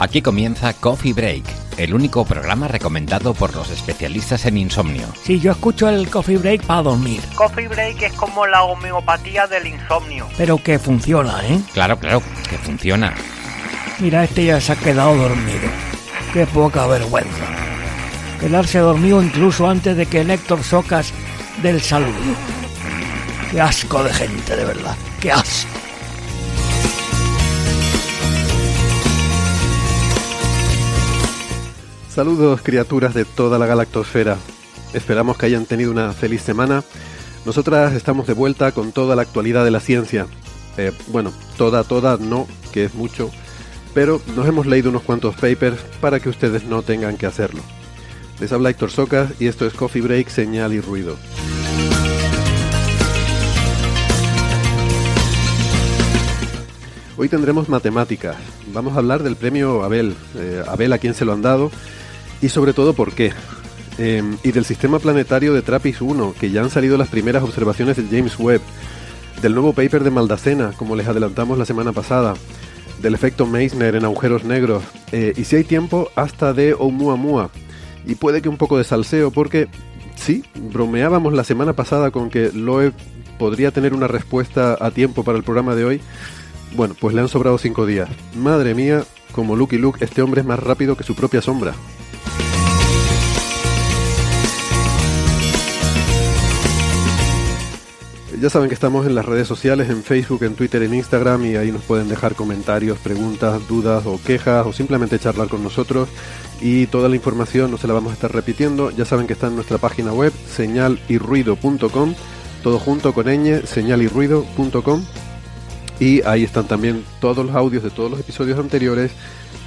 Aquí comienza Coffee Break, el único programa recomendado por los especialistas en insomnio. Sí, yo escucho el coffee break para dormir. Coffee break es como la homeopatía del insomnio. Pero que funciona, ¿eh? Claro, claro, que funciona. Mira, este ya se ha quedado dormido. Qué poca vergüenza. Quedarse dormido incluso antes de que el Héctor Socas del saludo. Qué asco de gente, de verdad. Qué asco. Saludos criaturas de toda la galactosfera. Esperamos que hayan tenido una feliz semana. Nosotras estamos de vuelta con toda la actualidad de la ciencia. Eh, bueno, toda, toda no, que es mucho, pero nos hemos leído unos cuantos papers para que ustedes no tengan que hacerlo. Les habla Héctor Socas y esto es Coffee Break, Señal y Ruido. Hoy tendremos matemáticas. Vamos a hablar del premio Abel. Eh, Abel a quién se lo han dado y sobre todo por qué. Eh, y del sistema planetario de TRAPPIST 1, que ya han salido las primeras observaciones de James Webb. Del nuevo paper de Maldacena, como les adelantamos la semana pasada. Del efecto Meissner en agujeros negros. eh, y si hay tiempo, hasta de Oumuamua. Y puede que un poco de salseo, porque sí, bromeábamos la semana pasada con que Loeb podría tener una respuesta a tiempo para el programa de hoy. Bueno, pues le han sobrado cinco días. Madre mía, como Lucky Luke, este hombre es más rápido que su propia sombra. Ya saben que estamos en las redes sociales, en Facebook, en Twitter, en Instagram y ahí nos pueden dejar comentarios, preguntas, dudas o quejas o simplemente charlar con nosotros. Y toda la información no se la vamos a estar repitiendo. Ya saben que está en nuestra página web señalirruido.com, todo junto con ñ, señalirruido.com y ahí están también todos los audios de todos los episodios anteriores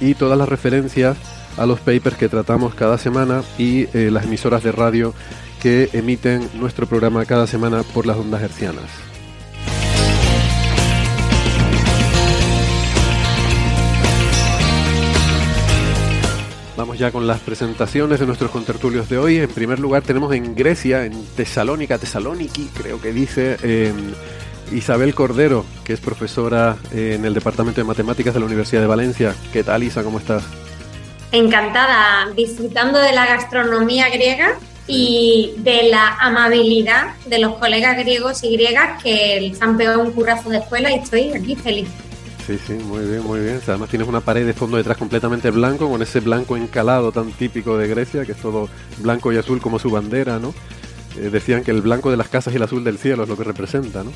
y todas las referencias a los papers que tratamos cada semana y eh, las emisoras de radio que emiten nuestro programa cada semana por las ondas hercianas. Vamos ya con las presentaciones de nuestros contertulios de hoy. En primer lugar tenemos en Grecia, en Tesalónica, Tesaloniki, creo que dice, eh, Isabel Cordero, que es profesora en el Departamento de Matemáticas de la Universidad de Valencia. ¿Qué tal, Isa? ¿Cómo estás? Encantada, disfrutando de la gastronomía griega y de la amabilidad de los colegas griegos y griegas que se han pegado un currazo de escuela y estoy aquí feliz. Sí, sí, muy bien, muy bien. Además tienes una pared de fondo detrás completamente blanco, con ese blanco encalado tan típico de Grecia, que es todo blanco y azul como su bandera, ¿no? Eh, decían que el blanco de las casas y el azul del cielo es lo que representa, ¿no?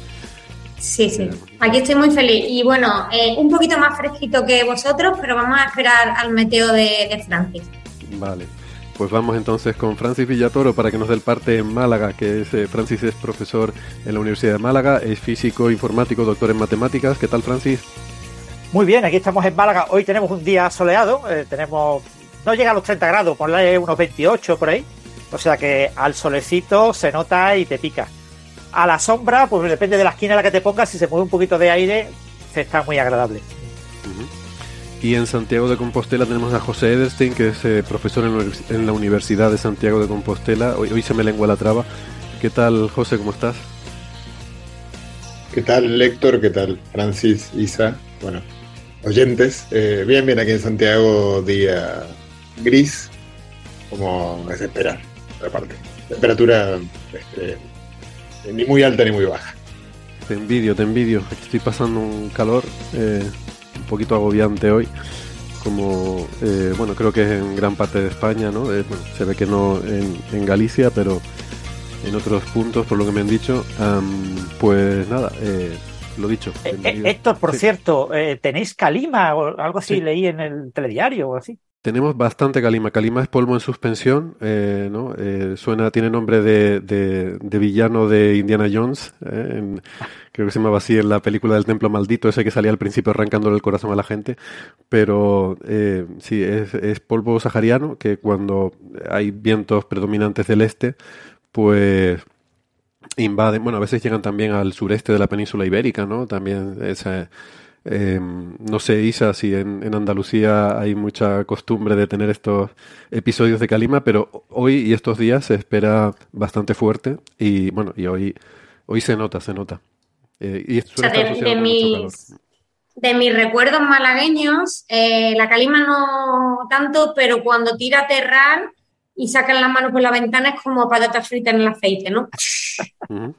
Sí, sí. Aquí estoy muy feliz. Y bueno, eh, un poquito más fresquito que vosotros, pero vamos a esperar al meteo de, de Francis. Vale. Pues vamos entonces con Francis Villatoro para que nos dé el parte en Málaga, que es, eh, Francis es profesor en la Universidad de Málaga, es físico, informático, doctor en matemáticas. ¿Qué tal, Francis? Muy bien, aquí estamos en Málaga. Hoy tenemos un día soleado, eh, tenemos no llega a los 30 grados, ponle unos 28 por ahí. O sea que al solecito se nota y te pica. A la sombra, pues depende de la esquina en la que te pongas, si se mueve un poquito de aire, se está muy agradable. Y en Santiago de Compostela tenemos a José Ederstein, que es eh, profesor en la, Universidad de Santiago de Compostela. Hoy, hoy se me lengua la traba. ¿Qué tal, José? ¿Cómo estás? ¿Qué tal, Héctor? ¿Qué tal, Francis, Isa? Bueno, oyentes. Eh, bien, bien, aquí en Santiago, día gris, como es esperar, por parte. Temperatura este, ni muy alta ni muy baja. Te envidio, te envidio. Estoy pasando un calor eh, un poquito agobiante hoy. Como, eh, bueno, creo que es en gran parte de España, ¿no? Eh, bueno, se ve que no en, en Galicia, pero en otros puntos, por lo que me han dicho. Am, pues nada, eh, lo dicho. Eh, Héctor, por cierto, ¿tenéis calima o algo así? Leí en el telediario o así. Tenemos bastante calima. Calima es polvo en suspensión, eh, ¿no? Eh, suena, tiene nombre de, de, villano de Indiana Jones, eh, creo que se llamaba así en la película del Templo Maldito, ese que salía al principio arrancándole el corazón a la gente. Pero eh, sí, es, polvo sahariano que cuando hay vientos predominantes del este, pues invaden, bueno, a veces llegan también al sureste de la península ibérica, ¿no? También esa eh, no sé, Isa, si en, en, Andalucía hay mucha costumbre de tener estos episodios de calima, pero hoy y estos días se espera bastante fuerte y bueno, y hoy, hoy se nota, se nota. Eh, y de, mis, de mis recuerdos malagueños, eh, la calima no tanto, pero cuando tira terral y sacan las manos por la ventana es como patatas fritas en el aceite, ¿no?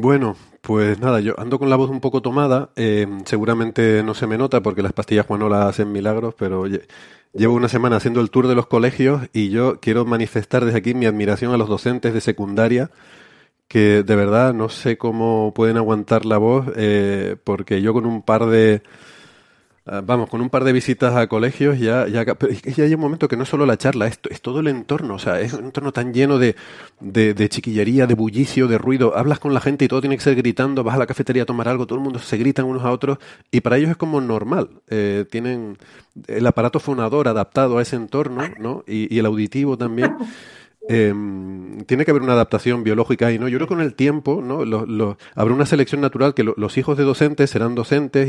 Bueno, pues nada, yo ando con la voz un poco tomada, eh, seguramente no se me nota porque las pastillas Juanola hacen milagros, pero llevo una semana haciendo el tour de los colegios y yo quiero manifestar desde aquí mi admiración a los docentes de secundaria que de verdad no sé cómo pueden aguantar la voz eh, porque yo con un par de Ah, vamos, con un par de visitas a colegios ya, ya, ya hay un momento que no es solo la charla, es, es todo el entorno, o sea, es un entorno tan lleno de, de, de, chiquillería, de bullicio, de ruido. Hablas con la gente y todo tiene que ser gritando, vas a la cafetería a tomar algo, todo el mundo se gritan unos a otros y para ellos es como normal. Eh, tienen el aparato fonador adaptado a ese entorno, ¿no? Y, y el auditivo también. Eh, tiene que haber una adaptación biológica ahí, ¿no? Yo creo que con el tiempo, ¿no? habrá una selección natural que los hijos de docentes serán docentes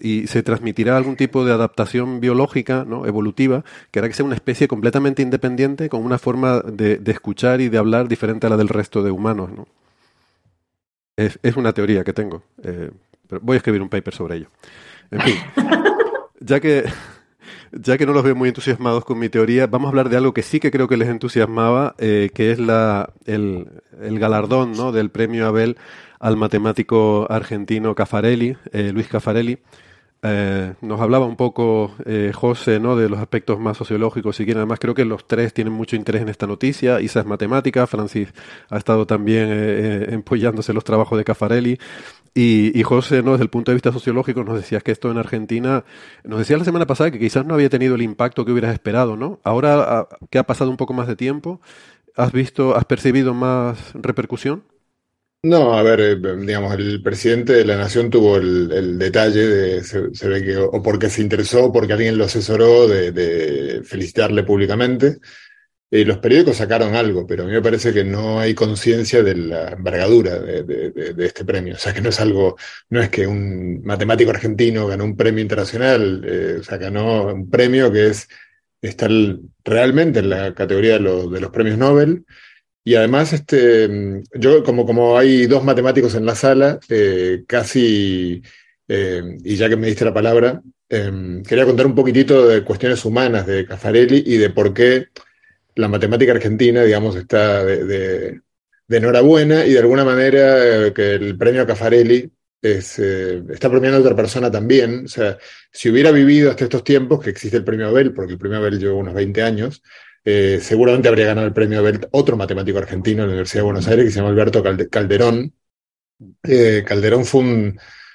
y se, transmitirá algún tipo de adaptación biológica, ¿no? Evolutiva, que hará que sea una especie completamente independiente con una forma de, escuchar y de hablar diferente a la del resto de humanos, ¿no? Es, es una teoría que tengo. Eh, pero voy a escribir un paper sobre ello. En fin, ya que ya que no los veo muy entusiasmados con mi teoría, vamos a hablar de algo que sí que creo que les entusiasmaba, eh, que es la, el, el, galardón ¿no? del premio Abel al matemático argentino Caffarelli, eh, Luis Caffarelli. Eh, nos hablaba un poco José ¿no? de los aspectos más sociológicos y quien además creo que los tres tienen mucho interés en esta noticia. Isa es matemática, Francis ha estado también empollándose los trabajos de Caffarelli y, José, ¿no? desde el punto de vista sociológico, nos decías que esto en Argentina, nos decía la semana pasada que quizás no había tenido el impacto que hubieras esperado, ¿no? Ahora ah, que ha pasado un poco más de tiempo, ¿has visto, has percibido más repercusión? No, a ver, eh, digamos, el presidente de la nación tuvo el, detalle de, se, ve que, o porque se interesó, porque alguien lo asesoró, de, de felicitarle públicamente. Y los periódicos sacaron algo, pero a mí me parece que no hay conciencia de la envergadura de, este premio. O sea, que no es algo, no es que un matemático argentino ganó un premio internacional, eh, o sea, ganó un premio que es estar realmente en la categoría de, los premios Nobel y además, este, yo como, como hay dos matemáticos en la sala, eh, casi, eh, y ya que me diste la palabra, em, quería contar un poquitito de cuestiones humanas de Caffarelli y de por qué la matemática argentina, digamos, está de, enhorabuena y de alguna manera eh, que el premio Caffarelli es, está premiando a otra persona también. O sea, si hubiera vivido hasta estos tiempos, que existe el premio Abel, porque el premio Abel lleva unos 20 años, eh, seguramente habría ganado el premio Abel otro matemático argentino en la Universidad de Buenos Aires que se llama Alberto Calderón. Eh, Calderón fue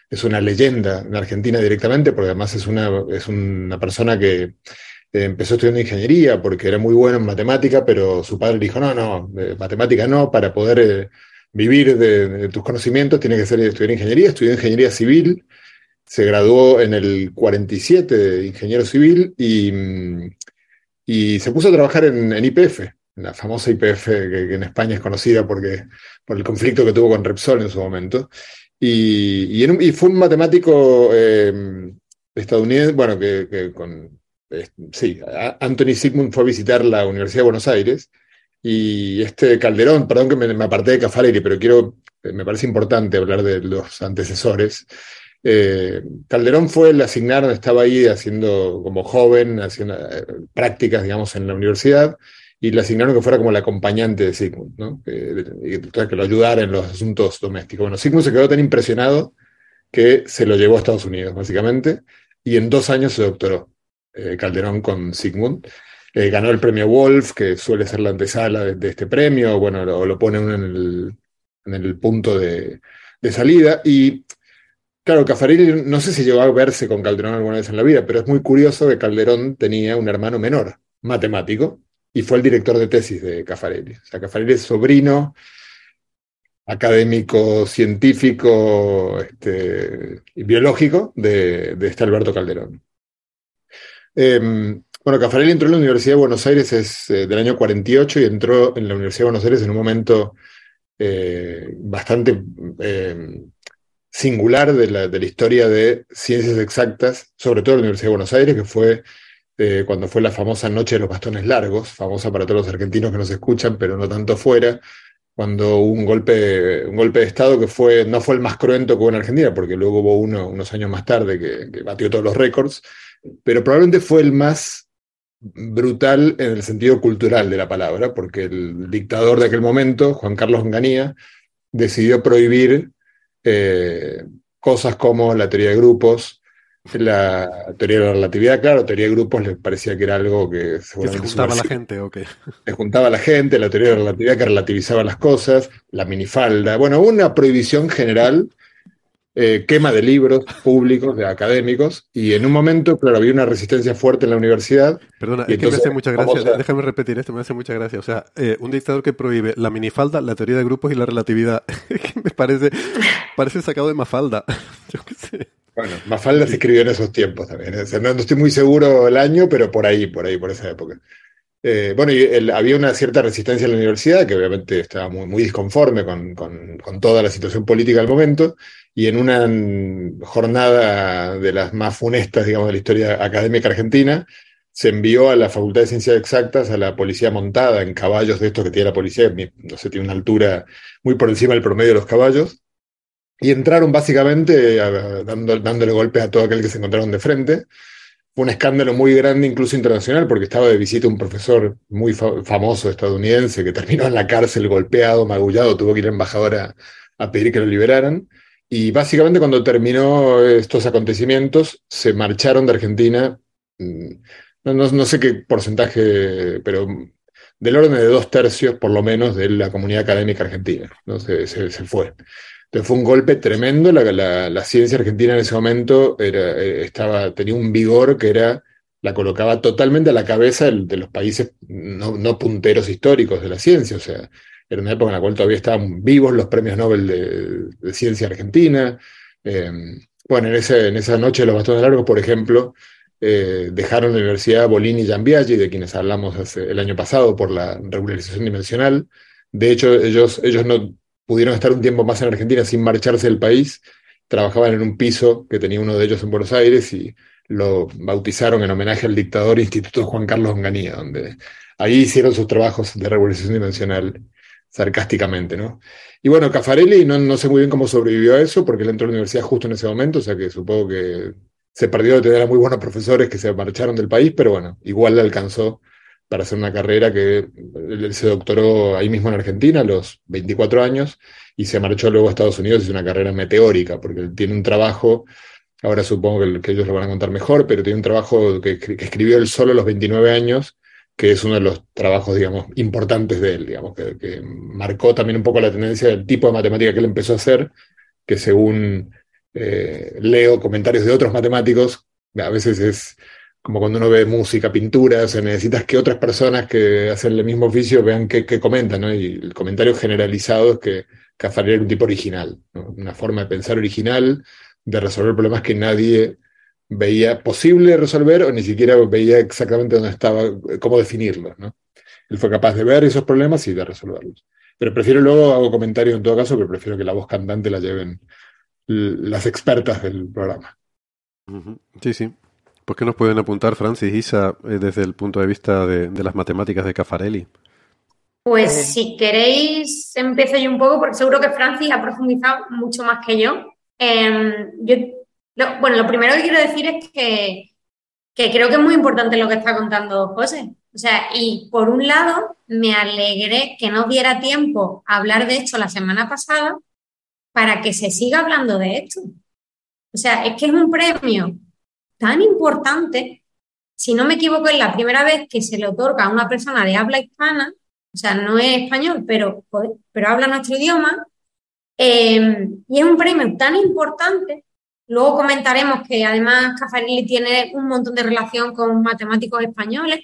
es una leyenda en Argentina directamente, porque además es una, es una persona que eh, empezó estudiando ingeniería porque era muy bueno en matemática, pero su padre dijo, no, no, matemática no, para poder vivir de, tus conocimientos tiene que ser estudiar ingeniería, estudió ingeniería civil, se graduó en el 47 de ingeniero civil y mm, y se puso a trabajar en, en IPF, la famosa IPF que, en España es conocida porque, por el conflicto que tuvo con Repsol en su momento. Y, y, fue un matemático eh, estadounidense, bueno, que, con, sí, Anthony Sigmund fue a visitar la Universidad de Buenos Aires y este Calderón, perdón que me, aparté de Caffarelli, pero quiero, me parece importante hablar de los antecesores. Eh, Calderón fue, le asignaron, estaba ahí haciendo como joven, haciendo eh, prácticas, digamos, en la universidad, y le asignaron que fuera como el acompañante de Sigmund, que, que lo ayudara en los asuntos domésticos. Bueno, Sigmund se quedó tan impresionado que se lo llevó a Estados Unidos, básicamente, y en dos años se doctoró eh, Calderón con Sigmund. ganó el premio Wolf, que suele ser la antesala de, este premio, bueno, lo, lo pone el, en el punto de, de salida. Y claro, Caffarelli no sé si llegó a verse con Calderón alguna vez en la vida, pero es muy curioso que Calderón tenía un hermano menor, matemático, y fue el director de tesis de Caffarelli. O sea, Caffarelli es sobrino académico, científico este, y biológico de, este Alberto Calderón. Em, bueno, Caffarelli entró en la Universidad de Buenos Aires es, eh, del año 48 y entró en la Universidad de Buenos Aires en un momento eh, bastante em, singular de la, de la, historia de ciencias exactas, sobre todo en la Universidad de Buenos Aires, que fue eh, cuando fue la famosa Noche de los Bastones Largos, famosa para todos los argentinos que nos escuchan, pero no tanto fuera, cuando hubo un golpe, un golpe de Estado que fue, no fue el más cruento que hubo en Argentina, porque luego hubo uno unos años más tarde que, que batió todos los récords, pero probablemente fue el más brutal en el sentido cultural de la palabra, porque el dictador de aquel momento, Juan Carlos Onganía, decidió prohibir eh, cosas como la teoría de grupos, la teoría de la relatividad, claro, teoría de grupos les parecía que era algo que seguramente... juntaba a la gente, ok. Se juntaba a la gente, la teoría de la relatividad que relativizaba las cosas, la minifalda, bueno, una prohibición general eh, quema de libros públicos, de académicos, y en un momento, claro, había una resistencia fuerte en la universidad. Perdona, es que me hace mucha gracia, déjame repetir esto, me hace mucha gracia. O sea, eh, un dictador que prohíbe la minifalda, la teoría de grupos y la relatividad, me parece, parece sacado de Mafalda. Yo qué sé. Bueno, Mafalda se escribió en esos tiempos también. ¿eh? no, estoy muy seguro el año, pero por ahí, por ahí, por esa época. Eh, bueno, y había una cierta resistencia en la universidad, que obviamente estaba muy, muy disconforme con, con, con, toda la situación política del momento, y en una jornada de las más funestas, digamos, de la historia académica argentina, se envió a la Facultad de Ciencias Exactas a la policía montada en caballos de estos que tiene la policía, no sé, tiene una altura muy por encima del promedio de los caballos, y entraron básicamente dando, dándole golpes a todo aquel que se encontraron de frente, un escándalo muy grande, incluso internacional, porque estaba de visita un profesor muy famoso estadounidense que terminó en la cárcel golpeado, magullado, tuvo que ir a embajadora a pedir que lo liberaran. Y básicamente cuando terminó estos acontecimientos, se marcharon de Argentina, mm, no, no, sé qué porcentaje, pero del orden de dos tercios por lo menos de la comunidad académica argentina. ¿no? se, se fue. Entonces fue un golpe tremendo. La, la, ciencia argentina en ese momento era, eh, estaba, tenía un vigor que era, la colocaba totalmente a la cabeza de, los países no, no, punteros históricos de la ciencia. O sea, era una época en la cual todavía estaban vivos los premios Nobel de, ciencia argentina. Em, bueno, en, ese, en esa noche de los bastones largos, por ejemplo, eh, dejaron la Universidad Bolini y Giambiaggi, de quienes hablamos el año pasado por la regularización dimensional. De hecho, ellos, ellos no, pudieron estar un tiempo más en Argentina sin marcharse del país. Trabajaban en un piso que tenía uno de ellos en Buenos Aires y lo bautizaron en homenaje al dictador Instituto Juan Carlos Onganía, donde ahí hicieron sus trabajos de revolución dimensional sarcásticamente, ¿no? Y bueno, Caffarelli no, sé muy bien cómo sobrevivió a eso, porque él entró a la universidad justo en ese momento, o sea que supongo que se perdió de tener a muy buenos profesores que se marcharon del país, pero bueno, igual le alcanzó para hacer una carrera que él se doctoró ahí mismo en Argentina a los 24 años y se marchó luego a Estados Unidos y hizo una carrera meteórica, porque él tiene un trabajo, ahora supongo que, ellos lo van a contar mejor, pero tiene un trabajo que, escribió él solo a los 29 años, que es uno de los trabajos, digamos, importantes de él, digamos, que, marcó también un poco la tendencia del tipo de matemática que él empezó a hacer, que según eh, leo comentarios de otros matemáticos, a veces es como cuando uno ve música, pintura, o sea, necesitas que otras personas que hacen el mismo oficio vean qué, comentan, ¿no? Y el comentario generalizado es que Caffarelli era un tipo original, una forma de pensar original, de resolver problemas que nadie veía posible resolver o ni siquiera veía exactamente dónde estaba, cómo definirlos, ¿no? Él fue capaz de ver esos problemas y de resolverlos. Pero prefiero luego, hago comentario en todo caso, pero prefiero que la voz cantante la lleven las expertas del programa. Sí, sí. ¿Por qué nos pueden apuntar, Francis, Isa, eh, desde el punto de vista de, las matemáticas de Caffarelli? Pues eh. si queréis, empiezo yo un poco, porque seguro que Francis ha profundizado mucho más que yo. Em, yo bueno, lo primero que quiero decir es que, que creo que es muy importante lo que está contando José. O sea, y por un lado, me alegré que no diera tiempo a hablar de esto la semana pasada para que se siga hablando de esto. O sea, es que es un premio tan importante, si no me equivoco, es la primera vez que se le otorga a una persona de habla hispana, o sea, no es español, pero, pero habla nuestro idioma, Eh, y es un premio tan importante. Luego comentaremos que además Caffarilli tiene un montón de relación con matemáticos españoles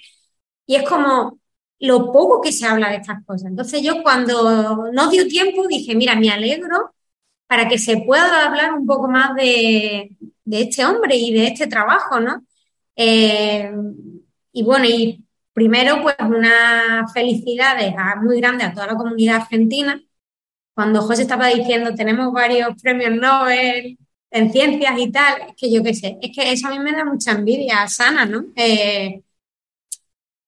y es como lo poco que se habla de estas cosas. Entonces yo cuando no dio tiempo dije, mira, me alegro para que se pueda hablar un poco más de, este hombre y de este trabajo, ¿no? Eh, y bueno, y primero pues unas felicidades muy grandes a toda la comunidad argentina. Cuando José estaba diciendo tenemos varios premios Nobel en ciencias y tal, que yo qué sé, es que eso a mí me da mucha envidia sana, ¿no? Eh,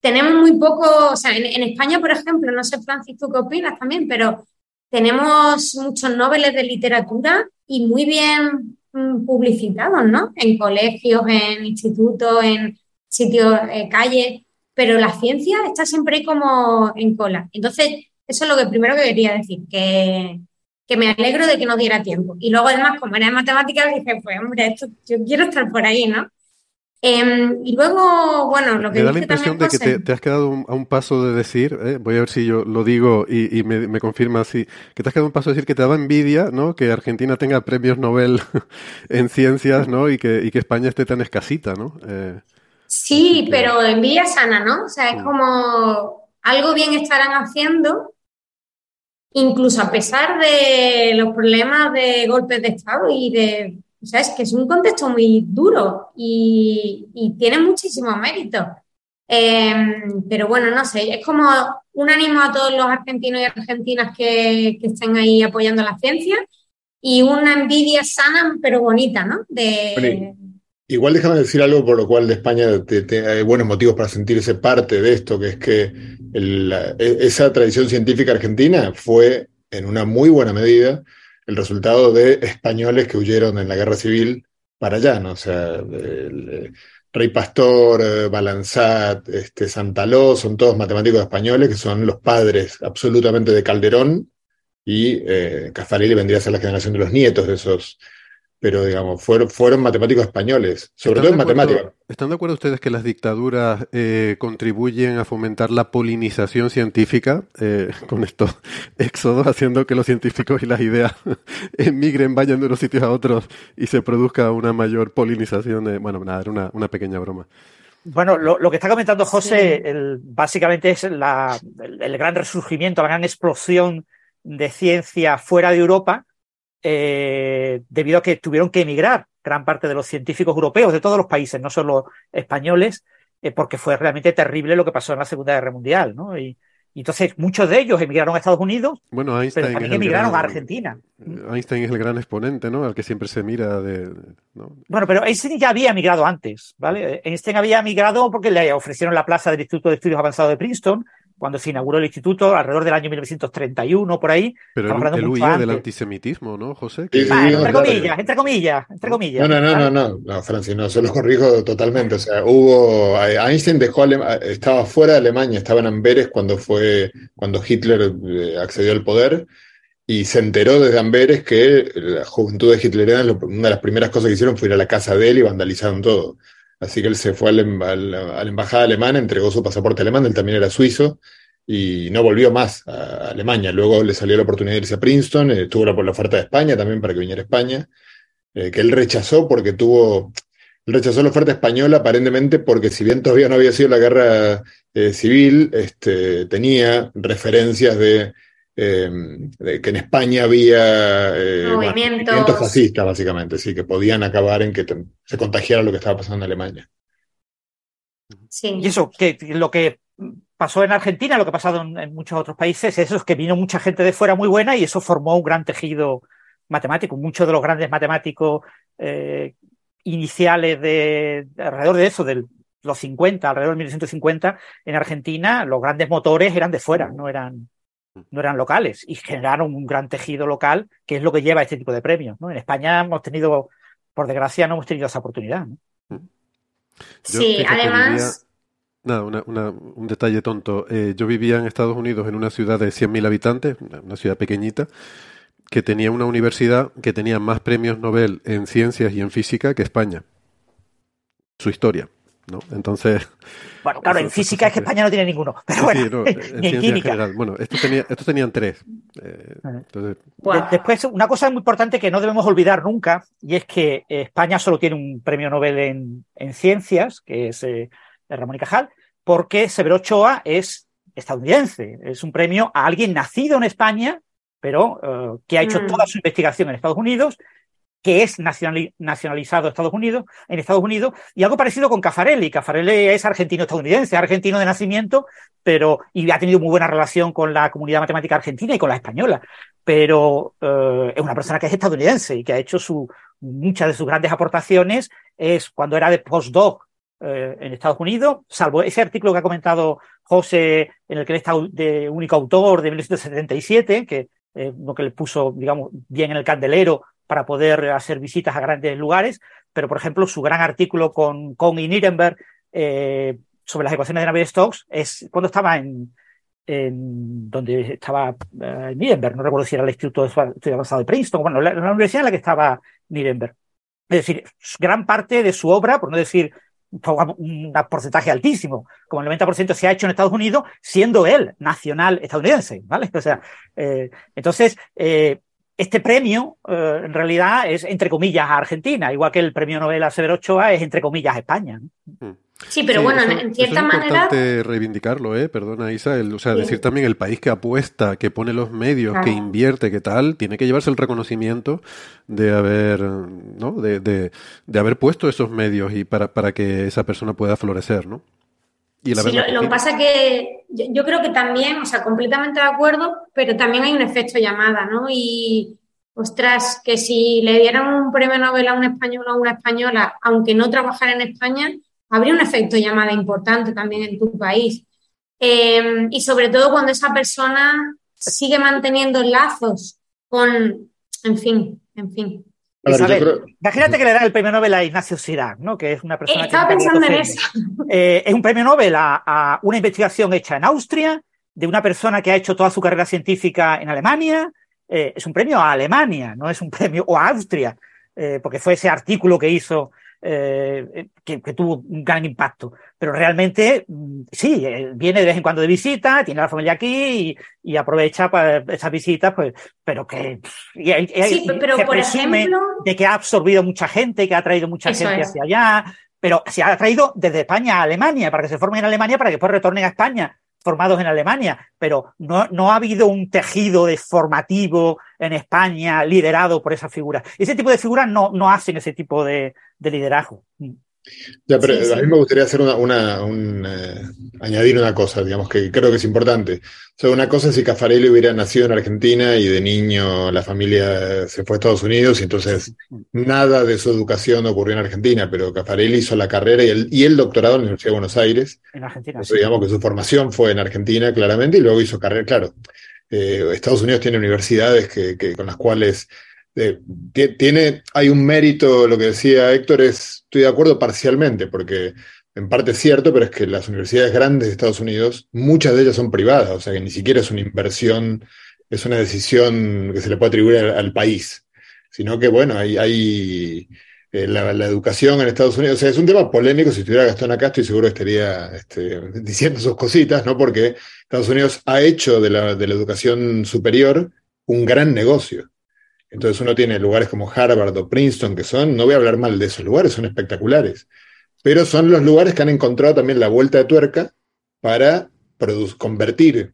tenemos muy poco, o sea, en, España, por ejemplo, no sé, Francis, tú qué opinas también, pero tenemos muchos noveles de literatura y muy bien mm, publicitados, ¿no? En colegios, en institutos, en sitios, eh, calles, pero la ciencia está siempre como en cola. Entonces, eso es lo que primero que quería decir, que, que me alegro de que no diera tiempo. Y luego, además, como era de matemáticas, dije, pues hombre, esto, yo quiero estar por ahí, ¿no? Eh, y luego, bueno, lo que... Me da la impresión de que te, te, has quedado un, a un paso de decir, eh, voy a ver si yo lo digo y, y me, me, confirma así, que te has quedado un paso de decir que te daba envidia, ¿no? Que Argentina tenga premios Nobel en ciencias, ¿no? Y que, y que España esté tan escasita, ¿no? Eh, sí, que... pero envidia sana, ¿no? O sea, es como algo bien estarán haciendo, incluso a pesar de los problemas de golpes de Estado y de o sea, es que es un contexto muy duro y, y tiene muchísimo mérito. Eh, pero bueno, no sé, es como un ánimo a todos los argentinos y argentinas que, que estén ahí apoyando la ciencia y una envidia sana pero bonita, ¿no? Igual déjame decir algo por lo cual de España te, hay buenos motivos para sentirse parte de esto, que es que el, esa tradición científica argentina fue en una muy buena medida el resultado de españoles que huyeron en la guerra civil para allá, ¿no? O sea, Rey Pastor, Balanzat, este, Santaló, son todos matemáticos españoles que son los padres absolutamente de Calderón y eh, Caffarelli vendría a ser la generación de los nietos de esos pero digamos, fueron, fueron matemáticos españoles, sobre todo en matemáticas. ¿Están de acuerdo ustedes que las dictaduras eh, contribuyen a fomentar la polinización científica eh, con estos éxodos, haciendo que los científicos y las ideas emigren, vayan de unos sitios a otros y se produzca una mayor polinización? De, bueno, nada, era una, una pequeña broma. Bueno, lo, lo, que está comentando José, sí. el, básicamente es la, el, el gran resurgimiento, la gran explosión de ciencia fuera de Europa, eh, debido a que tuvieron que emigrar gran parte de los científicos europeos de todos los países, no solo españoles, eh, porque fue realmente terrible lo que pasó en la Segunda Guerra Mundial, ¿no? Y, y entonces muchos de ellos emigraron a Estados Unidos, bueno, Einstein pero también emigraron gran, a Argentina. Einstein es el gran exponente, ¿no? Al que siempre se mira de... ¿no? Bueno, pero Einstein ya había emigrado antes, ¿vale? Einstein había emigrado porque le ofrecieron la plaza del Instituto de Estudios Avanzados de Princeton, cuando se inauguró el instituto, alrededor del año 1931, por ahí. Pero él, él huía del antisemitismo, ¿no, José? Sí, ah, sí, entre, comillas, entre comillas, entre comillas. No, no, no, no, no, no, Francis, no, se lo corrijo totalmente. O sea, hubo. Einstein dejó estaba fuera de Alemania, estaba en Amberes cuando fue, cuando Hitler eh, accedió al poder. Y se enteró desde Amberes que la juventud de hitleriana, una de las primeras cosas que hicieron fue ir a la casa de él y vandalizaron todo. Así que él se fue a la, a la, la embajada alemana, entregó su pasaporte alemán, él también era suizo, y no volvió más a Alemania. Luego le salió la oportunidad de irse a Princeton, eh, tuvo por la oferta de España también para que viniera a España, eh, que él rechazó porque tuvo, él rechazó la oferta española aparentemente porque si bien todavía no había sido la guerra eh, civil, este, tenía referencias de, eh, que en España había eh, movimientos. movimientos fascistas básicamente, sí, que podían acabar en que te, se contagiara lo que estaba pasando en Alemania. Sí. Y eso, que lo que pasó en Argentina, lo que ha pasado en, en, muchos otros países, eso es que vino mucha gente de fuera muy buena y eso formó un gran tejido matemático. Muchos de los grandes matemáticos eh, iniciales de, de, alrededor de eso, de los 50, alrededor de 1950, en Argentina, los grandes motores eran de fuera, no eran, no eran locales y generaron un gran tejido local, que es lo que lleva a este tipo de premios. ¿no? En España hemos tenido, por desgracia, no hemos tenido esa oportunidad. ¿no? Yo, sí, además... Nada, una, una, un detalle tonto. Eh, yo vivía en Estados Unidos en una ciudad de 100.000 habitantes, una ciudad pequeñita, que tenía una universidad que tenía más premios Nobel en ciencias y en física que España. Su historia. ¿No? Entonces... Bueno, claro, en física es que España no tiene ninguno, pero bueno, ni en química. general. Bueno, estos, tenía, estos tenían tres. Eh, entonces... Después, una cosa muy importante que no debemos olvidar nunca, y es que España solo tiene un premio Nobel en, en ciencias, que es eh, Ramón y Cajal, porque Severo Ochoa es estadounidense. Es un premio a alguien nacido en España, pero eh, que ha hecho mm. toda su investigación en Estados Unidos, que es nacionalizado Estados Unidos, en Estados Unidos, y algo parecido con Caffarelli. Caffarelli es argentino-estadounidense, argentino de nacimiento, pero y ha tenido muy buena relación con la comunidad matemática argentina y con la española, pero eh, es una persona que es estadounidense y que ha hecho su, muchas de sus grandes aportaciones es cuando era de postdoc eh, en Estados Unidos, salvo ese artículo que ha comentado José, en el que él está de único autor de 1977, que eh, lo que le puso, digamos, bien en el candelero para poder hacer visitas a grandes lugares, pero por ejemplo su gran artículo con Kohn y Nirenberg eh, sobre las ecuaciones de Navier-Stokes es cuando estaba en, en donde estaba eh, Nirenberg, no recuerdo si era el Instituto de Estudio Avanzado de Princeton, bueno, la, la universidad en la que estaba Nirenberg. Es decir, gran parte de su obra, por no decir un porcentaje altísimo, como el 90% se ha hecho en Estados Unidos, siendo él nacional estadounidense, ¿vale? O sea, eh, entonces, eh, este premio eh, en realidad es entre comillas a Argentina, igual que el premio Nobel a Severo Ochoa es entre comillas a España. ¿no? Mm. Sí, pero bueno, en cierta es manera. Es importante reivindicarlo, ¿eh? Perdona, Isa. o sea, decir también el país que apuesta, que pone los medios, que invierte, que tal, tiene que llevarse el reconocimiento de haber, ¿no? De, de, de haber puesto esos medios y para, para que esa persona pueda florecer, ¿no? Y sí, lo, que pasa que yo, yo, creo que también, o sea, completamente de acuerdo, pero también hay un efecto llamada, ¿no? Y, ostras, que si le dieran un premio Nobel a un español o a una española, aunque no trabajara en España, habría un efecto llamada importante también en tu país. Em, y sobre todo cuando esa persona sigue manteniendo lazos con, en fin, en fin. Imagínate que le dan el premio Nobel a Ignacio Sirac, ¿no? Que es una persona. Estaba pensando en eso. Eh, es un premio Nobel a, una investigación hecha en Austria, de una persona que ha hecho toda su carrera científica en Alemania. Eh, es un premio a Alemania, no es un premio, o a Austria, eh, porque fue ese artículo que hizo eh, que, tuvo un gran impacto. Pero realmente, mm, sí, eh, viene de vez en cuando de visita, tiene a la familia aquí y, aprovecha para esas visitas, pues, pero que sí, pero por ejemplo, de que ha absorbido mucha gente, que ha traído mucha gente hacia allá, pero se ha traído desde España a Alemania para que se formen en Alemania para que después retornen a España formados en Alemania, pero no, no ha habido un tejido de formativo en España liderado por esa figura. Ese tipo de figuras no, no hacen ese tipo de, de liderazgo. Ya, pero a mí me gustaría hacer una, eh, añadir una cosa, digamos, que creo que es importante. O sea, una cosa es si Caffarelli hubiera nacido en Argentina y de niño la familia se fue a Estados Unidos y entonces nada de su educación ocurrió en Argentina, pero Caffarelli hizo la carrera y el, y el doctorado en la Universidad de Buenos Aires. En Argentina. Digamos que su formación fue en Argentina, claramente, y luego hizo carrera, claro. Eh, Estados Unidos tiene universidades que, con las cuales eh, tiene, hay un mérito, lo que decía Héctor, es, estoy de acuerdo parcialmente, porque en parte es cierto, pero es que las universidades grandes de Estados Unidos, muchas de ellas son privadas, o sea que ni siquiera es una inversión, es una decisión que se le puede atribuir al, país, sino que, bueno, hay, hay eh, la, educación en Estados Unidos, o sea, es un tema polémico, si estuviera Gastón acá estoy seguro que estaría este, diciendo sus cositas, ¿no? Porque Estados Unidos ha hecho de la, de la educación superior un gran negocio. Entonces uno tiene lugares como Harvard o Princeton que son, no voy a hablar mal de esos lugares, son espectaculares, pero son los lugares que han encontrado también la vuelta de tuerca para convertir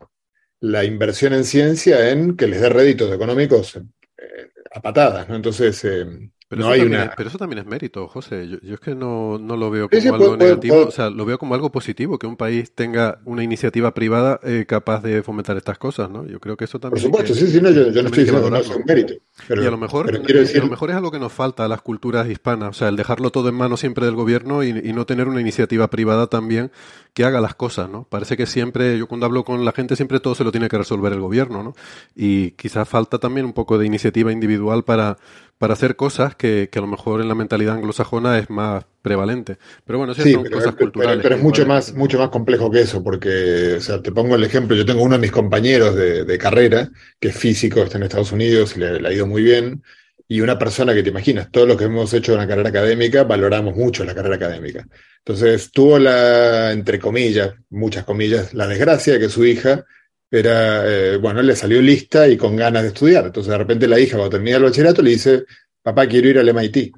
la inversión en ciencia en que les dé réditos económicos eh, a patadas, ¿no? Entonces, eh, pero, eso también es, pero eso también es mérito, José. Yo, es que no, lo veo como algo negativo, o sea, lo veo como algo positivo, que un país tenga una iniciativa privada eh, capaz de fomentar estas cosas, ¿no? Yo creo que eso también... Por supuesto, sí, sí, no, yo, no estoy diciendo que no es un mérito. y a lo, mejor, a lo mejor es algo que nos falta a las culturas hispanas, o sea, el dejarlo todo en manos siempre del gobierno y, y no tener una iniciativa privada también que haga las cosas, ¿no? Parece que siempre, yo cuando hablo con la gente, siempre todo se lo tiene que resolver el gobierno, ¿no? Y quizás falta también un poco de iniciativa individual para para hacer cosas que, que, a lo mejor en la mentalidad anglosajona es más prevalente. Pero bueno, sí, son cosas culturales. Pero, es mucho más, mucho más complejo que eso, porque, o sea, te pongo el ejemplo, yo tengo uno de mis compañeros de, de carrera, que es físico, está en Estados Unidos y le, ha ido muy bien, y una persona que te imaginas, todos los que hemos hecho una carrera académica, valoramos mucho la carrera académica. Entonces tuvo la, entre comillas, muchas comillas, la desgracia de que su hija era, eh, bueno, le salió lista y con ganas de estudiar. Entonces de repente la hija, cuando termina el bachillerato, le dice, papá, quiero ir al MIT.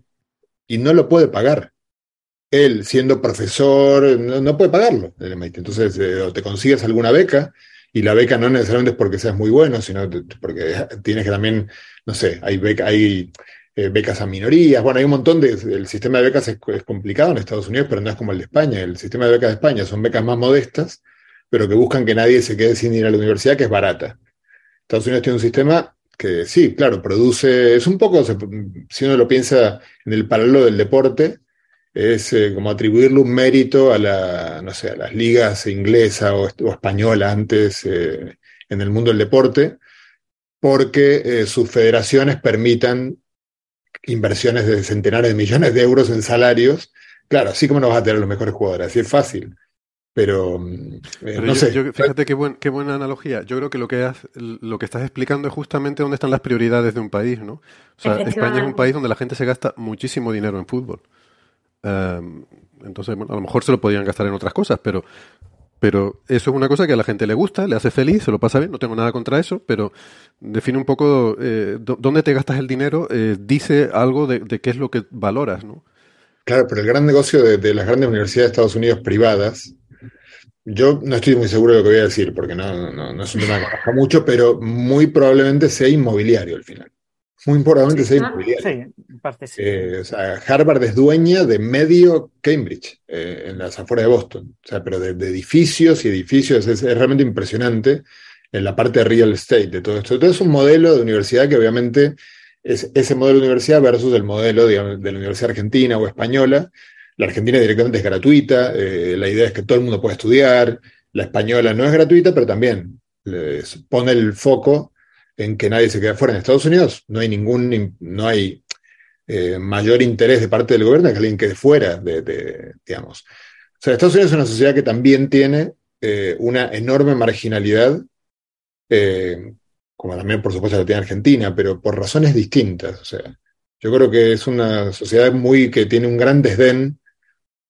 Y no lo puede pagar. Él, siendo profesor, no, puede pagarlo el. Entonces, eh, o te consigues alguna beca, y la beca no necesariamente es porque seas muy bueno, sino porque tienes que también, no sé, hay, beca, hay eh, becas a minorías, bueno, hay un montón de, el sistema de becas es, complicado en Estados Unidos, pero no es como el de España, el sistema de becas de España son becas más modestas, pero que buscan que nadie se quede sin ir a la universidad, que es barata. Estados Unidos tiene un sistema que sí, claro, produce, es un poco, si uno lo piensa en el paralelo del deporte, es eh, como atribuirle un mérito a la, no sé, a las ligas inglesa o, española antes eh, en el mundo del deporte, porque eh, sus federaciones permitan inversiones de centenares de millones de euros en salarios. Claro, así como no vas a tener los mejores jugadores, así es fácil. Pero, no sé. fíjate qué, qué, buena analogía. Yo creo que lo que, lo que estás explicando es justamente dónde están las prioridades de un país, ¿no? O sea, España es un país donde la gente se gasta muchísimo dinero en fútbol. Em, entonces, a lo mejor se lo podían gastar en otras cosas, pero, pero eso es una cosa que a la gente le gusta, le hace feliz, se lo pasa bien, no tengo nada contra eso, pero define un poco eh, dónde te gastas el dinero, eh, dice algo de, qué es lo que valoras, ¿no? Claro, pero el gran negocio de, las grandes universidades de Estados Unidos privadas, yo no estoy muy seguro de lo que voy a decir, porque no, no, no es un tema que me mucho, pero muy probablemente sea inmobiliario al final muy importante sí, inmobiliario. Sí, parte sí. Eh, o sea, Harvard es dueña de medio Cambridge, eh, en las afueras de Boston. O sea, pero de, edificios y edificios es, realmente impresionante en la parte de real estate de todo esto. Entonces es un modelo de universidad que obviamente es ese modelo de universidad versus el modelo de la universidad argentina o española. La argentina directamente es gratuita, eh, la idea es que todo el mundo puede estudiar, la española no es gratuita, pero también pone el foco en que nadie se quede fuera. En Estados Unidos no hay ningún, no hay eh, mayor interés de parte del gobierno que alguien quede fuera de, digamos. O sea, Estados Unidos es una sociedad que también tiene eh, una enorme marginalidad, como también por supuesto la tiene Argentina, pero por razones distintas. O sea, yo creo que es una sociedad muy que tiene un gran desdén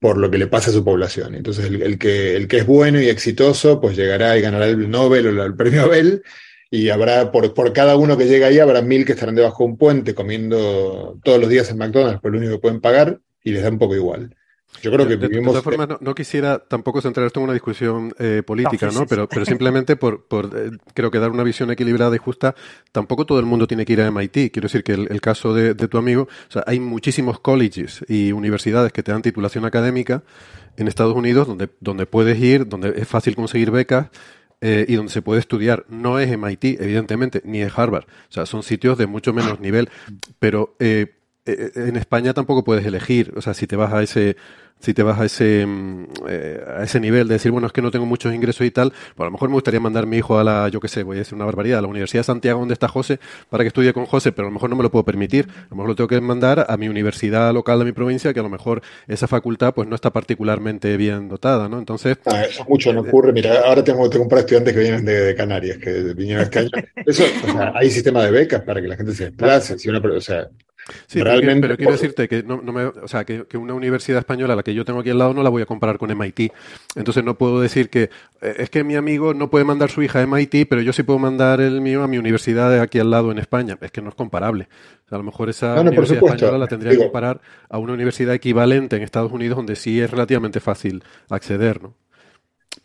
por lo que le pasa a su población. Entonces, el, que, el que es bueno y exitoso, pues llegará y ganará el Nobel o el premio Nobel, y habrá, por, por cada uno que llega ahí, habrá mil que estarán debajo de un puente comiendo todos los días en McDonald's, por lo único que pueden pagar, y les da un poco igual. Yo creo que de, vivimos... De todas formas, no, quisiera tampoco centrar esto en una discusión eh, política, ¿no? Pero, pero simplemente por, por eh, creo que dar una visión equilibrada y justa, tampoco todo el mundo tiene que ir a MIT. Quiero decir que el, caso de, de, tu amigo, o sea, hay muchísimos colleges y universidades que te dan titulación académica en Estados Unidos donde, donde puedes ir, donde es fácil conseguir becas eh, y donde se puede estudiar. No es MIT, evidentemente, ni es Harvard. O sea, son sitios de mucho menos nivel. Pero eh, en España tampoco puedes elegir. O sea, si te vas a ese si te vas a ese, mm, eh, a ese nivel de decir, bueno, es que no tengo muchos ingresos y tal, pues a lo mejor me gustaría mandar mi hijo a la, yo qué sé, voy a decir una barbaridad, a la Universidad de Santiago donde está José, para que estudie con José, pero a lo mejor no me lo puedo permitir. A lo mejor lo tengo que mandar a mi universidad local de mi provincia, que a lo mejor esa facultad pues no está particularmente bien dotada, ¿no? Entonces... Ah, eso mucho no ocurre. Mira, ahora tengo, tengo un par de estudiantes que vienen de, Canarias, que vinieron este año. Eso, o sea, hay sistema de becas para que la gente se desplace. Si una, o sea, Sí, Realmente, pero, quiero decirte que, no, me, o sea, que, una universidad española, la que yo tengo aquí al lado, no la voy a comparar con MIT. Entonces no puedo decir que eh, es que mi amigo no puede mandar su hija a MIT, pero yo sí puedo mandar el mío a mi universidad de aquí al lado en España. Es que no es comparable. a lo mejor esa universidad española la tendría que comparar a una universidad equivalente en Estados Unidos donde sí es relativamente fácil acceder, ¿no?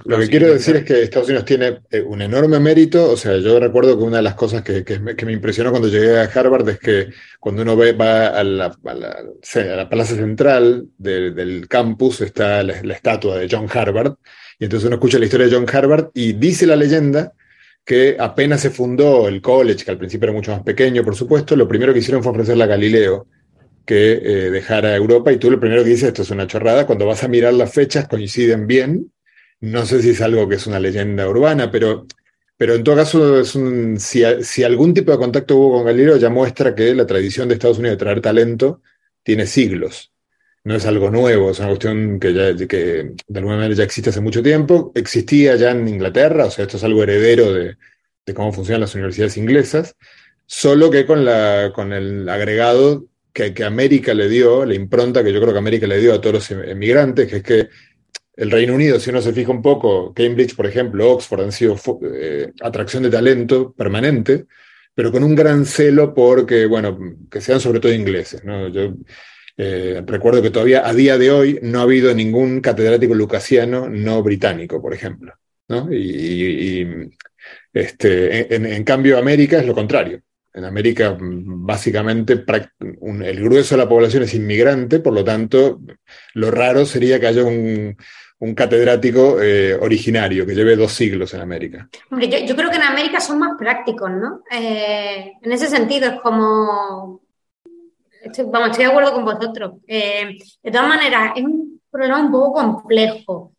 Lo que quiero decir es que Estados Unidos tiene eh, un enorme mérito. O sea, yo recuerdo que una de las cosas que, me, impresionó cuando llegué a Harvard es que cuando uno ve, va a la, plaza central del campus está la, estatua de John Harvard. Y entonces uno escucha la historia de John Harvard y dice la leyenda que apenas se fundó el college, que al principio era mucho más pequeño, por supuesto, lo primero que hicieron fue ofrecerle a Galileo que eh, dejara Europa. Y tú lo primero que dices, esto es una chorrada, cuando vas a mirar las fechas coinciden bien no sé si es algo que es una leyenda urbana, pero, pero en todo caso, si, si, algún tipo de contacto hubo con Galileo, ya muestra que la tradición de Estados Unidos de traer talento tiene siglos. No es algo nuevo, es una cuestión que, ya, que de alguna manera ya existe hace mucho tiempo. Existía ya en Inglaterra, o sea, esto es algo heredero de, de cómo funcionan las universidades inglesas. solo que con, la, con el agregado que, que, América le dio, la impronta que yo creo que América le dio a todos los emigrantes, que es que el Reino Unido, si uno se fija un poco, Cambridge, por ejemplo, Oxford han sido eh, atracción de talento permanente, pero con un gran celo porque, bueno, que sean sobre todo ingleses. Yo eh, recuerdo que todavía a día de hoy no ha habido ningún catedrático lucasiano no británico, por ejemplo. Y, este, en, cambio, América es lo contrario. En América, básicamente, el grueso de la población es inmigrante, por lo tanto, lo raro sería que haya un, catedrático eh, originario que lleve dos siglos en América. Hombre, yo, creo que en América son más prácticos, ¿no? Eh, en ese sentido, es como. vamos, estoy de acuerdo con vosotros. Eh, de todas maneras, es un problema un poco complejo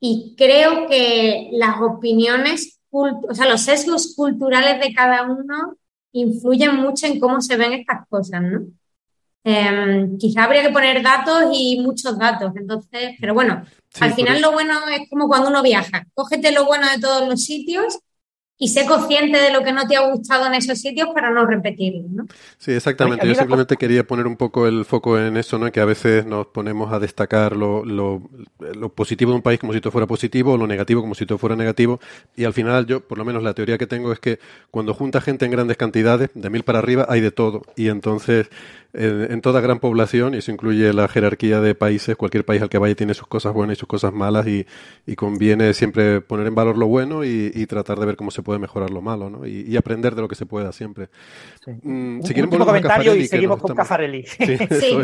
y creo que las opiniones, o sea, los sesgos culturales de cada uno influyen mucho en cómo se ven estas cosas, ¿no? Eh, quizá habría que poner datos y muchos datos, entonces, pero bueno, al final lo bueno es como cuando uno viaja, cógete lo bueno de todos los sitios y sé consciente de lo que no te ha gustado en esos sitios para no repetirlo, ¿no? Sí, exactamente. Yo simplemente quería poner un poco el foco en eso, ¿no? Que a veces nos ponemos a destacar lo, lo, lo positivo de un país como si todo fuera positivo, o lo negativo como si todo fuera negativo. Y al final yo, por lo menos la teoría que tengo es que cuando junta gente en grandes cantidades, de mil para arriba, hay de todo. Y entonces en, toda gran población, y eso incluye la jerarquía de países, cualquier país al que vaya tiene sus cosas buenas y sus cosas malas, y, conviene siempre poner en valor lo bueno y, tratar de ver cómo se puede mejorar lo malo, ¿no? Y, aprender de lo que se pueda siempre. Mm, si un comentario y seguimos con Cafarelli.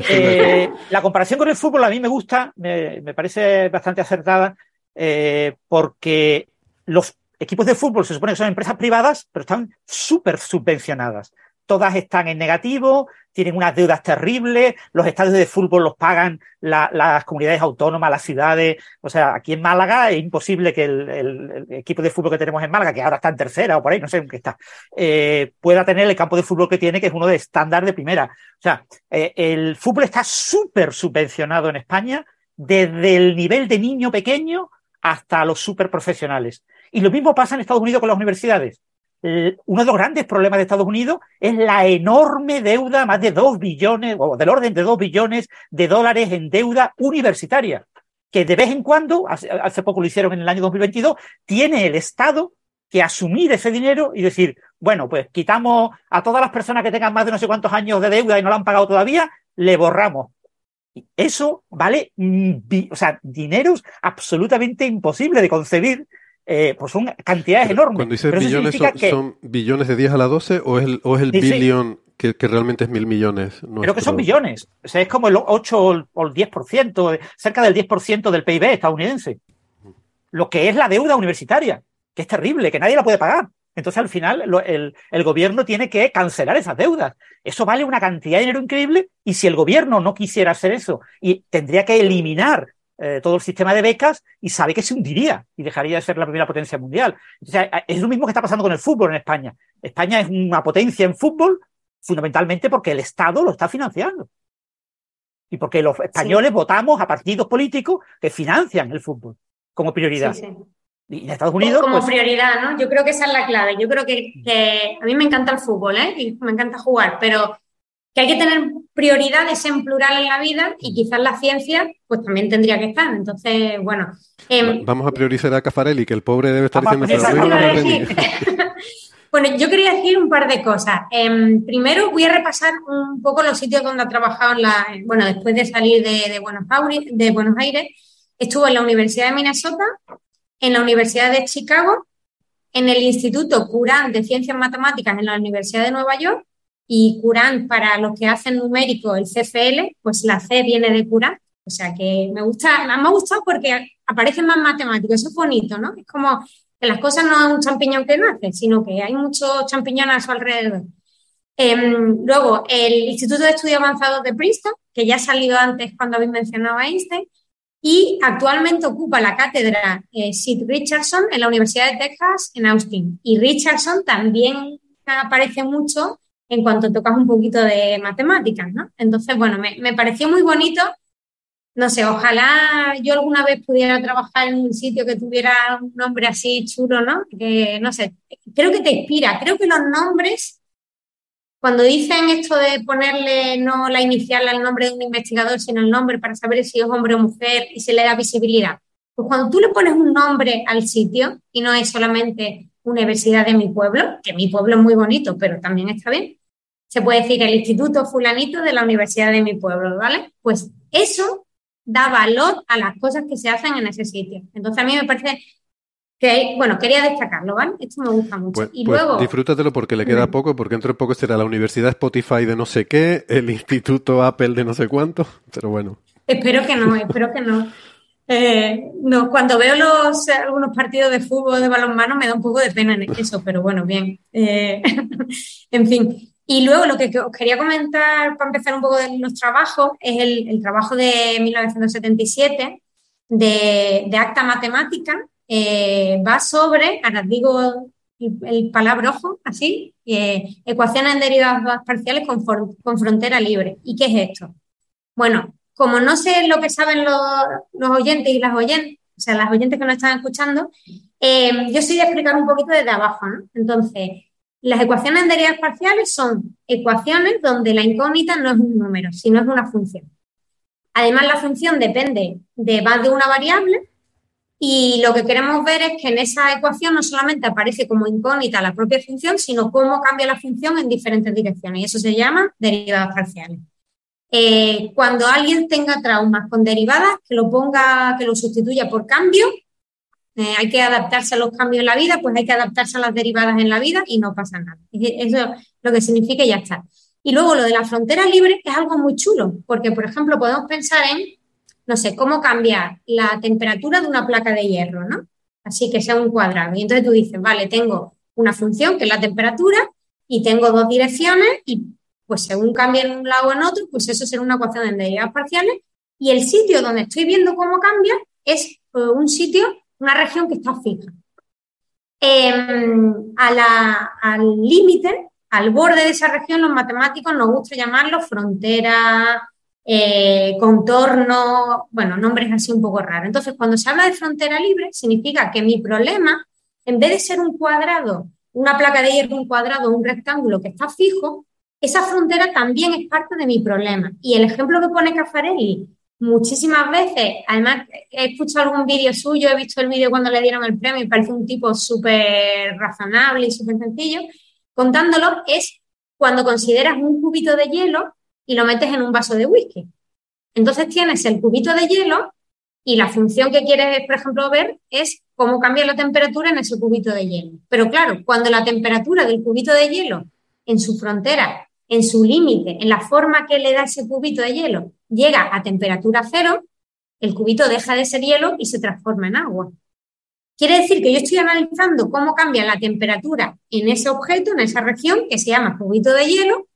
Eh, la comparación con el fútbol a mí me gusta, me, parece bastante acertada, eh, porque los equipos de fútbol se supone que son empresas privadas, pero están súper subvencionadas todas están en negativo, tienen unas deudas terribles, los estadios de fútbol los pagan las comunidades autónomas, las ciudades. O sea, aquí en Málaga es imposible que el, equipo de fútbol que tenemos en Málaga, que ahora está en tercera o por ahí, no sé en qué está, eh, pueda tener el campo de fútbol que tiene, que es uno de estándar de primera. O sea, eh, el fútbol está súper subvencionado en España, desde el nivel de niño pequeño hasta los súper profesionales. Y lo mismo pasa en Estados Unidos con las universidades. Eh, uno de los grandes problemas de Estados Unidos es la enorme deuda, más de dos billones, o del orden de dos billones de dólares en deuda universitaria, que de vez en cuando, hace, poco lo hicieron en el año 2022, tiene el Estado que asumir ese dinero y decir, bueno, pues quitamos a todas las personas que tengan más de no sé cuántos años de deuda y no la han pagado todavía, le borramos. Eso vale, o sea, dineros absolutamente imposible de concebir eh, pues son cantidades enormes. Cuando dices billones, son, billones de 10 a la 12 o es el, o es el billón Que, realmente es mil millones? Creo que son billones. O sea, es como el 8 o el 10%, cerca del 10% del PIB estadounidense. Lo que es la deuda universitaria, que es terrible, que nadie la puede pagar. Entonces, al final, el, el, gobierno tiene que cancelar esas deudas. Eso vale una cantidad de dinero increíble y si el gobierno no quisiera hacer eso y tendría que eliminar eh, todo el sistema de becas y sabe que se hundiría y dejaría de ser la primera potencia mundial. es lo mismo que está pasando con el fútbol en España. España es una potencia en fútbol fundamentalmente porque el Estado lo está financiando. Y porque los españoles votamos a partidos políticos que financian el fútbol como prioridad. Y en Estados Unidos. Como pues prioridad, ¿no? Yo creo que esa es la clave. Yo creo que, que, a mí me encanta el fútbol, ¿eh? Y me encanta jugar, pero que hay que tener prioridades en plural en la vida y quizás la ciencia pues también tendría que estar. Entonces, bueno. Em, vamos a priorizar a Cafarelli, que el pobre debe estar diciendo... bueno, yo quería decir un par de cosas. Em, primero voy a repasar un poco los sitios donde ha trabajado, en la, bueno, después de salir de, Buenos Aires, de Buenos Aires, estuvo en la Universidad de Minnesota, en la Universidad de Chicago, en el Instituto Curán de Ciencias Matemáticas en la Universidad de Nueva York y Curán para los que hacen numérico, el CFL, pues la C viene de Curán. O sea que me gusta, me ha gustado porque aparece más matemático, eso es bonito, ¿no? Es como que las cosas no es un champiñón que nace, sino que hay muchos champiñones a su alrededor. Em, luego, el Instituto de Estudios Avanzados de Princeton, que ya ha salido antes cuando habéis mencionado a Einstein, y actualmente ocupa la cátedra eh, Sid Richardson en la Universidad de Texas en Austin. Y Richardson también aparece mucho en cuanto tocas un poquito de matemáticas, ¿no? Entonces, bueno, me, pareció muy bonito. No sé, ojalá yo alguna vez pudiera trabajar en un sitio que tuviera un nombre así chulo, ¿no? Que, no sé, creo que te inspira. Creo que los nombres cuando dicen esto de ponerle no la inicial al nombre de un investigador, sino el nombre para saber si es hombre o mujer y se le da visibilidad, pues cuando tú le pones un nombre al sitio y no es solamente Universidad de mi pueblo, que mi pueblo es muy bonito, pero también está bien, se puede decir el Instituto Fulanito de la Universidad de mi pueblo, ¿vale? Pues eso da valor a las cosas que se hacen en ese sitio. Entonces a mí me parece que, bueno, quería destacarlo, ¿vale? Esto me gusta mucho. Pues, y pues luego... disfrútatelo porque le queda poco, porque dentro de poco será la Universidad Spotify de no sé qué, el Instituto Apple de no sé cuánto, pero bueno. Espero que no, espero que no. Eh, no, cuando veo los algunos partidos de fútbol de balonmano me da un poco de pena en eso, pero bueno, bien. Eh, en fin. Y luego lo que os quería comentar para empezar un poco de los trabajos es el, el trabajo de 1977 de, acta matemática eh, va sobre, ahora digo el, palabra ojo, así, eh, ecuaciones en derivadas parciales con, con, frontera libre. ¿Y qué es esto? Bueno, como no sé lo que saben los, oyentes y las oyentes, o sea, las oyentes que nos están escuchando, eh, yo soy de explicar un poquito desde abajo, ¿no? Entonces, las ecuaciones en derivadas parciales son ecuaciones donde la incógnita no es un número, sino es una función. Además, la función depende de más de una variable y lo que queremos ver es que en esa ecuación no solamente aparece como incógnita la propia función, sino cómo cambia la función en diferentes direcciones. Y eso se llama derivadas parciales. Eh, cuando alguien tenga traumas con derivadas, que lo ponga, que lo sustituya por cambio. Eh, hay que adaptarse a los cambios en la vida, pues hay que adaptarse a las derivadas en la vida y no pasa nada. Eso es lo que significa y ya está. Y luego lo de la frontera libre es algo muy chulo, porque, por ejemplo, podemos pensar en no sé, cómo cambiar la temperatura de una placa de hierro, ¿no? Así que sea un cuadrado. Y entonces tú dices, vale, tengo una función que es la temperatura y tengo dos direcciones y pues según cambie en un lado o en otro, pues eso será una ecuación en derivadas parciales y el sitio donde estoy viendo cómo cambia es eh, un sitio, una región que está fija. Em, al límite, al borde de esa región, los matemáticos nos gusta llamarlo frontera, eh, contorno, bueno, nombres así un poco raros. Entonces, cuando se habla de frontera libre, significa que mi problema, en vez de ser un cuadrado, una placa de hierro, un cuadrado, un rectángulo que está fijo, esa frontera también es parte de mi problema. Y el ejemplo que pone Caffarelli muchísimas veces, además he escuchado algún vídeo suyo, he visto el vídeo cuando le dieron el premio y parece un tipo súper razonable y súper sencillo, contándolo, es cuando consideras un cubito de hielo y lo metes en un vaso de whisky. Entonces tienes el cubito de hielo y la función que quieres, por ejemplo, ver es cómo cambia la temperatura en ese cubito de hielo. Pero claro, cuando la temperatura del cubito de hielo en su frontera, en su límite, en la forma que le da ese cubito de hielo, llega a temperatura cero, el cubito deja de ser hielo y se transforma en agua. Quiere decir que yo estoy analizando cómo cambia la temperatura en ese objeto, en esa región que se llama cubito de hielo,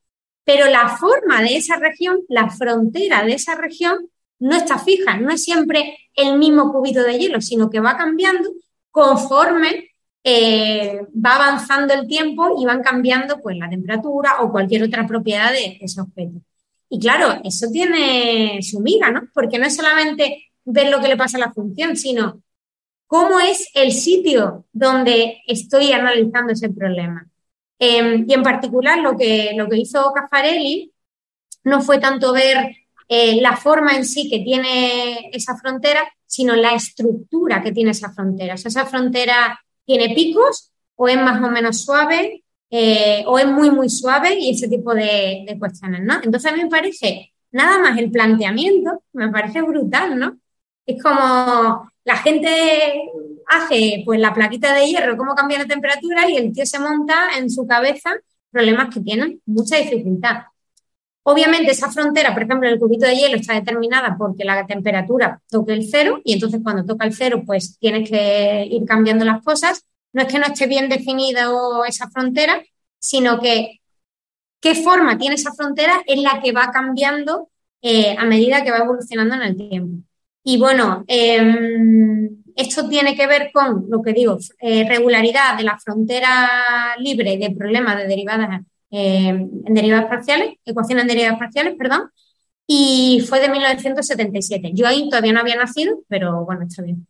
pero la forma de esa región, la frontera de esa región, no está fija, no es siempre el mismo cubito de hielo, sino que va cambiando conforme eh, va avanzando el tiempo y van cambiando pues, la temperatura o cualquier otra propiedad de ese objeto. Y claro, eso tiene su miga, ¿no? Porque no es solamente ver lo que le pasa a la función, sino cómo es el sitio donde estoy analizando ese problema. Em, y en particular lo que, lo que hizo Caffarelli no fue tanto ver eh, la forma en sí que tiene esa frontera, sino la estructura que tiene esa frontera. O sea, esa frontera tiene picos o es más o menos suave eh, o es muy, muy suave y ese tipo de, cuestiones, ¿no? Entonces a mí me parece, nada más el planteamiento, me parece brutal, ¿no? Es como la gente hace pues la plaquita de hierro, cómo cambia la temperatura y el tío se monta en su cabeza problemas que tienen mucha dificultad. Obviamente esa frontera, por ejemplo, el cubito de hielo está determinada porque la temperatura toque el cero y entonces cuando toca el cero pues tienes que ir cambiando las cosas. No es que no esté bien definida esa frontera, sino que qué forma tiene esa frontera es la que va cambiando eh, a medida que va evolucionando en el tiempo. Y bueno, eh, esto tiene que ver con lo que digo, eh, regularidad de la frontera libre de problemas de derivadas eh, en derivadas parciales, ecuaciones en derivadas parciales, perdón, y fue de 1977. Yo ahí todavía no había nacido, pero bueno, está bien.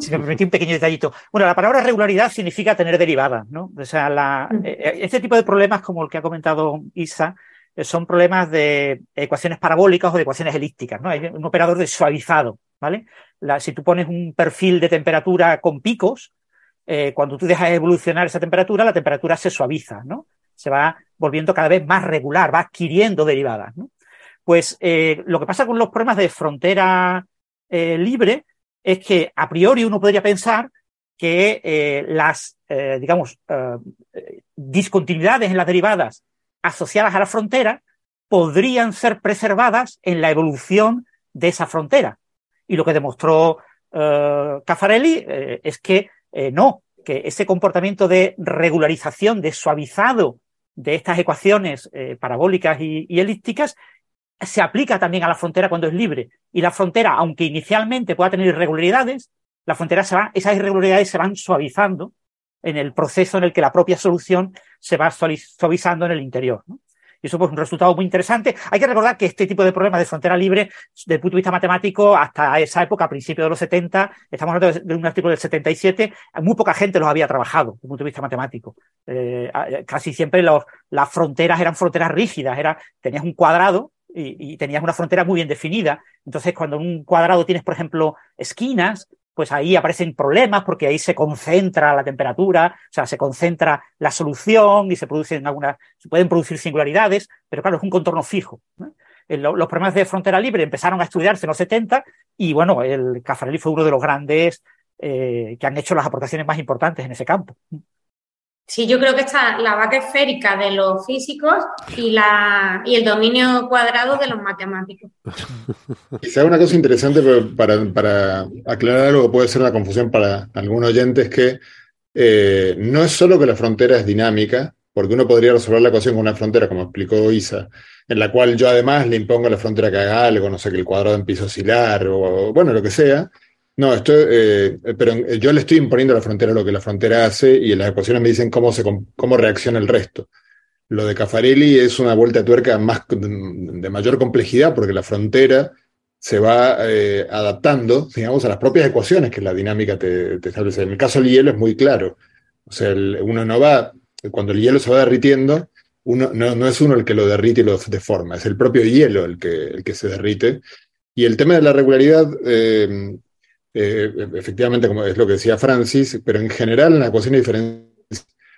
si me permití un pequeño detallito. Bueno, la palabra regularidad significa tener derivadas, ¿no? O sea, la, Mm. eh, este tipo de problemas, como el que ha comentado Isa, eh, son problemas de ecuaciones parabólicas o de ecuaciones elípticas, ¿no? Hay un operador de suavizado, ¿vale? La- si tú pones un perfil de temperatura con picos, eh, cuando tú dejas evolucionar esa temperatura, la temperatura se suaviza, ¿no? Se va volviendo cada vez más regular, va adquiriendo derivadas. Pues eh, lo que pasa con los problemas de frontera eh, libre es que a priori uno podría pensar que eh, las, digamos, discontinuidades en las derivadas asociadas a la frontera podrían ser preservadas en la evolución de esa frontera. Y lo que demostró Caffarelli es que no, que ese comportamiento de regularización, de suavizado de estas ecuaciones eh, parabólicas y, elípticas se aplica también a la frontera cuando es libre. Y la frontera, aunque inicialmente pueda tener irregularidades, la frontera se va, esas irregularidades se van suavizando en el proceso en el que la propia solución se va suavi- suavizando en el interior. Y eso pues un resultado muy interesante. Hay que recordar que este tipo de problemas de frontera libre, desde el punto de vista matemático, hasta esa época, a principios de los 70, estamos hablando de- un artículo del 77, muy poca gente los había trabajado desde el punto de vista matemático. Eh, a- casi siempre las fronteras eran fronteras rígidas, era, tenías un cuadrado y, y tenías una frontera muy bien definida. Entonces, cuando en un cuadrado tienes, por ejemplo, esquinas, pues ahí aparecen problemas porque ahí se concentra la temperatura, o sea, se concentra la solución y se producen algunas, se pueden producir singularidades, pero claro, es un contorno fijo. Eh, lo- Los problemas de frontera libre empezaron a estudiarse en los 70 y bueno, el Caffarelli fue uno de los grandes eh, que han hecho las aportaciones más importantes en ese campo. Sí, yo creo que está la vaca esférica de los físicos y, la, y el dominio cuadrado de los matemáticos. Quizá una cosa interesante para, para aclarar algo que puede ser una confusión para algún oyente es que eh, no es solo que la frontera es dinámica, porque uno podría resolver la ecuación con una frontera, como explicó Isa, en la cual yo además le impongo a la frontera que haga algo, no sé, que el cuadrado empiece a oscilar o, bueno, lo que sea. No, esto, eh, pero yo le estoy imponiendo a la frontera lo que la frontera hace y las ecuaciones me dicen cómo, se, cómo reacciona el resto. Lo de Caffarelli es una vuelta de tuerca más, de mayor complejidad porque la frontera se va eh, adaptando, digamos, a las propias ecuaciones que la dinámica te, establece. En el caso del hielo es muy claro. O sea, uno no va, cuando el hielo se va derritiendo, uno, no, no, es uno el que lo derrite y lo deforma, es el propio hielo el que, el que se derrite. Y el tema de la regularidad, eh, eh, efectivamente, como es lo que decía Francis, pero en general en la ecuación diferencial,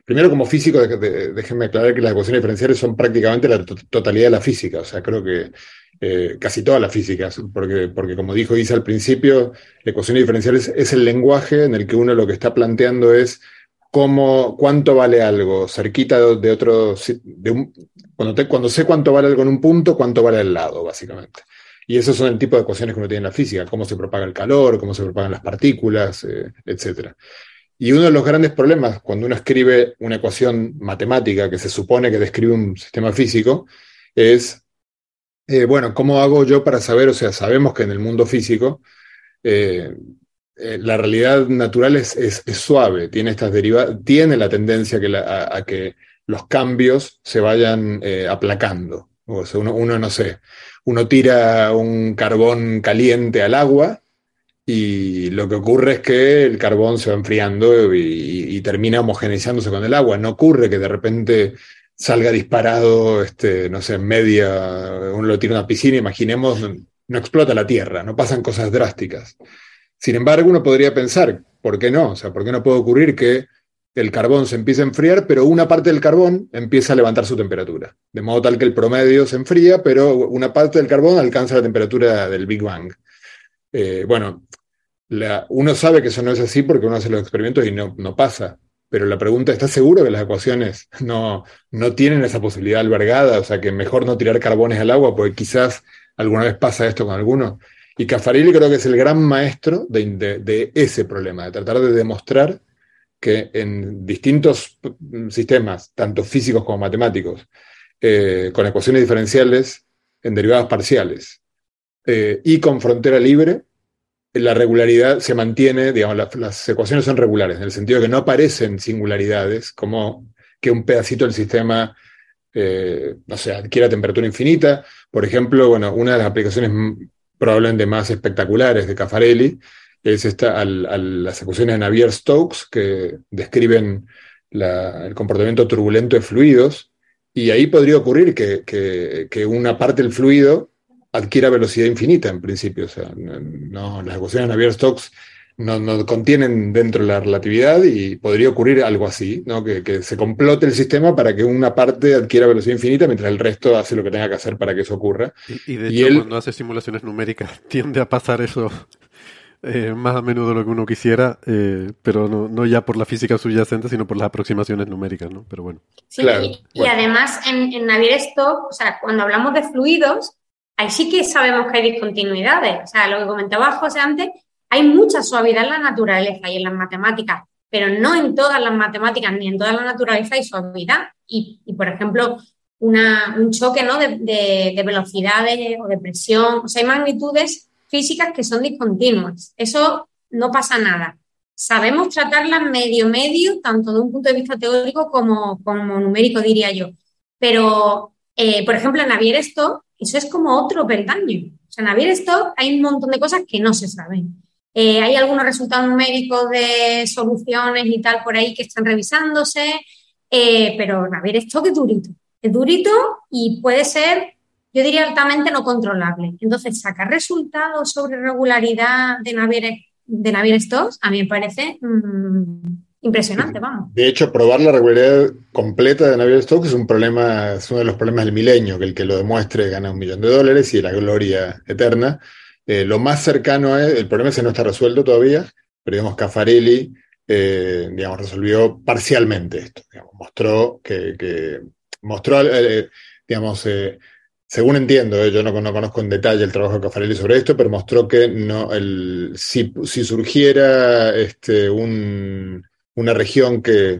primero como físico, de, déjenme aclarar que las ecuaciones diferenciales son prácticamente la to totalidad de la física, o sea, creo que eh, casi todas las físicas, porque, porque como dijo Isa al principio, la ecuación diferencial es, es, el lenguaje en el que uno lo que está planteando es cómo, cuánto vale algo cerquita de, de otro, de un, cuando, te, cuando sé cuánto vale algo en un punto, cuánto vale al lado, básicamente. Y esos son el tipo de ecuaciones que uno tiene en la física, cómo se propaga el calor, cómo se propagan las partículas, eh, etc. Y uno de los grandes problemas cuando uno escribe una ecuación matemática que se supone que describe un sistema físico es, eh, bueno, ¿cómo hago yo para saber? O sea, sabemos que en el mundo físico eh, eh, la realidad natural es, suave, tiene estas tiene la tendencia a, que los cambios se vayan aplacando. O sea, uno, uno, no sé, uno tira un carbón caliente al agua y lo que ocurre es que el carbón se va enfriando y, termina homogeneizándose con el agua. No ocurre que de repente salga disparado, este, no sé, en media, uno lo tira a una piscina, imaginemos, no, no explota la Tierra, no pasan cosas drásticas. Sin embargo, uno podría pensar, ¿por qué no? O sea, ¿por qué no puede ocurrir que el carbón se empiece a enfriar, pero una parte del carbón empieza a levantar su temperatura? De modo tal que el promedio se enfría, pero una parte del carbón alcanza la temperatura del Big Bang. Eh, bueno, uno sabe que eso no es así porque uno hace los experimentos y no, pasa. Pero la pregunta, ¿estás seguro que las ecuaciones no, no tienen esa posibilidad albergada? O sea, que mejor no tirar carbones al agua, porque quizás alguna vez pasa esto con alguno. Y Caffarelli creo que es el gran maestro de, ese problema, de tratar de demostrar que en distintos sistemas, tanto físicos como matemáticos, eh, con ecuaciones diferenciales en derivadas parciales eh, y con frontera libre, la regularidad se mantiene, digamos, la, las ecuaciones son regulares, en el sentido de que no aparecen singularidades, como que un pedacito del sistema, eh, adquiera temperatura infinita. Por ejemplo, bueno, una de las aplicaciones probablemente más espectaculares de Caffarelli es esta, a las ecuaciones de Navier-Stokes que describen el comportamiento turbulento de fluidos, y ahí podría ocurrir que, una parte del fluido adquiera velocidad infinita en principio. O sea, no, las ecuaciones de Navier-Stokes no, contienen dentro de la relatividad y podría ocurrir algo así, ¿no? que, se complote el sistema para que una parte adquiera velocidad infinita mientras el resto hace lo que tenga que hacer para que eso ocurra. Y, de hecho, cuando hace simulaciones numéricas tiende a pasar eso eh, más a menudo de lo que uno quisiera, eh, pero no, ya por la física subyacente, sino por las aproximaciones numéricas, ¿no? Pero bueno. Sí, y, además en, en Navier-Stokes, o sea, cuando hablamos de fluidos, ahí sí que sabemos que hay discontinuidades. O sea, lo que comentaba José antes, hay mucha suavidad en la naturaleza y en las matemáticas, pero no en todas las matemáticas ni en toda la naturaleza hay suavidad. Y, por ejemplo, un choque ¿no? de, velocidades o de presión, o sea, hay magnitudes físicas que son discontinuas. Eso no pasa nada. Sabemos tratarlas medio medio, tanto de un punto de vista teórico como, como numérico, diría yo. Pero, eh, por ejemplo, en Navier esto, eso es como otro peldaño. O sea, en Navier esto hay un montón de cosas que no se saben. Eh, hay algunos resultados numéricos de soluciones y tal por ahí que están revisándose, eh, pero esto que es durito. Es durito y puede ser, yo diría, altamente no controlable. Entonces, sacar resultados sobre regularidad de Navier, de Navier Stokes a mí me parece mm, impresionante, vamos. De hecho, probar la regularidad completa de Navier Stokes es un problema, es uno de los problemas del milenio, que el que lo demuestre gana un millón de dólares y la gloria eterna. Eh, lo más cercano es, el problema ese no está resuelto todavía, pero digamos, Caffarelli, eh, digamos, resolvió parcialmente esto. mostró que, mostró, eh, digamos, según entiendo, yo no, conozco en detalle el trabajo de Caffarelli sobre esto, pero mostró que no, el, si, surgiera este, una región que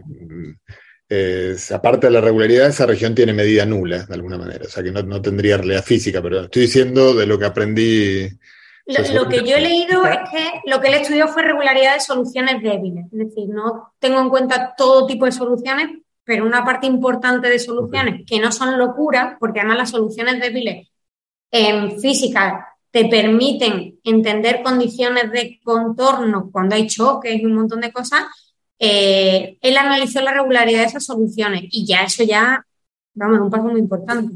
aparte de la regularidad, esa región tiene medida nula, de alguna manera. O sea, que no, no tendría realidad física, pero estoy diciendo de lo que aprendí lo, que yo he leído es que lo que él estudió fue regularidad de soluciones débiles. Es decir, no tengo en cuenta todo tipo de soluciones, pero una parte importante de soluciones que no son locuras, porque además las soluciones débiles en física te permiten entender condiciones de contorno cuando hay choques y un montón de cosas, eh, él analizó la regularidad de esas soluciones y ya eso ya, vamos, es un paso muy importante.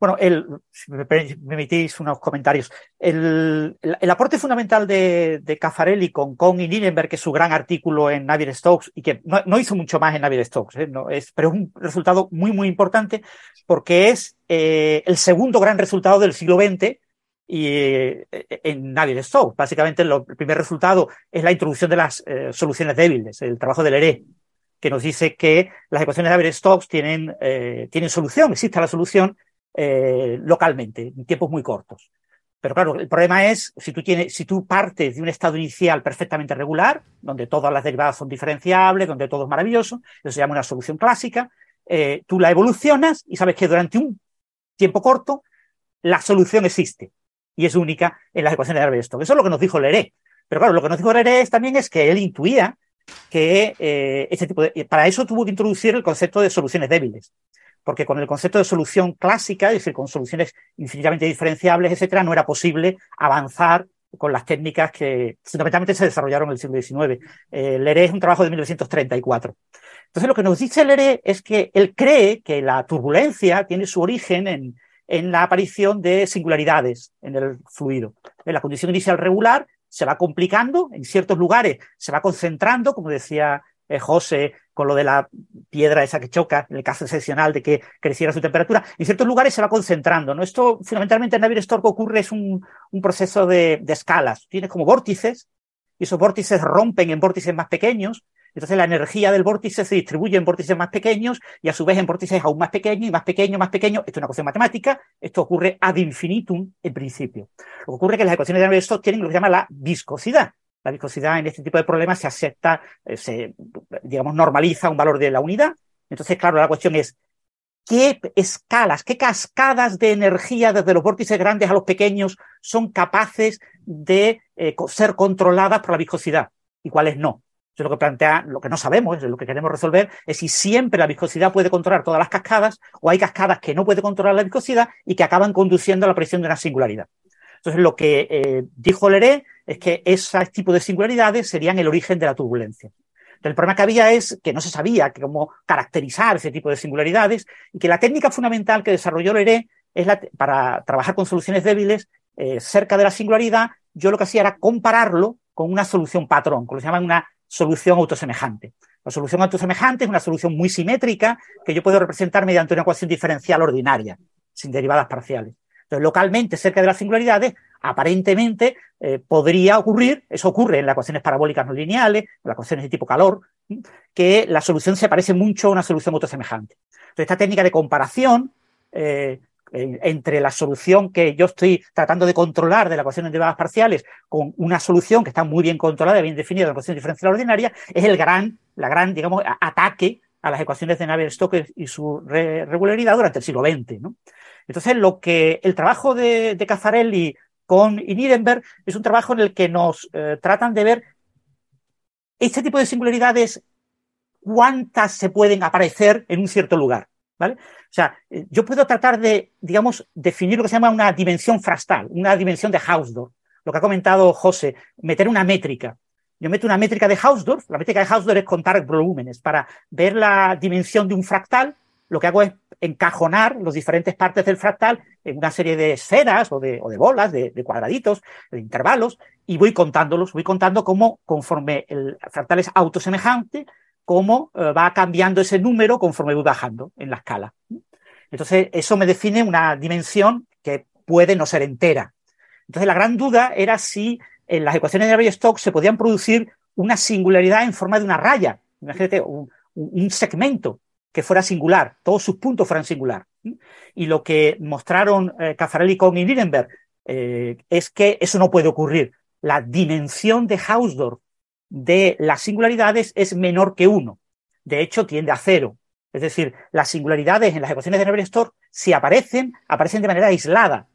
Bueno, el, si me permitís unos comentarios. El, aporte fundamental de, de Caffarelli con Kohn y Nirenberg, que es su gran artículo en Navier Stokes, y que no, hizo mucho más en Navier Stokes, ¿eh? no, es, pero es un resultado muy, muy importante porque es eh, el segundo gran resultado del siglo XX y, eh, en Navier Stokes. Básicamente, el primer resultado es la introducción de las soluciones débiles, el trabajo del ERE, que nos dice que las ecuaciones de Navier-Stokes tienen, tienen solución, existe la solución, eh, localmente, en tiempos muy cortos. Pero claro, el problema es si tú, tienes, si tú partes de un estado inicial perfectamente regular, donde todas las derivadas son diferenciables, donde todo es maravilloso, eso se llama una solución clásica, eh, tú la evolucionas y sabes que durante un tiempo corto la solución existe y es única en las ecuaciones de Navier-Stokes. Eso es lo que nos dijo Leré. Pero claro, lo que nos dijo Leré también es que él intuía que eh, este tipo de, para eso tuvo que introducir el concepto de soluciones débiles porque con el concepto de solución clásica, es decir, con soluciones infinitamente diferenciables, etcétera, no era posible avanzar con las técnicas que fundamentalmente se desarrollaron en el siglo XIX. Eh, Leré es un trabajo de 1934. Entonces, lo que nos dice Leré es que él cree que la turbulencia tiene su origen en, en la aparición de singularidades en el fluido. En la condición inicial regular se va complicando, en ciertos lugares se va concentrando, como decía eh, José, con lo de la piedra esa que choca, en el caso excepcional de que creciera su temperatura, en ciertos lugares se va concentrando. ¿no? Esto fundamentalmente en Navier Stork ocurre, es un, un proceso de, escalas. Tienes como vórtices, y esos vórtices rompen en vórtices más pequeños, entonces la energía del vórtice se distribuye en vórtices más pequeños y a su vez en vórtices aún más pequeños y más pequeños, más pequeños. Esto es una cuestión matemática, esto ocurre ad infinitum en principio. Lo que ocurre es que las ecuaciones de Navier Stokes tienen lo que se llama la viscosidad la viscosidad en este tipo de problemas se acepta, eh, se, digamos, normaliza un valor de la unidad. Entonces, claro, la cuestión es, ¿qué escalas, qué cascadas de energía desde los vórtices grandes a los pequeños son capaces de eh, ser controladas por la viscosidad y cuáles no? Eso es lo que plantea, lo que no sabemos, lo que queremos resolver, es si siempre la viscosidad puede controlar todas las cascadas o hay cascadas que no puede controlar la viscosidad y que acaban conduciendo a la presión de una singularidad. Entonces, lo que eh, dijo Leré es que ese tipo de singularidades serían el origen de la turbulencia. el problema que había es que no se sabía cómo caracterizar ese tipo de singularidades y que la técnica fundamental que desarrolló Leré es la, para trabajar con soluciones débiles eh, cerca de la singularidad, yo lo que hacía era compararlo con una solución patrón, con lo que se llama una solución autosemejante. La solución autosemejante es una solución muy simétrica que yo puedo representar mediante una ecuación diferencial ordinaria, sin derivadas parciales. Entonces, localmente, cerca de las singularidades, aparentemente eh, podría ocurrir, eso ocurre en las ecuaciones parabólicas no lineales, en las ecuaciones de tipo calor, que la solución se parece mucho a una solución autosemejante. Entonces, esta técnica de comparación eh, entre la solución que yo estoy tratando de controlar de la ecuación de derivadas parciales con una solución que está muy bien controlada, bien definida de la ecuación diferencial ordinaria, es el gran, la gran, digamos, ataque a las ecuaciones de Navier-Stokes y su regularidad durante el siglo XX. Entonces, lo que el trabajo de, de Caffarelli con Nirenberg es un trabajo en el que nos eh, tratan de ver este tipo de singularidades, cuántas se pueden aparecer en un cierto lugar. ¿Vale? O sea, eh, yo puedo tratar de, digamos, definir lo que se llama una dimensión frastal, una dimensión de Hausdorff, lo que ha comentado José, meter una métrica. Yo meto una métrica de Hausdorff, la métrica de Hausdorff es contar volúmenes. Para ver la dimensión de un fractal, lo que hago es encajonar las diferentes partes del fractal en una serie de esferas o de, bolas, de, cuadraditos, de intervalos, y voy contándolos, voy contando cómo, conforme el fractal es autosemejante, cómo eh, va cambiando ese número conforme voy bajando en la escala. Entonces, eso me define una dimensión que puede no ser entera. Entonces, la gran duda era si en las ecuaciones de Navier-Stokes se podían producir una singularidad en forma de una raya. Imagínate, un segmento que fuera singular, todos sus puntos fueran singular. Y lo que mostraron eh, Kohn y Nirenberg eh, es que eso no puede ocurrir. La dimensión de Hausdorff de las singularidades es menor que uno. De hecho, tiende a cero. Es decir, las singularidades en las ecuaciones de Navier-Stokes, si aparecen, aparecen de manera aislada.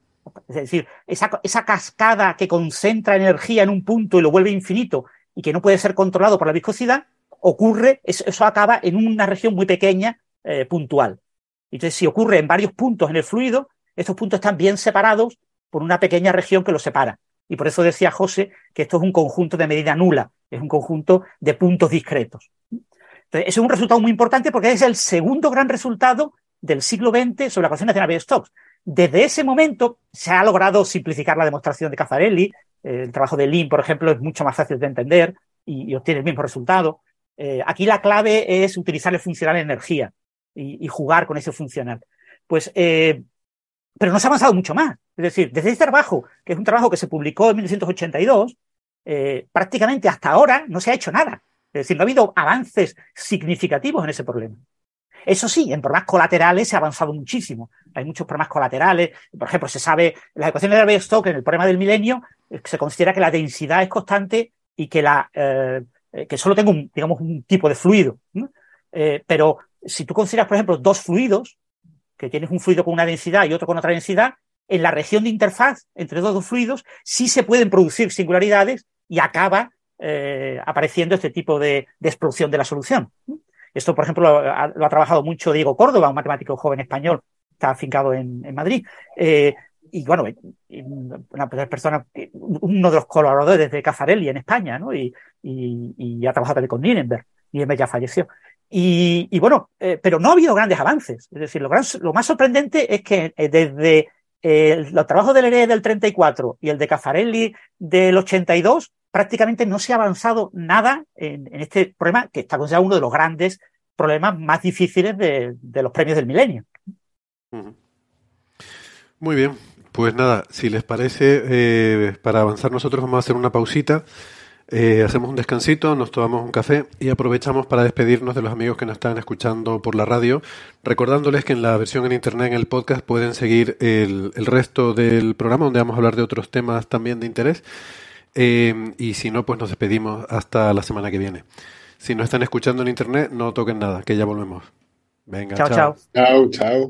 Es decir, esa, esa cascada que concentra energía en un punto y lo vuelve infinito y que no puede ser controlado por la viscosidad, ocurre, eso, acaba en una región muy pequeña, eh, puntual. Entonces, si ocurre en varios puntos en el fluido, estos puntos están bien separados por una pequeña región que los separa. Y por eso decía José que esto es un conjunto de medida nula, es un conjunto de puntos discretos. Entonces, ese es un resultado muy importante porque es el segundo gran resultado del siglo XX sobre la ecuación de Navier-Stokes. Desde ese momento se ha logrado simplificar la demostración de Caffarelli. El trabajo de Lin, por ejemplo, es mucho más fácil de entender y obtiene el mismo resultado. Eh, aquí la clave es utilizar el funcional energía y, jugar con ese funcional. Pues, eh, pero no se ha avanzado mucho más. Es decir, desde este trabajo, que es un trabajo que se publicó en 1982, eh, prácticamente hasta ahora no se ha hecho nada. Es decir, no ha habido avances significativos en ese problema. Eso sí, en problemas colaterales se ha avanzado muchísimo. Hay muchos problemas colaterales. Por ejemplo, se sabe, las ecuaciones de Navier-Stokes en el problema del milenio, se considera que la densidad es constante y que la, que solo tengo un, digamos, un tipo de fluido. Eh, pero si tú consideras, por ejemplo, dos fluidos, que tienes un fluido con una densidad y otro con otra densidad, en la región de interfaz entre dos, dos fluidos sí se pueden producir singularidades y acaba eh, apareciendo este tipo de, de, explosión de la solución. Esto, por ejemplo, lo ha, trabajado mucho Diego Córdoba, un matemático joven español, está afincado en, Madrid. Eh, y bueno, una persona, uno de los colaboradores de Caffarelli en España, ¿no? Y, y, y ha trabajado también con Nirenberg. Nirenberg ya falleció. Y, y bueno, eh, pero no ha habido grandes avances. Es decir, lo, gran, lo más sorprendente es que eh, desde eh, los trabajos del ERE del 34 y el de Caffarelli del 82, prácticamente no se ha avanzado nada en, este problema que está considerado uno de los grandes problemas más difíciles de los premios del milenio. Muy bien, pues nada, si les parece, eh, para avanzar nosotros vamos a hacer una pausita, eh, hacemos un descansito, nos tomamos un café y aprovechamos para despedirnos de los amigos que nos están escuchando por la radio, recordándoles que en la versión en internet, en el podcast, pueden seguir el, el resto del programa donde vamos a hablar de otros temas también de interés. Eh, y si no, pues nos despedimos hasta la semana que viene. Si no están escuchando en internet, no toquen nada, que ya volvemos. Venga, chao. Chao, chao. chao.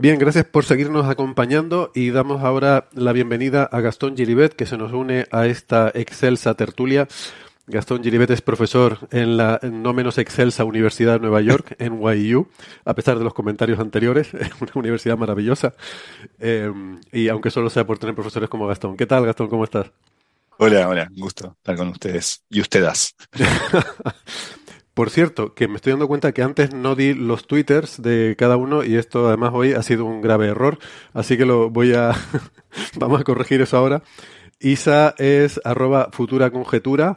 Bien, gracias por seguirnos acompañando y damos ahora la bienvenida a Gastón Giribet, que se nos une a esta excelsa tertulia. Gastón Giribet es profesor en la no menos excelsa Universidad de Nueva York, en NYU, a pesar de los comentarios anteriores, es una universidad maravillosa. Eh, y aunque solo sea por tener profesores como Gastón. ¿Qué tal, Gastón? ¿Cómo estás? Hola, hola, un gusto estar con ustedes. Y ustedes. Por cierto, que me estoy dando cuenta que antes no di los twitters de cada uno y esto además hoy ha sido un grave error, así que lo voy a vamos a corregir eso ahora. Isa es arroba futura conjetura.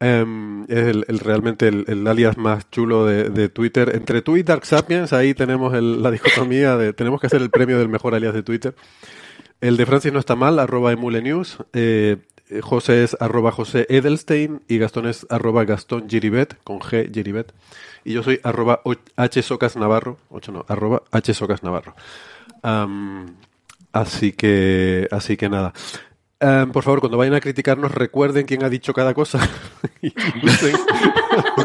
em, es realmente el, alias más chulo de, Twitter. Entre tú y Dark Sapiens, ahí tenemos la dicotomía de tenemos que hacer el premio del mejor alias de Twitter. El de Francis no está mal, arroba emule news. Eh, eh, José es arroba José Edelstein y Gastón es arroba Gastón Giribet, con G Giribet. Y yo soy arroba o- H Socas Navarro, 8 no, arroba H Socas Navarro. Así que, así que nada. Am, por favor, cuando vayan a criticarnos, recuerden quién ha dicho cada cosa. Y usen-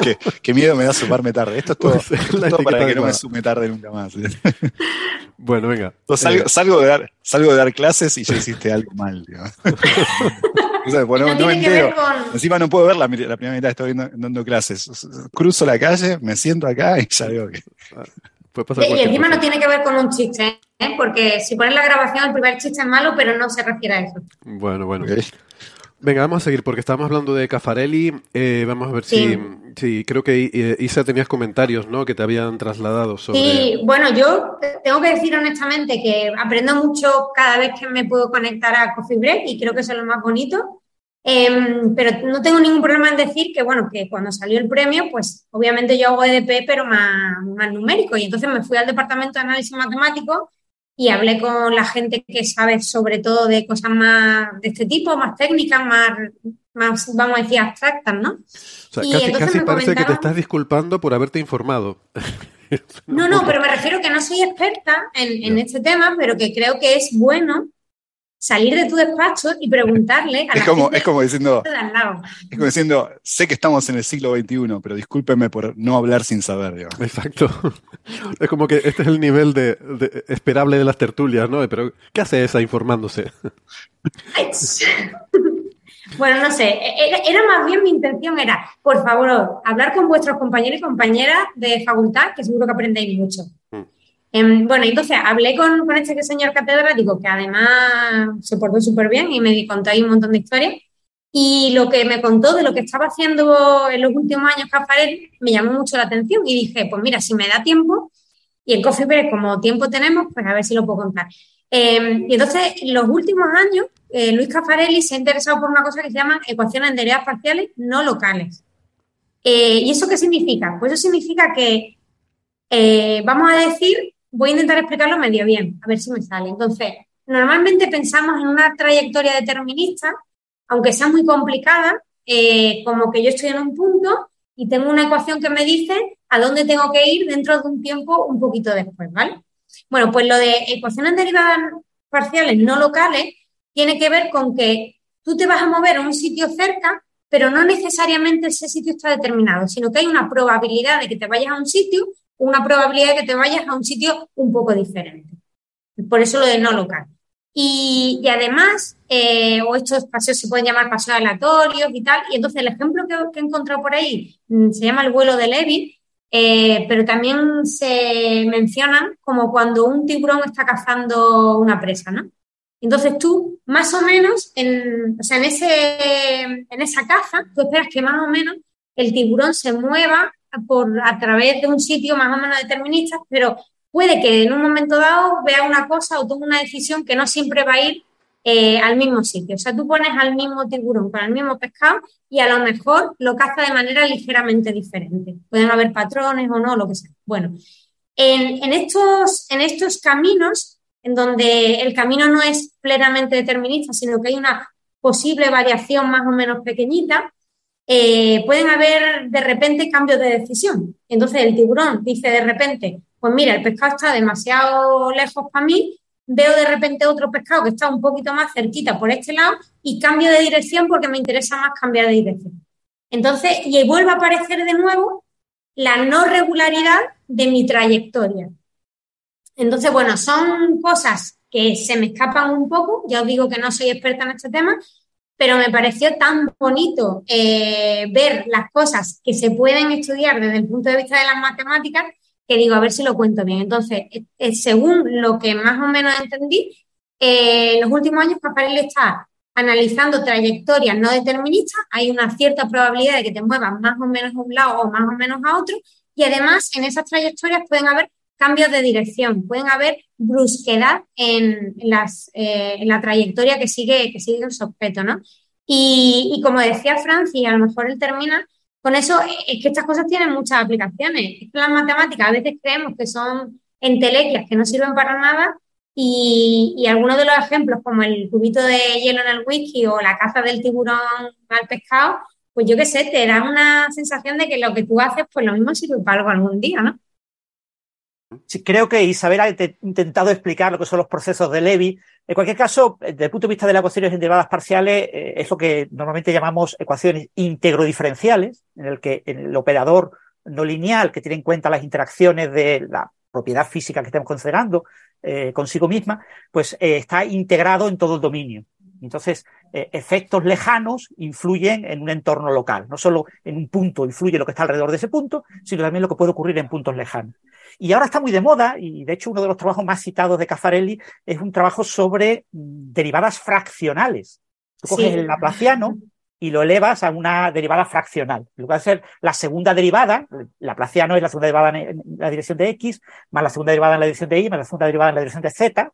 Qué, miedo me da sumarme tarde. Esto es todo, Usen esto es la todo para que no me sume tarde nunca más. Bueno, venga. Salgo, Eh, salgo de dar, salgo de dar clases y ya hiciste algo mal. O sea, no, No me con- Encima no puedo ver la, la primera mitad, estoy dando, dando clases. Cruzo la calle, me siento acá y ya veo que. puede pasar Y encima cosa. no tiene que ver con un chiste, ¿eh? porque si pones la grabación, el primer chiste es malo, pero no se refiere a eso. Bueno, bueno. Venga, vamos a seguir porque estábamos hablando de Cafarelli. Eh, vamos a ver Sí. si, si creo que eh, Isa tenías comentarios, ¿no? Que te habían trasladado sobre. Sí, bueno, yo tengo que decir honestamente que aprendo mucho cada vez que me puedo conectar a Coffee Break y creo que eso es lo más bonito. Em, pero no tengo ningún problema en decir que, bueno, que cuando salió el premio, pues obviamente yo hago EDP, pero más, más numérico. Y entonces me fui al departamento de análisis matemático y hablé con la gente que sabe sobre todo de cosas más de este tipo, más técnicas, más, más vamos a decir, abstractas, ¿no? O sea, y casi, entonces casi me parece que te estás disculpando por haberte informado. No, no, pero me refiero que no soy experta en, en este tema, pero que creo que es bueno salir de tu despacho y preguntarle a la Es como, gente es como diciendo, de al lado. es como diciendo, sé que estamos en el siglo XXI, pero discúlpeme por no hablar sin saber. digo. Exacto. Es como que este es el nivel de, de- esperable de las tertulias, ¿no? Pero, ¿qué hace esa informándose? Bueno, no sé, era, era más bien mi intención era, por favor, hablar con vuestros compañeros y compañeras de facultad, que seguro que aprendéis mucho. Em, bueno, entonces hablé con, este señor catedrático que además se portó súper bien y me contó ahí un montón de historias. Y lo que me contó de lo que estaba haciendo en los últimos años Cafarel me llamó mucho la atención y dije, pues mira, si me da tiempo y en Coffee como tiempo tenemos, pues a ver si lo puedo contar. Eh, y entonces, en los últimos años, eh, Luis Caffarelli se ha interesado por una cosa que se llama ecuaciones de derivadas parciales no locales. Eh, ¿Y eso qué significa? Pues eso significa que, eh, vamos a decir, voy a intentar explicarlo medio bien, a ver si me sale. Entonces, normalmente pensamos en una trayectoria determinista, aunque sea muy complicada, eh, como que yo estoy en un punto y tengo una ecuación que me dice a dónde tengo que ir dentro de un tiempo un poquito después, ¿vale? Bueno, pues lo de ecuaciones derivadas parciales no locales tiene que ver con que tú te vas a mover a un sitio cerca, pero no necesariamente ese sitio está determinado, sino que hay una probabilidad de que te vayas a un sitio, una probabilidad de que te vayas a un sitio un poco diferente. Por eso lo de no local. Y, y además, eh, o estos paseos se pueden llamar paseos aleatorios y tal. Y entonces el ejemplo que, he encontrado por ahí mm, se llama el vuelo de Levy. eh, pero también se mencionan como cuando un tiburón está cazando una presa, ¿no? Entonces tú, más o menos, en, o sea, en, ese, en esa caza, tú esperas que más o menos el tiburón se mueva por, a través de un sitio más o menos determinista, pero puede que en un momento dado vea una cosa o tome una decisión que no siempre va a ir eh, al mismo sitio. O sea, tú pones al mismo tiburón con el mismo pescado y a lo mejor lo caza de manera ligeramente diferente. Pueden haber patrones o no, lo que sea. Bueno, en, estos, en estos caminos, en donde el camino no es plenamente determinista, sino que hay una posible variación más o menos pequeñita, eh, pueden haber de repente cambios de decisión. Entonces el tiburón dice de repente, pues mira, el pescado está demasiado lejos para mí, veo de repente otro pescado que está un poquito más cerquita por este lado y cambio de dirección porque me interesa más cambiar de dirección. Entonces, y vuelve a aparecer de nuevo la no regularidad de mi trayectoria. Entonces, bueno, son cosas que se me escapan un poco, ya os digo que no soy experta en este tema, pero me pareció tan bonito eh, ver las cosas que se pueden estudiar desde el punto de vista de las matemáticas que digo, a ver si lo cuento bien. Entonces, eh, eh, según lo que más o menos entendí, en los últimos años Paparelli está analizando trayectorias no deterministas, hay una cierta probabilidad de que te muevas más o menos a un lado o más o menos a otro, y además en esas trayectorias pueden haber cambios de dirección, pueden haber brusquedad en, las, eh, en la trayectoria que sigue, que sigue el objeto, ¿no? Y, y como decía Francis, a lo mejor él termina con eso es que estas cosas tienen muchas aplicaciones. Es que las matemáticas a veces creemos que son entelequias que no sirven para nada y, algunos de los ejemplos, como el cubito de hielo en el whisky o la caza del tiburón al pescado, pues yo qué sé, te da una sensación de que lo que tú haces, pues lo mismo sirve para algo algún día, ¿no? Creo que Isabel ha intentado explicar lo que son los procesos de Levy. En cualquier caso, desde el punto de vista de las ecuaciones integradas parciales, eh, es lo que normalmente llamamos ecuaciones integrodifferenciales, en el que el operador no lineal, que tiene en cuenta las interacciones de la propiedad física que estamos considerando eh, consigo misma, pues eh, está integrado en todo el dominio. Entonces, efectos lejanos influyen en un entorno local. No solo en un punto influye lo que está alrededor de ese punto, sino también lo que puede ocurrir en puntos lejanos. Y ahora está muy de moda, y de hecho uno de los trabajos más citados de Caffarelli es un trabajo sobre derivadas fraccionales. Tú coges el laplaciano y lo elevas a una derivada fraccional. Lo que va a ser la segunda derivada, laplaciano es la segunda derivada en la dirección de x, más la segunda derivada en la dirección de y, más la segunda derivada en la dirección de z,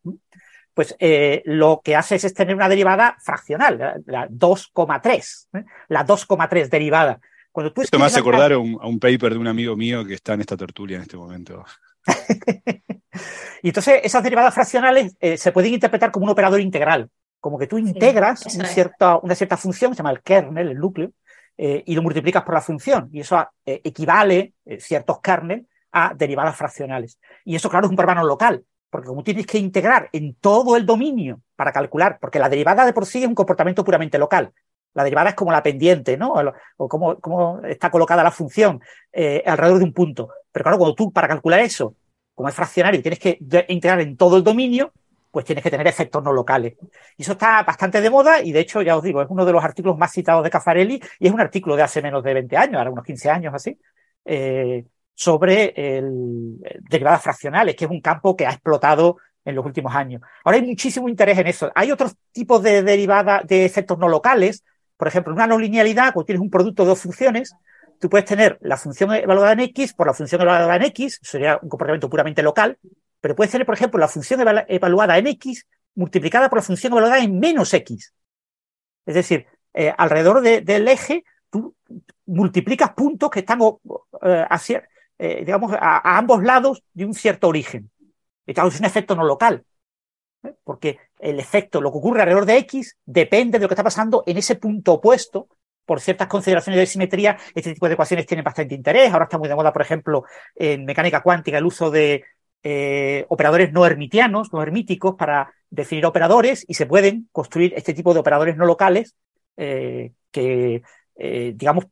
pues eh, lo que hace es, tener una derivada fraccional, la, 2,3, ¿eh? la 2,3 derivada. Cuando tú Esto me hace acordar a un, paper de un amigo mío que está en esta tertulia en este momento. y entonces esas derivadas fraccionales eh, se pueden interpretar como un operador integral, como que tú integras una, cierta, una cierta función, se llama el kernel, el núcleo, eh, y lo multiplicas por la función. Y eso eh, equivale, ciertos kernel, a derivadas fraccionales. Y eso, claro, es un problema local, porque como tienes que integrar en todo el dominio para calcular, porque la derivada de por sí es un comportamiento puramente local, la derivada es como la pendiente, ¿no? O, cómo, está colocada la función eh, alrededor de un punto. Pero claro, cuando tú para calcular eso, como es fraccionario, tienes que integrar en todo el dominio, pues tienes que tener efectos no locales. Y eso está bastante de moda y de hecho, ya os digo, es uno de los artículos más citados de Caffarelli y es un artículo de hace menos de 20 años, ahora unos 15 años así, eh, sobre el, derivadas fraccionales, que es un campo que ha explotado en los últimos años. Ahora hay muchísimo interés en eso. Hay otros tipos de derivadas de efectos no locales, por ejemplo, una no linealidad, cuando tienes un producto de dos funciones, tú puedes tener la función evaluada en X por la función evaluada en X, sería un comportamiento puramente local, pero puedes tener, por ejemplo, la función evaluada en X multiplicada por la función evaluada en menos X. Es decir, eh, alrededor del eje, tú multiplicas puntos que están eh, eh, digamos, a, ambos lados de un cierto origen. Y claro, es un efecto no local. Porque el efecto, lo que ocurre alrededor de X, depende de lo que está pasando en ese punto opuesto. Por ciertas consideraciones de simetría, este tipo de ecuaciones tienen bastante interés. Ahora está muy de moda, por ejemplo, en mecánica cuántica, el uso de eh, operadores no hermitianos, no hermíticos, para definir operadores y se pueden construir este tipo de operadores no locales eh, que, eh, digamos,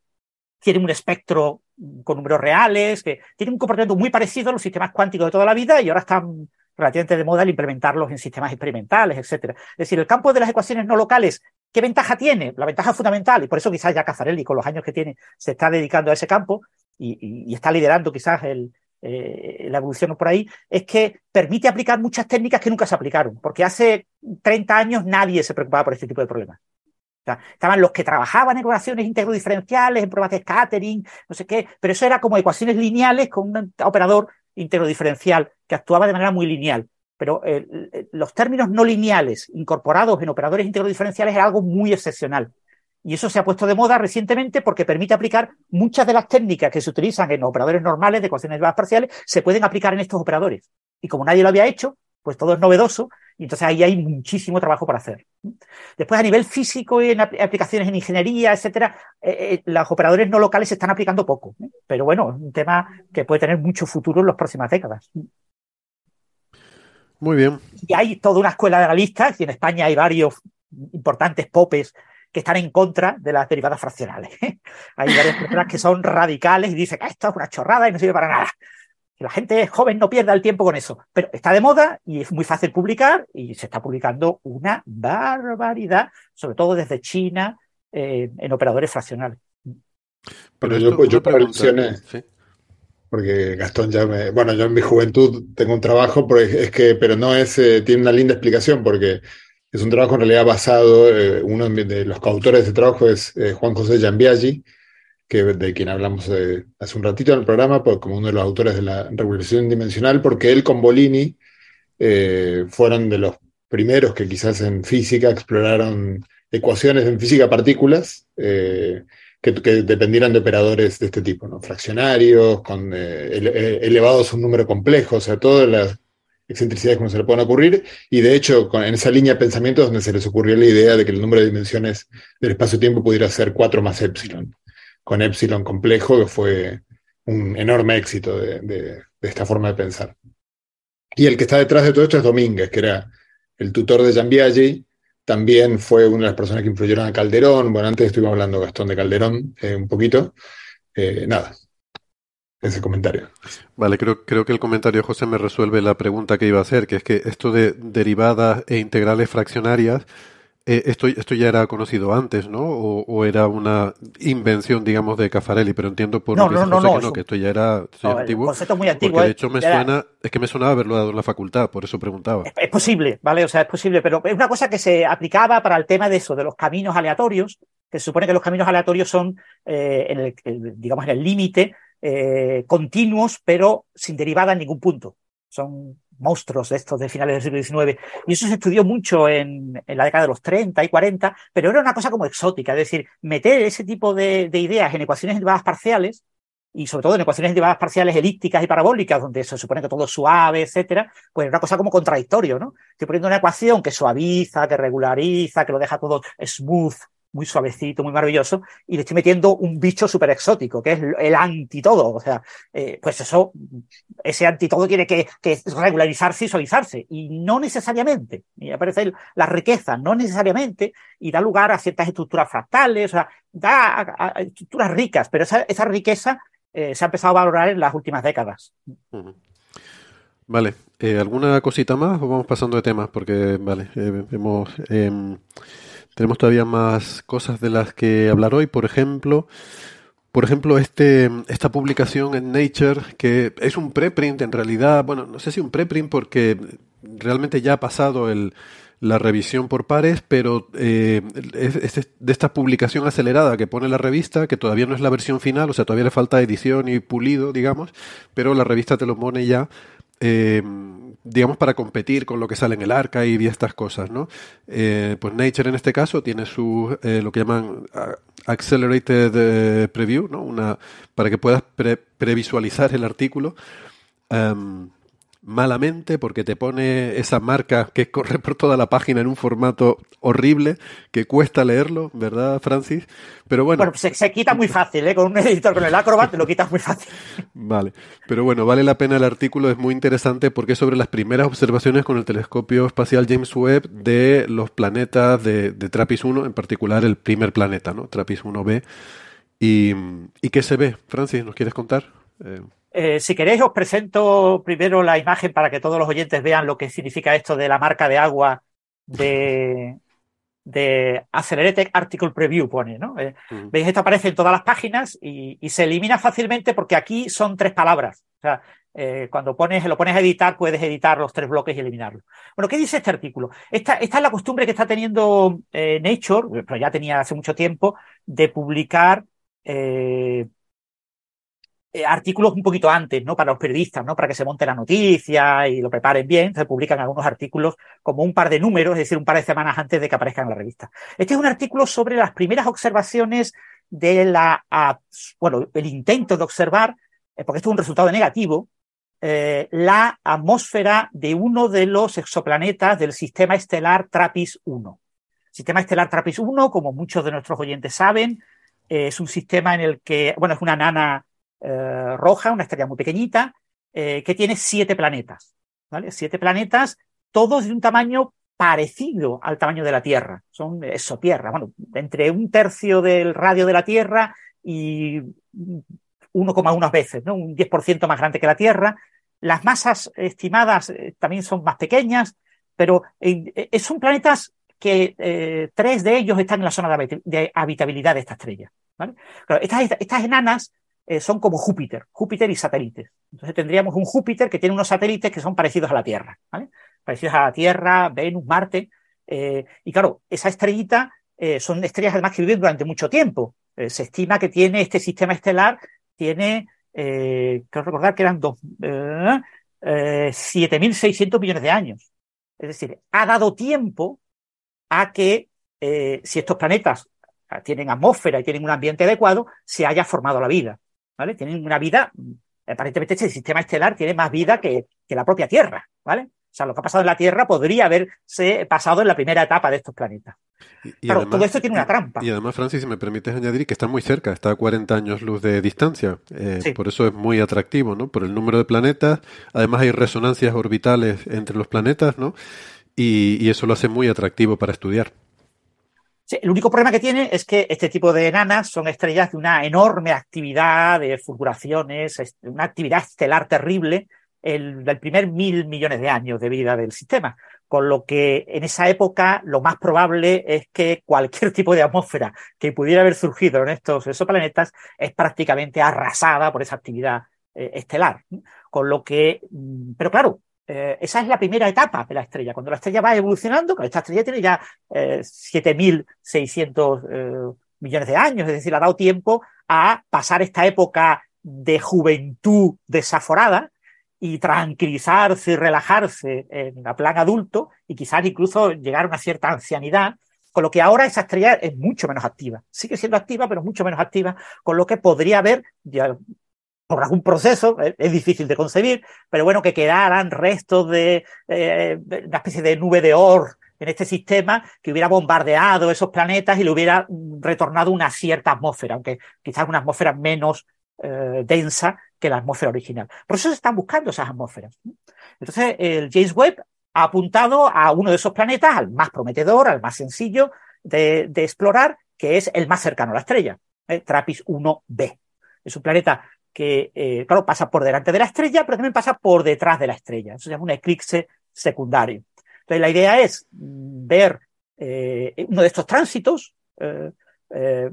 tienen un espectro con números reales, que tienen un comportamiento muy parecido a los sistemas cuánticos de toda la vida y ahora están relativamente de moda el implementarlos en sistemas experimentales, etcétera. Es decir, el campo de las ecuaciones no locales, ¿qué ventaja tiene? La ventaja fundamental, y por eso quizás ya Cazarelli, con los años que tiene, se está dedicando a ese campo, y, está liderando quizás eh, la evolución por ahí, es que permite aplicar muchas técnicas que nunca se aplicaron, porque hace 30 años nadie se preocupaba por este tipo de problemas. Estaban los que trabajaban en ecuaciones integro-diferenciales, en pruebas de scattering, no sé qué, pero eso era como ecuaciones lineales con un operador integro-diferencial que actuaba de manera muy lineal. Pero eh, los términos no lineales incorporados en operadores integro-diferenciales era algo muy excepcional. Y eso se ha puesto de moda recientemente porque permite aplicar muchas de las técnicas que se utilizan en operadores normales de ecuaciones derivadas parciales, se pueden aplicar en estos operadores. Y como nadie lo había hecho, pues todo es novedoso y entonces ahí hay muchísimo trabajo para hacer. Después, a nivel físico y en aplicaciones en ingeniería, etcétera, eh, eh, los operadores no locales se están aplicando poco. ¿eh? Pero bueno, es un tema que puede tener mucho futuro en las próximas décadas. Muy bien. Y hay toda una escuela de analistas, y en España hay varios importantes popes que están en contra de las derivadas fraccionales. hay varias personas que son radicales y dicen que esto es una chorrada y no sirve para nada que la gente joven no pierda el tiempo con eso. Pero está de moda y es muy fácil publicar y se está publicando una barbaridad, sobre todo desde China, eh, en operadores fraccionales. Pero yo, yo porque Gastón ya me... Bueno, yo en mi juventud tengo un trabajo, pero es que, pero no es, eh, tiene una linda explicación porque es un trabajo en realidad basado, eh, uno de los coautores de ese trabajo es Juan José Giambiaggi, que, de quien hablamos eh, hace un ratito en el programa, pues, como uno de los autores de la regulación dimensional, porque él con Bolini eh, fueron de los primeros que quizás en física exploraron ecuaciones en física partículas eh, que, dependieran de operadores de este tipo, ¿no? fraccionarios, con elevados a un número complejo, o sea, todas las excentricidades que no se le pueden ocurrir, y de hecho en esa línea de pensamiento donde se les ocurrió la idea de que el número de dimensiones del espacio-tiempo pudiera ser 4 más epsilon con Epsilon complejo, que fue un enorme éxito de, esta forma de pensar. Y el que está detrás de todo esto es Domínguez, que era el tutor de Giambiaggi, también fue una de las personas que influyeron a Calderón. Bueno, antes estuvimos hablando Gastón de Calderón eh, un poquito. Eh, nada, ese comentario. Vale, creo, creo que el comentario, José, me resuelve la pregunta que iba a hacer, que es que esto de derivadas e integrales fraccionarias eh, esto, esto ya era conocido antes, ¿no? O, era una invención, digamos, de Caffarelli, pero entiendo por no, que, no, no, no, que esto ya era antiguo. concepto muy antiguo. Porque de hecho me suena, es que me sonaba haberlo dado en la facultad, por eso preguntaba. Es, posible, ¿vale? O sea, es posible, pero es una cosa que se aplicaba para el tema de eso, de los caminos aleatorios, que se supone que los caminos aleatorios son, eh, en el, digamos, en el límite, eh, continuos, pero sin derivada en ningún punto. Son monstruos de estos de finales del siglo XIX. Y eso se estudió mucho en, la década de los 30 y 40, pero era una cosa como exótica, es decir, meter ese tipo de, ideas en ecuaciones derivadas parciales, y sobre todo en ecuaciones derivadas parciales elípticas y parabólicas, donde se supone que todo es suave, etcétera, pues una cosa como contradictorio, ¿no? Estoy poniendo una ecuación que suaviza, que regulariza, que lo deja todo smooth, muy suavecito, muy maravilloso, y le estoy metiendo un bicho súper exótico, que es el antitodo. O sea, eh, pues eso, ese antitodo tiene que, regularizarse y suavizarse, y no necesariamente. Y aparece la riqueza, no necesariamente, y da lugar a ciertas estructuras fractales, o sea, da estructuras ricas, pero esa, esa riqueza eh, se ha empezado a valorar en las últimas décadas. Vale, eh, ¿alguna cosita más o vamos pasando de temas? Porque, vale, hemos em, tenemos todavía más cosas de las que hablar hoy, por ejemplo, por ejemplo, este, esta publicación en Nature, que es un preprint en realidad, bueno, no sé si un preprint porque realmente ya ha pasado el, la revisión por pares, pero eh, es, de esta publicación acelerada que pone la revista, que todavía no es la versión final, o sea, todavía le falta edición y pulido, digamos, pero la revista te lo pone ya eh, digamos, para competir con lo que sale en el archive y estas cosas, ¿no? Eh, pues Nature en este caso tiene su, eh, lo que llaman Accelerated Preview, ¿no? Una, para que puedas previsualizar el artículo. Em, malamente porque te pone esa marca que corre por toda la página en un formato horrible que cuesta leerlo, ¿verdad, Francis? Pero bueno. Bueno, pues se, quita muy fácil, ¿eh? Con un editor, con el Acrobat, te lo quitas muy fácil. Vale, pero bueno, vale la pena el artículo, es muy interesante porque es sobre las primeras observaciones con el telescopio espacial James Webb de los planetas de, de TRAPPIST 1, en particular el primer planeta, ¿no? TRAPPIST 1b. ¿Y, ¿Y qué se ve? Francis, ¿nos quieres contar? Eh, eh, si queréis, os presento primero la imagen para que todos los oyentes vean lo que significa esto de la marca de agua de, de Accelerated Article Preview, pone, ¿no? Eh, Veis, esto aparece en todas las páginas y, y, se elimina fácilmente porque aquí son tres palabras. O sea, eh, cuando pones, lo pones a editar, puedes editar los tres bloques y eliminarlo. Bueno, ¿qué dice este artículo? Esta, esta es la costumbre que está teniendo Nature, pero ya tenía hace mucho tiempo, de publicar eh, eh, artículos un poquito antes, ¿no? Para los periodistas, ¿no? Para que se monte la noticia y lo preparen bien. Se publican algunos artículos como un par de números, es decir, un par de semanas antes de que aparezcan en la revista. Este es un artículo sobre las primeras observaciones de la, bueno, el intento de observar, porque esto es un resultado negativo, eh, la atmósfera de uno de los exoplanetas del sistema estelar TRAPPIST-1. Sistema estelar TRAPPIST-1, como muchos de nuestros oyentes saben, eh, es un sistema en el que, bueno, es una nana eh, roja, una estrella muy pequeñita, eh, que tiene siete planetas, ¿vale? Siete planetas, todos de un tamaño parecido al tamaño de la Tierra. Son exotierra, bueno, entre un tercio del radio de la Tierra y 1,1 veces, ¿no? Un 10% más grande que la Tierra. Las masas estimadas eh, también son más pequeñas, pero son planetas que tres de ellos están en la zona de, habitabilidad de esta estrella. Claro, estas, estas enanas eh, son como Júpiter, Júpiter y satélites. Entonces tendríamos un Júpiter que tiene unos satélites que son parecidos a la Tierra, ¿vale? Parecidos a la Tierra, Venus, Marte. Eh, y claro, esa estrellita son estrellas además que viven durante mucho tiempo. se estima que tiene este sistema estelar, tiene eh, creo recordar que eran dos, eh, eh, 7.600 millones de años. Es decir, ha dado tiempo a que eh, si estos planetas tienen atmósfera y tienen un ambiente adecuado, se haya formado la vida. ¿Vale? Tienen una vida, aparentemente este sistema estelar tiene más vida que, que la propia Tierra. ¿vale? O sea, lo que ha pasado en la Tierra podría haberse pasado en la primera etapa de estos planetas. Y, y Claro, además, todo esto tiene una trampa. Y además, Francis, si me permites añadir que está muy cerca, está a 40 años luz de distancia. Eh, Sí. Por eso es muy atractivo, ¿no? Por el número de planetas. Además, hay resonancias orbitales entre los planetas, ¿no? Y, y eso lo hace muy atractivo para estudiar. El único problema que tiene es que este tipo de enanas son estrellas de una enorme actividad de fulguraciones, es- una actividad estelar terrible el, del primer mil millones de años de vida del sistema. Con lo que en esa época lo más probable es que cualquier tipo de atmósfera que pudiera haber surgido en estos exoplanetas es prácticamente arrasada por esa actividad eh, estelar. Con lo que, mm, pero claro, eh, esa es la primera etapa de la estrella. Cuando la estrella va evolucionando, claro, esta estrella tiene ya eh, 7.600 eh, millones de años, es decir, ha dado tiempo a pasar esta época de juventud desaforada y tranquilizarse y relajarse en la plan adulto y quizás incluso llegar a una cierta ancianidad, con lo que ahora esa estrella es mucho menos activa. Sigue siendo activa, pero mucho menos activa, con lo que podría haber, por algún proceso, es, es difícil de concebir, pero bueno, que quedaran restos de eh, una especie de nube de Oort en este sistema que hubiera bombardeado esos planetas y le hubiera retornado una cierta atmósfera, aunque quizás una atmósfera menos eh, densa que la atmósfera original. Por eso se están buscando esas atmósferas. Entonces, el James Webb ha apuntado a uno de esos planetas, al más prometedor, al más sencillo de, de explorar, que es el más cercano a la estrella, eh, TRAPPIST 1b. Es un planeta que, eh, claro, pasa por delante de la estrella, pero también pasa por detrás de la estrella. Eso se llama un eclipse secundario. Entonces, la idea es ver eh, uno de estos tránsitos, eh,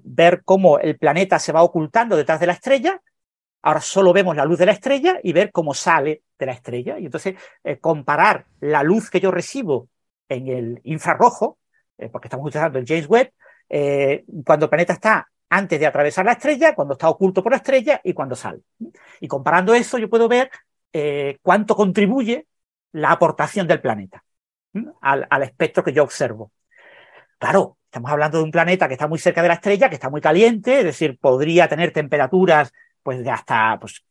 ver cómo el planeta se va ocultando detrás de la estrella. Ahora solo vemos la luz de la estrella y ver cómo sale de la estrella. Y entonces comparar la luz que yo recibo en el infrarrojo, porque estamos utilizando el James Webb, cuando el planeta está antes de atravesar la estrella, cuando está oculto por la estrella y cuando sale. Y comparando eso, yo puedo ver eh, cuánto contribuye la aportación del planeta al, espectro que yo observo. Claro, estamos hablando de un planeta que está muy cerca de la estrella, que está muy caliente, es decir, podría tener temperaturas pues de hasta pues,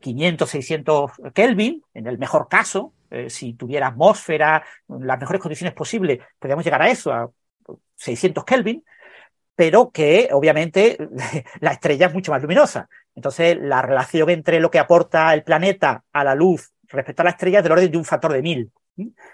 500, 600 Kelvin, en el mejor caso, eh, si tuviera atmósfera, las mejores condiciones posibles, podríamos llegar a eso, a 600 Kelvin, pero que obviamente la estrella es mucho más luminosa. Entonces, la relación entre lo que aporta el planeta a la luz respecto a la estrella es del orden de un factor de mil.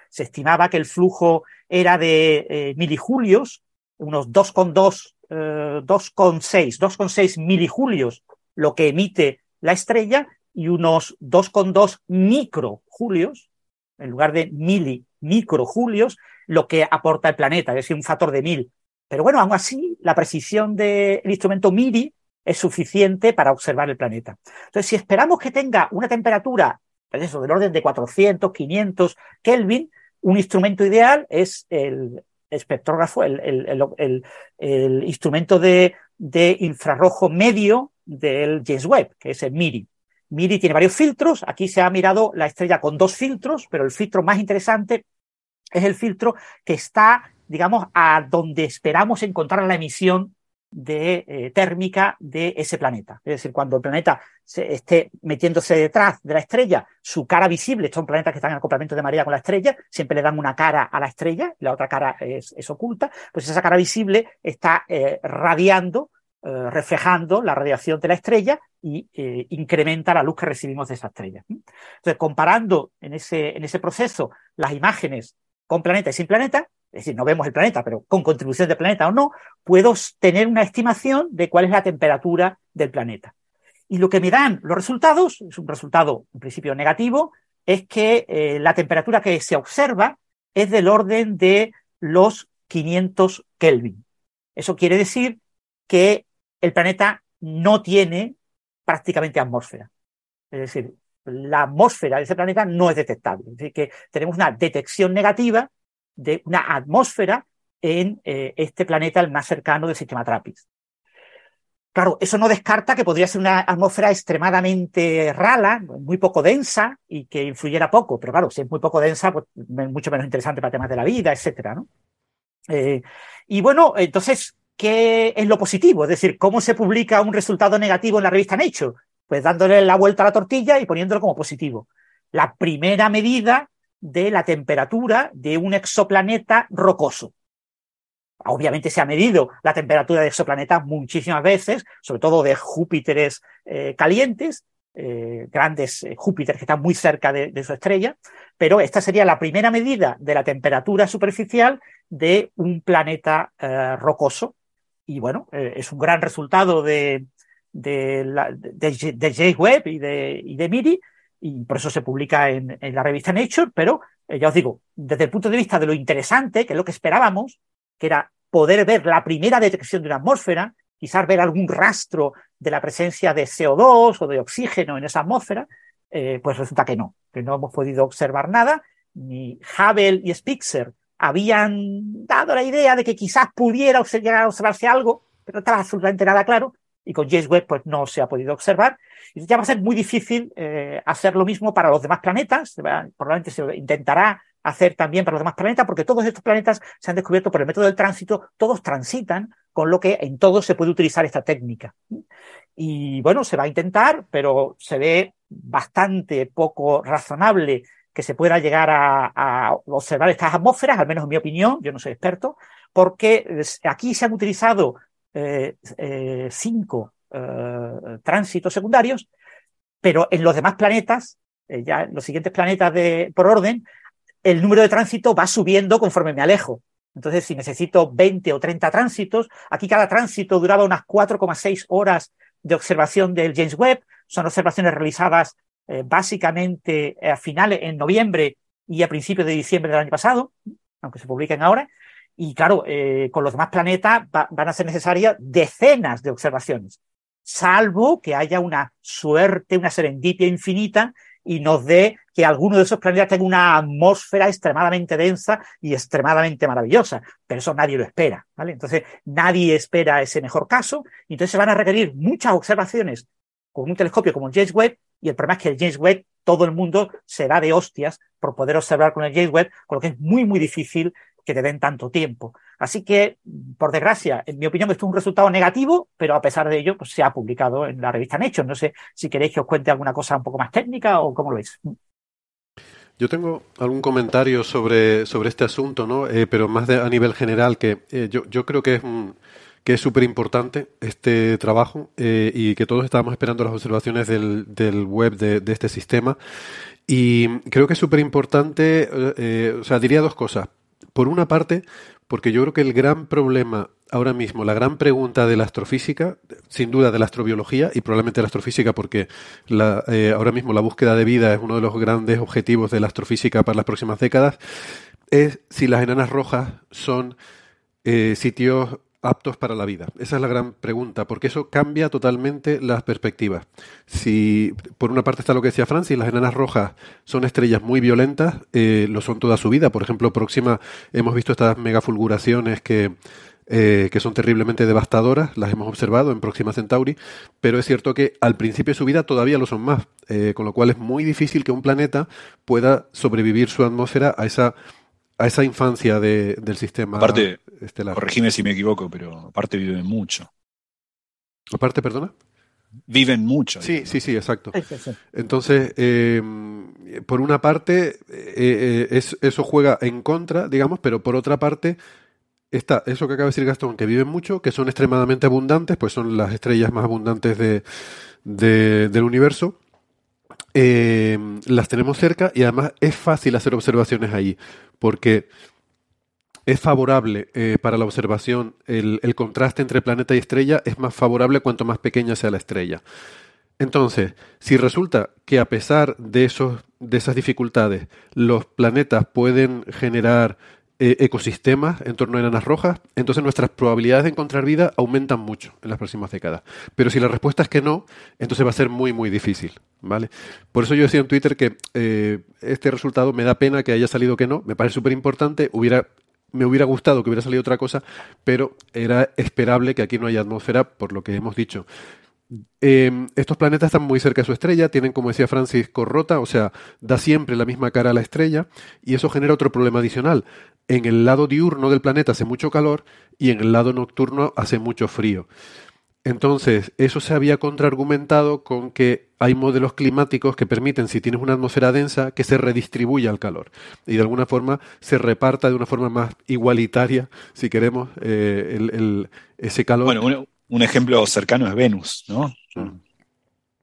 Se estimaba que el flujo era de eh, milijulios, unos 2,2, eh, 2,6, 2,6 milijulios lo que emite la estrella y unos 2,2 microjulios, en lugar de mili, microjulios, lo que aporta el planeta, es decir, un factor de mil. Pero bueno, aún así, la precisión del instrumento MIRI es suficiente para observar el planeta. Entonces, si esperamos que tenga una temperatura, pues eso, del orden de 400, 500 Kelvin, un instrumento ideal es el espectrógrafo, el, instrumento de, de, infrarrojo medio del James Webb, que es el MIRI. MIRI tiene varios filtros. Aquí se ha mirado la estrella con dos filtros, pero el filtro más interesante es el filtro que está, digamos, a donde esperamos encontrar la emisión de eh, térmica de ese planeta. Es decir, cuando el planeta se esté metiéndose detrás de la estrella, su cara visible, son planetas que están en acoplamiento de marea con la estrella, siempre le dan una cara a la estrella, la otra cara es, oculta, pues esa cara visible está eh, radiando, eh, reflejando la radiación de la estrella y incrementa la luz que recibimos de esa estrella. Entonces, comparando en ese, en ese proceso las imágenes con planeta y sin planeta, es decir, no vemos el planeta, pero con contribución del planeta o no, puedo tener una estimación de cuál es la temperatura del planeta. Y lo que me dan los resultados, es un resultado en principio negativo, es que eh, la temperatura que se observa es del orden de los 500 Kelvin. Eso quiere decir que el planeta no tiene prácticamente atmósfera. Es decir, la atmósfera de ese planeta no es detectable. Es decir, que tenemos una detección negativa de una atmósfera en eh, este planeta, el más cercano del sistema TRAPPIST. Claro, eso no descarta que podría ser una atmósfera extremadamente rala, muy poco densa y que influyera poco, pero claro, si es muy poco densa, pues es mucho menos interesante para temas de la vida, etcétera. Eh, y bueno, entonces, ¿qué es lo positivo? Es decir, ¿cómo se publica un resultado negativo en la revista Nature? Pues dándole la vuelta a la tortilla y poniéndolo como positivo. La primera medida de la temperatura de un exoplaneta rocoso. Obviamente se ha medido la temperatura de exoplanetas muchísimas veces, sobre todo de Júpiteres eh, calientes, eh, grandes eh, Júpiteres que están muy cerca de, su estrella, pero esta sería la primera medida de la temperatura superficial de un planeta rocoso. Y bueno, es un gran resultado de, de, de James Webb y de, y de MIRI, y por eso se publica en, la revista Nature, pero eh, ya os digo, desde el punto de vista de lo interesante, que es lo que esperábamos, que era poder ver la primera detección de una atmósfera, quizás ver algún rastro de la presencia de CO2 o de oxígeno en esa atmósfera, eh, pues resulta que no, que no hemos podido observar nada, ni Hubble y Spitzer habían dado la idea de que quizás pudiera observarse algo, pero no estaba absolutamente nada claro, y con James Webb pues no se ha podido observar. Y ya va a ser muy difícil eh, hacer lo mismo para los demás planetas, probablemente se intentará hacer también para los demás planetas, porque todos estos planetas se han descubierto por el método del tránsito, todos transitan, con lo que en todos se puede utilizar esta técnica. Y bueno, se va a intentar, pero se ve bastante poco razonable que se pueda llegar a, observar estas atmósferas, al menos en mi opinión, yo no soy experto, porque aquí se han utilizado eh, eh, cinco eh, tránsitos secundarios, pero en los demás planetas, ya en los siguientes planetas de, por orden, el número de tránsito va subiendo conforme me alejo. Entonces, si necesito 20 o 30 tránsitos, aquí cada tránsito duraba unas 4,6 horas de observación del James Webb. Son observaciones realizadas básicamente a finales, en noviembre y a principios de diciembre del año pasado, aunque se publiquen ahora. Y claro, eh, con los demás planetas van a ser necesarias decenas de observaciones, salvo que haya una suerte, una serendipia infinita y nos dé que alguno de esos planetas tenga una atmósfera extremadamente densa y extremadamente maravillosa. Pero eso nadie lo espera, ¿vale? Entonces, nadie espera ese mejor caso. Y entonces se van a requerir muchas observaciones con un telescopio como el James Webb. Y el problema es que el James Webb, todo el mundo se da de hostias por poder observar con el James Webb, con lo que es muy, muy difícil que te den tanto tiempo. Así que, por desgracia, en mi opinión, esto es un resultado negativo, pero a pesar de ello, pues, se ha publicado en la revista Nature. No sé si queréis que os cuente alguna cosa un poco más técnica o cómo lo veis. Yo tengo algún comentario sobre, sobre este asunto, ¿no? Eh, pero más a nivel general, que eh, yo, yo creo que es que es súper importante este trabajo eh, y que todos estábamos esperando las observaciones del, del web de, de, este sistema. Y creo que es súper importante, o sea, diría dos cosas por una parte, porque yo creo que el gran problema ahora mismo, la gran pregunta de la astrofísica, sin duda de la astrobiología y probablemente de la astrofísica, porque la, eh, ahora mismo la búsqueda de vida es uno de los grandes objetivos de la astrofísica para las próximas décadas, es si las enanas rojas son eh, sitios aptos para la vida? Esa es la gran pregunta, porque eso cambia totalmente las perspectivas. Si por una parte está lo que decía Francis, las enanas rojas son estrellas muy violentas, eh, lo son toda su vida. Por ejemplo, próxima hemos visto estas megafulguraciones que eh, que son terriblemente devastadoras, las hemos observado en Próxima Centauri, pero es cierto que al principio de su vida todavía lo son más, eh, con lo cual es muy difícil que un planeta pueda sobrevivir su atmósfera a esa a esa infancia de, del sistema aparte, estelar. Corregime si me equivoco, pero aparte viven mucho. Aparte, perdona. Viven mucho. Sí, sí, sí, exacto. Entonces, eh, por una parte, es, eso juega en contra, digamos, pero por otra parte, está eso que acaba de decir Gastón, que viven mucho, que son extremadamente abundantes, pues son las estrellas más abundantes de, del universo. Eh, las tenemos cerca y además es fácil hacer observaciones ahí, porque es favorable eh, para la observación, el, el, contraste entre planeta y estrella es más favorable cuanto más pequeña sea la estrella. Entonces, si resulta que a pesar de, esos, de esas dificultades, los planetas pueden generar eh, ecosistemas en torno a enanas rojas, entonces nuestras probabilidades de encontrar vida aumentan mucho en las próximas décadas. Pero si la respuesta es que no, entonces va a ser muy, muy difícil. ¿vale? Por eso yo decía en Twitter que eh, este resultado me da pena que haya salido que no, me parece súper importante, hubiera me hubiera gustado que hubiera salido otra cosa, pero era esperable que aquí no haya atmósfera, por lo que hemos dicho. Eh, estos planetas están muy cerca de su estrella, tienen, como decía Francis, corrota, o sea, da siempre la misma cara a la estrella, y eso genera otro problema adicional. En el lado diurno del planeta hace mucho calor y en el lado nocturno hace mucho frío. Entonces, eso se había contraargumentado con que hay modelos climáticos que permiten, si tienes una atmósfera densa, que se redistribuya el calor y de alguna forma se reparta de una forma más igualitaria, si queremos, eh, el, ese calor. Bueno, un ejemplo cercano es Venus, ¿no?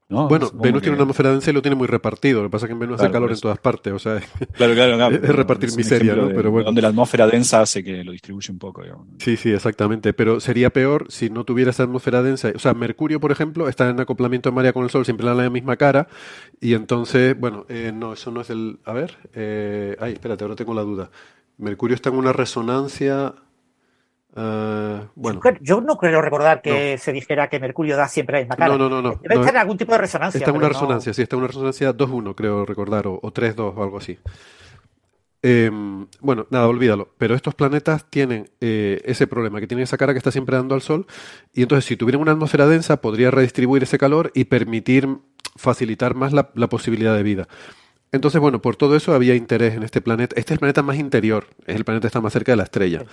Bueno, Venus tiene una atmósfera densa y lo tiene muy repartido. Lo que pasa es que en Venus hace calor en todas partes. O sea, claro, claro, es, repartir miseria, ¿no? Pero bueno. Donde la atmósfera densa hace que lo distribuye un poco. Digamos. Sí, sí, exactamente. Pero sería peor si no tuviera esa atmósfera densa. O sea, Mercurio, por ejemplo, está en acoplamiento de María con el Sol, siempre en la misma cara. Y entonces, bueno, eh, no, eso no es el. A ver. Eh, ay, espérate, ahora tengo la duda. Mercurio está en una resonancia. Uh, bueno. Yo no creo recordar que no. se dijera que Mercurio da siempre la misma cara. No, no, no. no Debe no, estar en algún tipo de resonancia. Está en una resonancia, sí, está en una resonancia 2-1, creo recordar, o, o 3-2 o algo así. Eh, bueno, nada, olvídalo. Pero estos planetas tienen eh, ese problema, que tienen esa cara que está siempre dando al Sol, y entonces si tuvieran una atmósfera densa podría redistribuir ese calor y permitir facilitar más la, la posibilidad de vida. Entonces, bueno, por todo eso había interés en este planeta. Este es el planeta más interior, es el planeta que está más cerca de la estrella.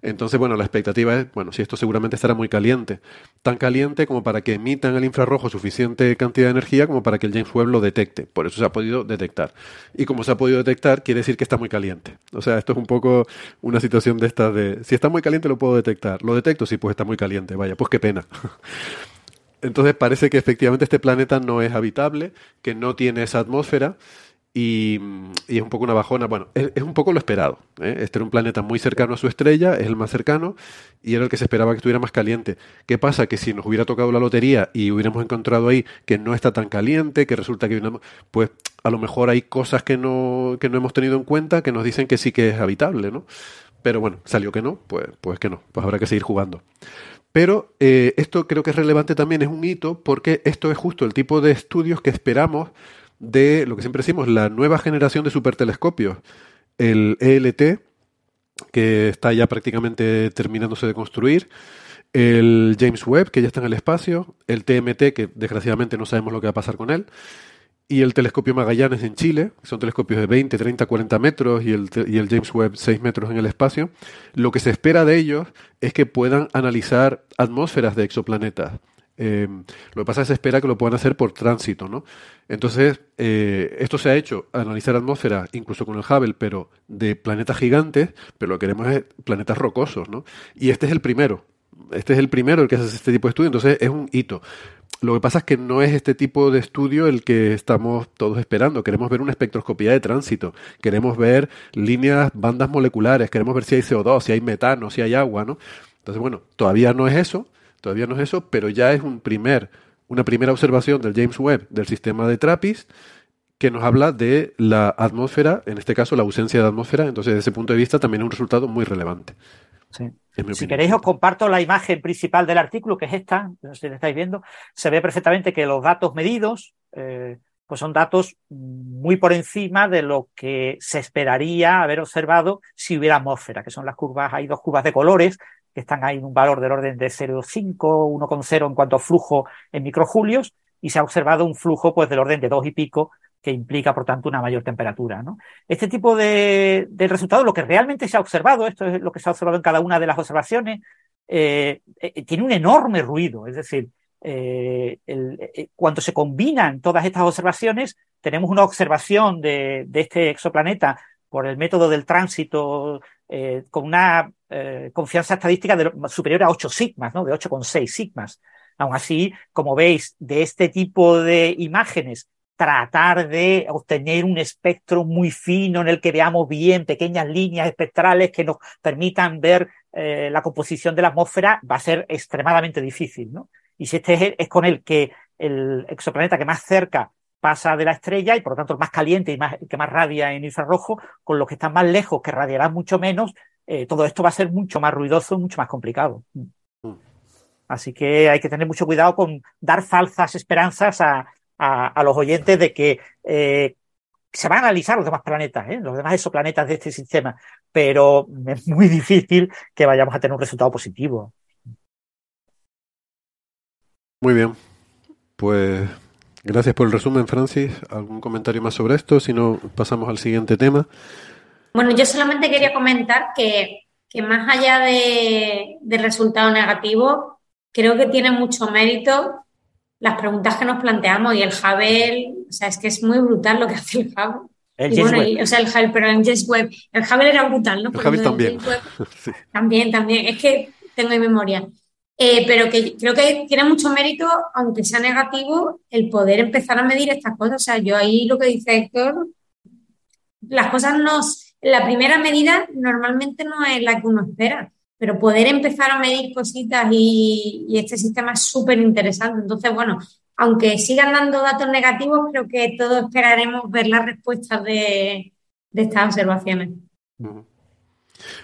Entonces, bueno, la expectativa es, bueno, si esto seguramente estará muy caliente. Tan caliente como para que emitan el infrarrojo suficiente cantidad de energía como para que el James Webb lo detecte. Por eso se ha podido detectar. Y como se ha podido detectar, quiere decir que está muy caliente. O sea, esto es un poco una situación de esta de, si está muy caliente lo puedo detectar. Lo detecto, sí, pues está muy caliente. Vaya, pues qué pena. Entonces parece que efectivamente este planeta no es habitable, que no tiene esa atmósfera y, y, es un poco una bajona. Bueno, es, un poco lo esperado. ¿eh? Este era un planeta muy cercano a su estrella, es el más cercano, y era el que se esperaba que estuviera más caliente. ¿Qué pasa? Que si nos hubiera tocado la lotería y hubiéramos encontrado ahí que no está tan caliente, que resulta que pues a lo mejor hay cosas que no, que no hemos tenido en cuenta que nos dicen que sí que es habitable, ¿no? Pero bueno, salió que no, pues, pues que no, pues habrá que seguir jugando. Pero eh, esto creo que es relevante también, es un hito, porque esto es justo el tipo de estudios que esperamos de lo que siempre decimos, la nueva generación de supertelescopios, el ELT, que está ya prácticamente terminándose de construir, el James Webb, que ya está en el espacio, el TMT, que desgraciadamente no sabemos lo que va a pasar con él, y el telescopio Magallanes en Chile, que son telescopios de 20, 30, 40 metros, y el, y el James Webb 6 metros en el espacio. Lo que se espera de ellos es que puedan analizar atmósferas de exoplanetas. Eh, lo que pasa es que se espera que lo puedan hacer por tránsito, ¿no? Entonces, eh, esto se ha hecho, analizar atmósfera, incluso con el Hubble, pero de planetas gigantes, pero lo que queremos es planetas rocosos, ¿no? Y este es el primero. Este es el primero el que hace este tipo de estudio, entonces es un hito. Lo que pasa es que no es este tipo de estudio el que estamos todos esperando. Queremos ver una espectroscopía de tránsito, queremos ver líneas, bandas moleculares, queremos ver si hay CO2, si hay metano, si hay agua, ¿no? Entonces, bueno, todavía no es eso, Todavía no es eso, pero ya es un primer, una primera observación del James Webb del sistema de TRAPPIST que nos habla de la atmósfera, en este caso la ausencia de atmósfera, entonces desde ese punto de vista también es un resultado muy relevante. Sí. Si queréis os comparto la imagen principal del artículo, que es esta, no sé si la estáis viendo, se ve perfectamente que los datos medidos eh, pues son datos muy por encima de lo que se esperaría haber observado si hubiera atmósfera, que son las curvas, hay dos curvas de colores que están ahí en un valor del orden de 0,5, 1,0 en cuanto a flujo en microjulios, y se ha observado un flujo pues del orden de dos y pico que implica, por tanto, una mayor temperatura. ¿no? Este tipo de, de resultados, lo que realmente se ha observado, esto es lo que se ha observado en cada una de las observaciones, eh, eh, tiene un enorme ruido. Es decir, eh, el, cuando se combinan todas estas observaciones, tenemos una observación de, de este exoplaneta por el método del tránsito con una confianza estadística superior a 8 sigmas, ¿no? de 8,6 sigmas. Aún así, como veis, de este tipo de imágenes tratar de obtener un espectro muy fino en el que veamos bien pequeñas líneas espectrales que nos permitan ver eh, la composición de la atmósfera va a ser extremadamente difícil, ¿no? Y si este es, con el que el exoplaneta que más cerca pasa de la estrella y por lo tanto más caliente y más, que más radia en infrarrojo, con los que están más lejos, que radiarán mucho menos, eh, todo esto va a ser mucho más ruidoso, mucho más complicado. Mm. Así que hay que tener mucho cuidado con dar falsas esperanzas a, a, los oyentes de que eh, se van a analizar los demás planetas, ¿eh? los demás exoplanetas de este sistema, pero es muy difícil que vayamos a tener un resultado positivo. Muy bien. Pues gracias por el resumen, Francis. ¿Algún comentario más sobre esto? Si no, pasamos al siguiente tema. Bueno, yo solamente quería comentar que, que más allá de, del resultado negativo, creo que tiene mucho mérito las preguntas que nos planteamos y el Hubble, o sea, es que es muy brutal lo que hace el Hubble. El y bueno, o sea, el Hubble, pero el James Webb, el Hubble era brutal, ¿no? El Hubble también. También, también, es que tengo en memoria. Eh, pero que creo que tiene mucho mérito, aunque sea negativo, el poder empezar a medir estas cosas. O sea, yo ahí lo que dice Héctor, las cosas nos, la primera medida normalmente no es la que uno espera pero poder empezar a medir cositas y, este sistema es súper interesante. Entonces, bueno, aunque sigan dando datos negativos, creo que todos esperaremos ver las respuestas de, estas observaciones.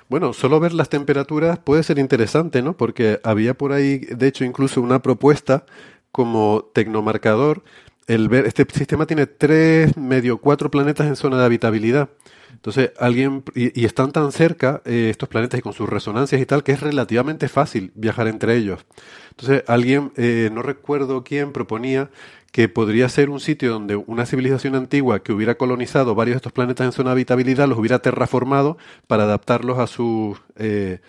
Bueno, solo ver las temperaturas puede ser interesante, ¿no? Porque había por ahí, de hecho, incluso una propuesta como tecnomarcador. El ver, este sistema tiene tres, medio cuatro planetas en zona de habitabilidad. Entonces, alguien, y, están tan cerca eh, estos planetas y con sus resonancias y tal, que es relativamente fácil viajar entre ellos. Entonces, alguien, eh, no recuerdo quién, proponía que podría ser un sitio donde una civilización antigua que hubiera colonizado varios de estos planetas en zona de habitabilidad los hubiera terraformado para adaptarlos a su, eh,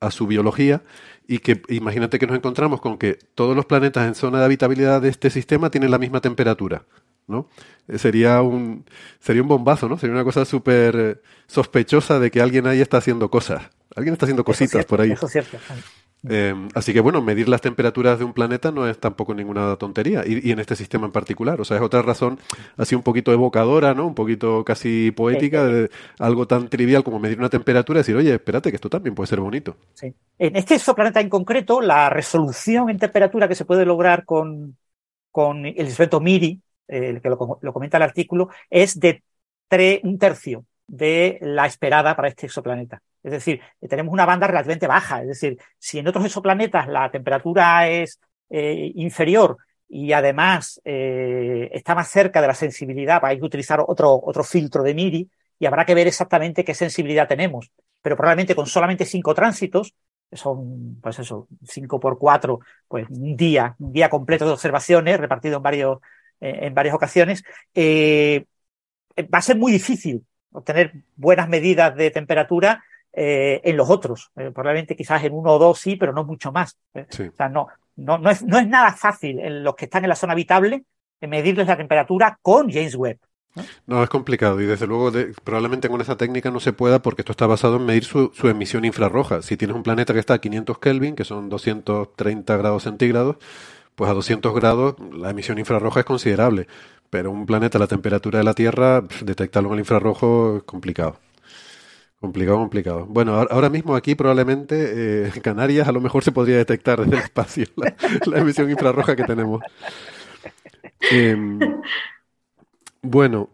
a su biología y que imagínate que nos encontramos con que todos los planetas en zona de habitabilidad de este sistema tienen la misma temperatura. ¿no? Eh, sería un, sería un bombazo, ¿no? Sería una cosa súper sospechosa de que alguien ahí está haciendo cosas. Alguien está haciendo cositas por ahí. Eso es cierto. Eh, así que bueno, medir las temperaturas de un planeta no es tampoco ninguna tontería, y, en este sistema en particular. O sea, es otra razón así un poquito evocadora, ¿no? Un poquito casi poética de algo tan trivial como medir una temperatura y decir, oye, espérate, que esto también puede ser bonito. Sí. En este exoplaneta en concreto, la resolución en temperatura que se puede lograr con, con el instrumento MIRI, el que lo, comenta el artículo, es de un tercio de la esperada para este exoplaneta. Es decir, tenemos una banda relativamente baja. Es decir, si en otros exoplanetas la temperatura es eh, inferior y además eh, está más cerca de la sensibilidad, hay que utilizar otro, otro filtro de MIRI y habrá que ver exactamente qué sensibilidad tenemos. Pero probablemente con solamente cinco tránsitos, son, pues eso, cinco por cuatro, pues un día, un día completo de observaciones repartido en varios, eh, en varias ocasiones, eh, va a ser muy difícil obtener buenas medidas de temperatura eh, en los otros. probablemente quizás en uno o dos sí, pero no mucho más. O sea, no, no, no, es, no es nada fácil en los que están en la zona habitable medirles la temperatura con James Webb. ¿no? es complicado y desde luego probablemente con esa técnica no se pueda porque esto está basado en medir su, su, emisión infrarroja. Si tienes un planeta que está a 500 Kelvin, que son 230 grados centígrados, pues a 200 grados la emisión infrarroja es considerable, pero un planeta a la temperatura de la Tierra, detectarlo en el infrarrojo es complicado. Complicado, complicado. Bueno, ahora mismo aquí probablemente eh, en Canarias a lo mejor se podría detectar desde el espacio la, emisión infrarroja que tenemos. Em, Bueno,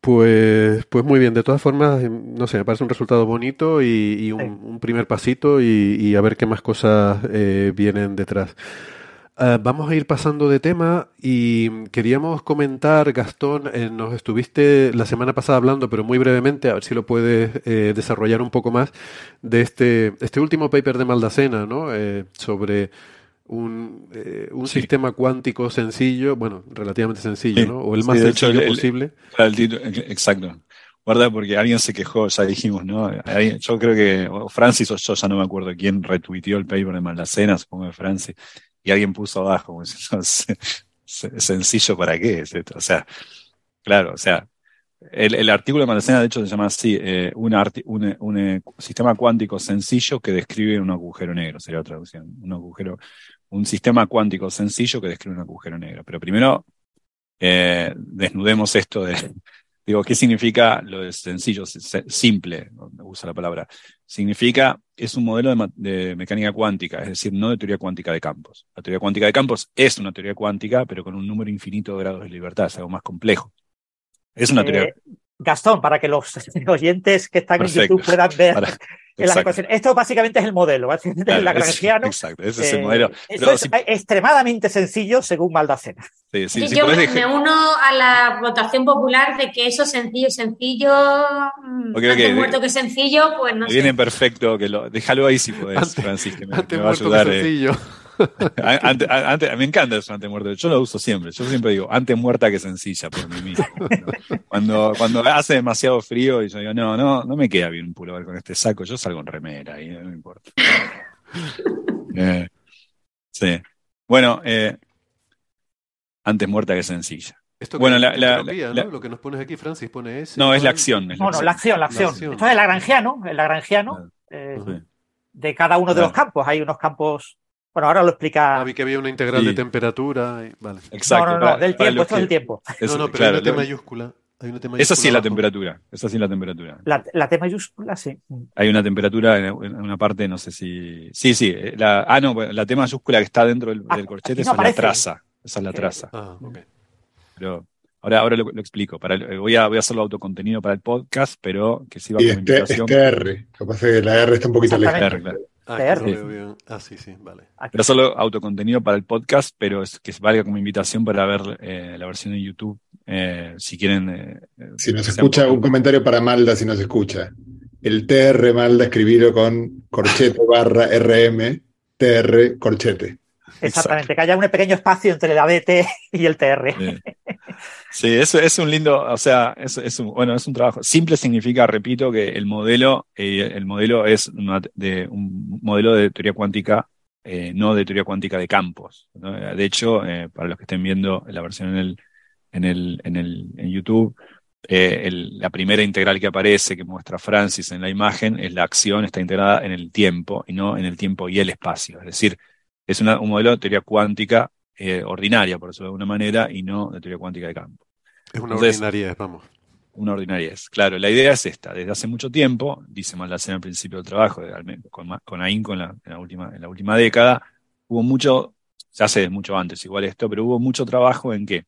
pues, pues muy bien. De todas formas, em, no sé, me parece un resultado bonito y, y un, un primer pasito y, y a ver qué más cosas eh, vienen detrás. Uh, vamos a ir pasando de tema y queríamos comentar, Gastón, eh, nos estuviste la semana pasada hablando, pero muy brevemente, a ver si lo puedes eh, desarrollar un poco más, de este, este último paper de Maldacena, ¿no? Eh, sobre un, un sí. sistema cuántico sencillo, bueno, relativamente sencillo, sí. ¿no? O el más sí, sencillo hecho, el, posible. El, el, exacto. ¿verdad? Porque alguien se quejó, ya dijimos, ¿no? Yo creo que Francis o yo, ya no me acuerdo quién retuiteó el paper de Maldacena, supongo que Francis, y alguien puso abajo, sencillo para qué. O sea, claro, o sea, el, artículo de Maldacena de hecho se llama así, eh, un, un, sistema cuántico sencillo que describe un agujero negro, sería otra traducción, un agujero, un sistema cuántico sencillo que describe un agujero negro. Pero primero, eh, desnudemos esto de, digo, ¿qué significa lo de sencillo, simple? Me gusta la palabra. Significa, es un modelo de, de, mecánica cuántica, es decir, no de teoría cuántica de campos. La teoría cuántica de campos es una teoría cuántica, pero con un número infinito de grados de libertad, es algo más complejo. Es una teoría. Eh, Gastón, para que los oyentes que están Perfecto. en YouTube puedan ver para, la ecuación. Esto básicamente es el modelo, básicamente claro, el lagrangiano. exacto, ese es el modelo. Eso es si... extremadamente sencillo según Maldacena. Sí, sí, sí, yo me, me, uno a la votación popular de que eso sencillo, sencillo, okay, okay, muerto que sencillo, pues no sé. Viene perfecto, que lo, déjalo ahí si podés, antes, Francis, que me, me va a ayudar. Que sencillo. Eh. Antes, antes, me encanta eso antes muerto. Yo lo uso siempre. Yo siempre digo antes muerta que sencilla por mí mismo. Cuando, cuando hace demasiado frío y yo digo, no, no, no me queda bien un pullover con este saco, yo salgo en remera y no me importa. eh, sí. Bueno, eh, antes muerta que sencilla. Esto bueno, que la, la, la, ¿no? Lo que nos pones aquí, Francis, pone ese. No, es la acción. Es no, no, la acción, la acción. La acción. Esto es el lagrangiano, el lagrangiano. Eh, sí. De cada uno de los campos. Hay unos campos bueno, ahora lo explica. Ah, vi que había una integral sí. de temperatura. Y... Vale. Exacto. No, no, no, para, del tiempo, esto es el tiempo. Eso, no, no, pero claro, hay una T mayúscula. Hay una T mayúscula esa sí es la temperatura. Esa sí es la temperatura. La, la T mayúscula, sí. Hay una temperatura en, una parte, no sé si. Sí, sí. La, ah, no, la T mayúscula que está dentro del, ah, del corchete, no esa es la traza. Esa es la traza. Ah, ok. Pero. Ahora, ahora lo, lo explico. Para el, voy, a, voy a hacerlo autocontenido para el podcast, pero que sirva y como este, invitación. Este R. Capaz que la R está un poquito lejos. R, claro. Ah, ah, sí, sí, vale. Pero solo autocontenido para el podcast, pero es que valga como invitación para ver eh, la versión en YouTube, eh, si quieren. Eh, si nos escucha, un, comentario para Malda, si nos escucha. El TR Malda, escribirlo con corchete barra RM, TR corchete. Exactamente, Exacto. que haya un pequeño espacio entre la DT y el TR. Sí, eso es un lindo, o sea, es, es, un, bueno, es un trabajo. Simple significa, repito, que el modelo, eh, el modelo es de, un modelo de teoría cuántica, eh, no de teoría cuántica de campos. De hecho, eh, para los que estén viendo la versión en el, en el, en el, en YouTube, la primera integral que aparece, que muestra Francis en la imagen, es la acción, está integrada en el tiempo y no en el tiempo y el espacio. Es decir, es un modelo de teoría cuántica eh, ordinaria, por eso de alguna manera, y no de teoría cuántica de campo. Es una Entonces, ordinariedad, vamos. Una ordinariedad. Claro, la idea es esta. Desde hace mucho tiempo, dice Maldacena al principio del trabajo, con, con AINCO en la, en, la última, en la última década, hubo mucho, se hace mucho antes igual esto, pero hubo mucho trabajo en qué?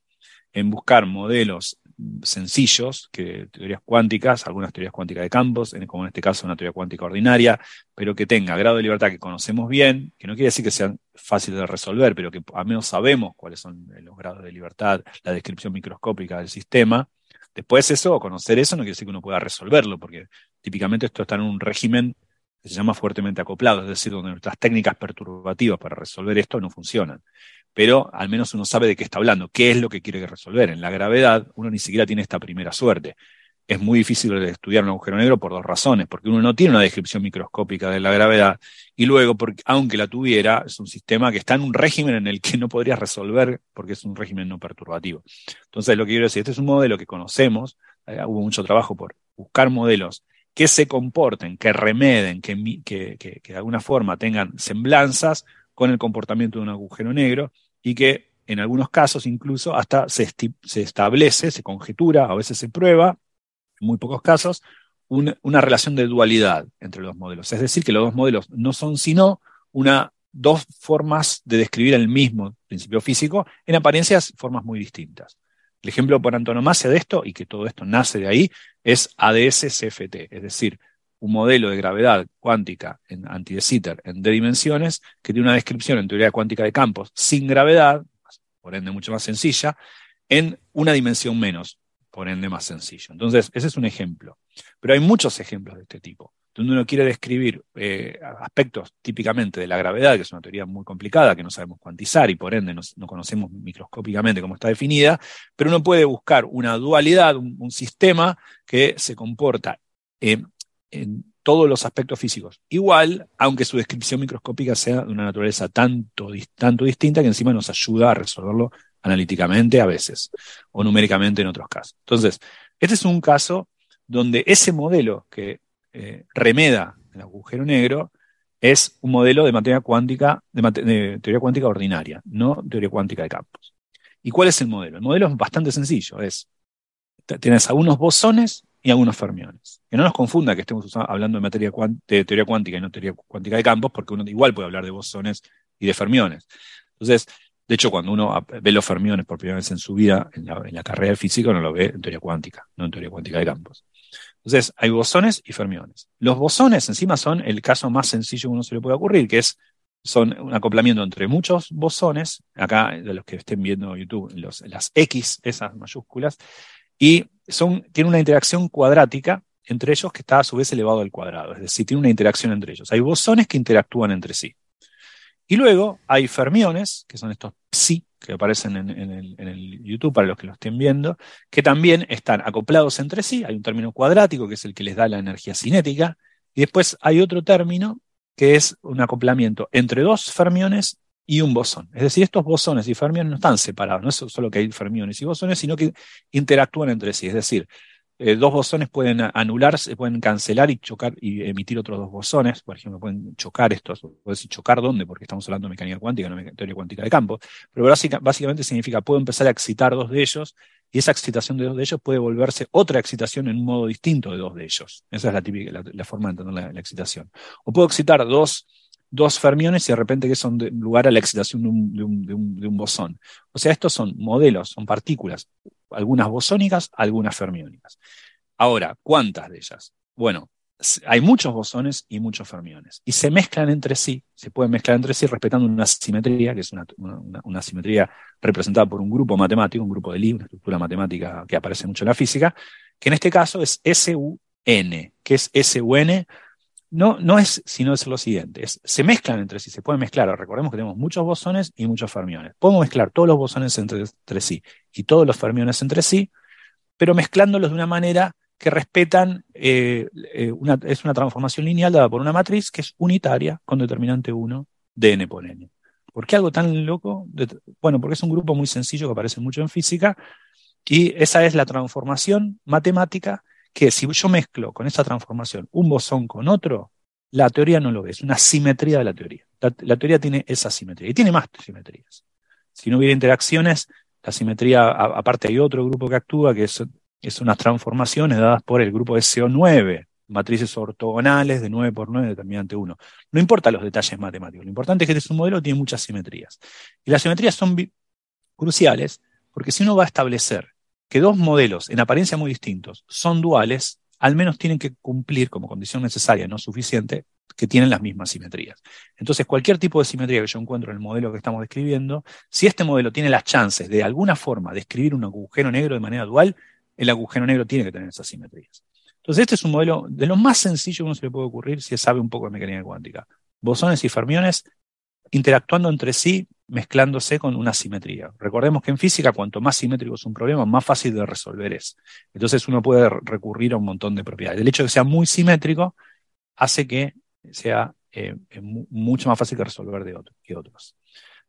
En buscar modelos sencillos, que teorías cuánticas, algunas teorías cuánticas de campos, como en este caso una teoría cuántica ordinaria, pero que tenga grado de libertad que conocemos bien, que no quiere decir que sean fáciles de resolver, pero que al menos sabemos cuáles son los grados de libertad, la descripción microscópica del sistema. Después eso, conocer eso, no quiere decir que uno pueda resolverlo, porque típicamente esto está en un régimen que se llama fuertemente acoplado, es decir, donde nuestras técnicas perturbativas para resolver esto no funcionan pero al menos uno sabe de qué está hablando, qué es lo que quiere resolver. En la gravedad, uno ni siquiera tiene esta primera suerte. Es muy difícil estudiar un agujero negro por dos razones, porque uno no tiene una descripción microscópica de la gravedad, y luego, aunque la tuviera, es un sistema que está en un régimen en el que no podrías resolver porque es un régimen no perturbativo. Entonces, lo que quiero decir, este es un modelo que conocemos, eh, hubo mucho trabajo por buscar modelos que se comporten, que remeden, que, de alguna forma tengan semblanzas con el comportamiento de un agujero negro y que en algunos casos incluso hasta se, establece, se conjetura, a veces se prueba, muy pocos casos, un, una relación de dualidad entre los modelos. Es decir, que los dos modelos no son sino una, dos formas de describir el mismo principio físico, en apariencias formas muy distintas. El ejemplo por antonomasia de esto, y que todo esto nace de ahí, es ADS-CFT, es decir, un modelo de gravedad cuántica en anti de Sitter en D dimensiones que tiene una descripción en teoría cuántica de campos sin gravedad, por ende mucho más sencilla, en una dimensión menos, por ende más sencillo. Entonces, ese es un ejemplo. Pero hay muchos ejemplos de este tipo donde uno quiere describir eh, aspectos típicamente de la gravedad, que es una teoría muy complicada, que no sabemos cuantizar y por ende no conocemos microscópicamente cómo está definida, pero uno puede buscar una dualidad, un, sistema que se comporta en todos los aspectos físicos igual, aunque su descripción microscópica sea de una naturaleza tanto, tanto distinta que encima nos ayuda a resolverlo analíticamente a veces, o numéricamente en otros casos. Entonces, este es un caso donde ese modelo que eh, remeda el agujero negro es un modelo de materia cuántica, de, teoría cuántica ordinaria, no teoría cuántica de campos. ¿Y cuál es el modelo? El modelo es bastante sencillo, es, tienes algunos bosones y algunos fermiones. Que no nos confunda que estemos hablando de, materia de teoría cuántica y no teoría cuántica de campos, porque uno igual puede hablar de bosones y de fermiones. Entonces, de hecho, cuando uno ve los fermiones por primera vez en su vida, en la, carrera de física, no lo ve en teoría cuántica, no en teoría cuántica de campos. Entonces, hay bosones y fermiones. Los bosones encima son el caso más sencillo que uno se le puede ocurrir, que es son un acoplamiento entre muchos bosones, acá de los que estén viendo YouTube, las X, esas mayúsculas, y son, tienen una interacción cuadrática entre ellos que está a su vez elevado al cuadrado, es decir, tiene una interacción entre ellos. Hay bosones que interactúan entre sí. Y luego hay fermiones, que son estos psi, que aparecen en, el, YouTube para los que lo estén viendo, que también están acoplados entre sí. Hay un término cuadrático, que es el que les da la energía cinética, y después hay otro término, que es un acoplamiento entre dos fermiones y un bosón. Es decir, estos bosones y fermiones no están separados, no es solo que hay fermiones y bosones, sino que interactúan entre sí. Es decir, eh, dos bosones pueden anularse, pueden cancelar y chocar y emitir otros dos bosones. Por ejemplo, pueden chocar estos. Puedo decir chocar dónde, porque estamos hablando de mecánica cuántica, no de teoría cuántica de campo. Pero básicamente significa puedo empezar a excitar dos de ellos y esa excitación de dos de ellos puede volverse otra excitación en un modo distinto de dos de ellos. Esa es la, típica, la, forma de entender la, excitación. O puedo excitar dos, dos fermiones y de repente que son lugar a la excitación de un, bosón. O sea, estos son modelos, son partículas algunas bosónicas, algunas fermiónicas. Ahora, ¿cuántas de ellas? Bueno, hay muchos bosones y muchos fermiones. Y se mezclan entre sí, se pueden mezclar entre sí respetando una simetría, que es una, simetría representada por un grupo matemático, un grupo de Lie, una estructura matemática que aparece mucho en la física, que en este caso es SUN. que es SUN? No, no es sino es lo siguiente, se mezclan entre sí, se pueden mezclar. Recordemos que tenemos muchos bosones y muchos fermiones. Podemos mezclar todos los bosones entre, sí y todos los fermiones entre sí, pero mezclándolos de una manera que respetan, eh, eh, es una transformación lineal dada por una matriz que es unitaria con determinante 1 de n por n. ¿Por qué algo tan loco? Bueno, porque es un grupo muy sencillo que aparece mucho en física y esa es la transformación matemática que si yo mezclo con esa transformación un bosón con otro, la teoría no lo es una simetría de la teoría. La, teoría tiene esa simetría y tiene más simetrías. Si no hubiera interacciones, la simetría, aparte hay otro grupo que actúa, que es, es unas transformaciones dadas por el grupo SO9, matrices ortogonales de 9 por 9 determinante 1. No importa los detalles matemáticos, lo importante es que este es un modelo tiene muchas simetrías. Y las simetrías son cruciales porque si uno va a establecer que dos modelos en apariencia muy distintos son duales, al menos tienen que cumplir como condición necesaria, no suficiente, que tienen las mismas simetrías. Entonces, cualquier tipo de simetría que yo encuentro en el modelo que estamos describiendo, si este modelo tiene las chances de alguna forma describir un agujero negro de manera dual, el agujero negro tiene que tener esas simetrías. Entonces, este es un modelo de lo más sencillo que uno se le puede ocurrir si sabe un poco de mecánica cuántica. Bosones y fermiones interactuando entre sí mezclándose con una simetría. Recordemos que en física, cuanto más simétrico es un problema, más fácil de resolver es. Entonces uno puede recurrir a un montón de propiedades. El hecho de que sea muy simétrico hace que sea eh, mucho más fácil de resolver de que otros.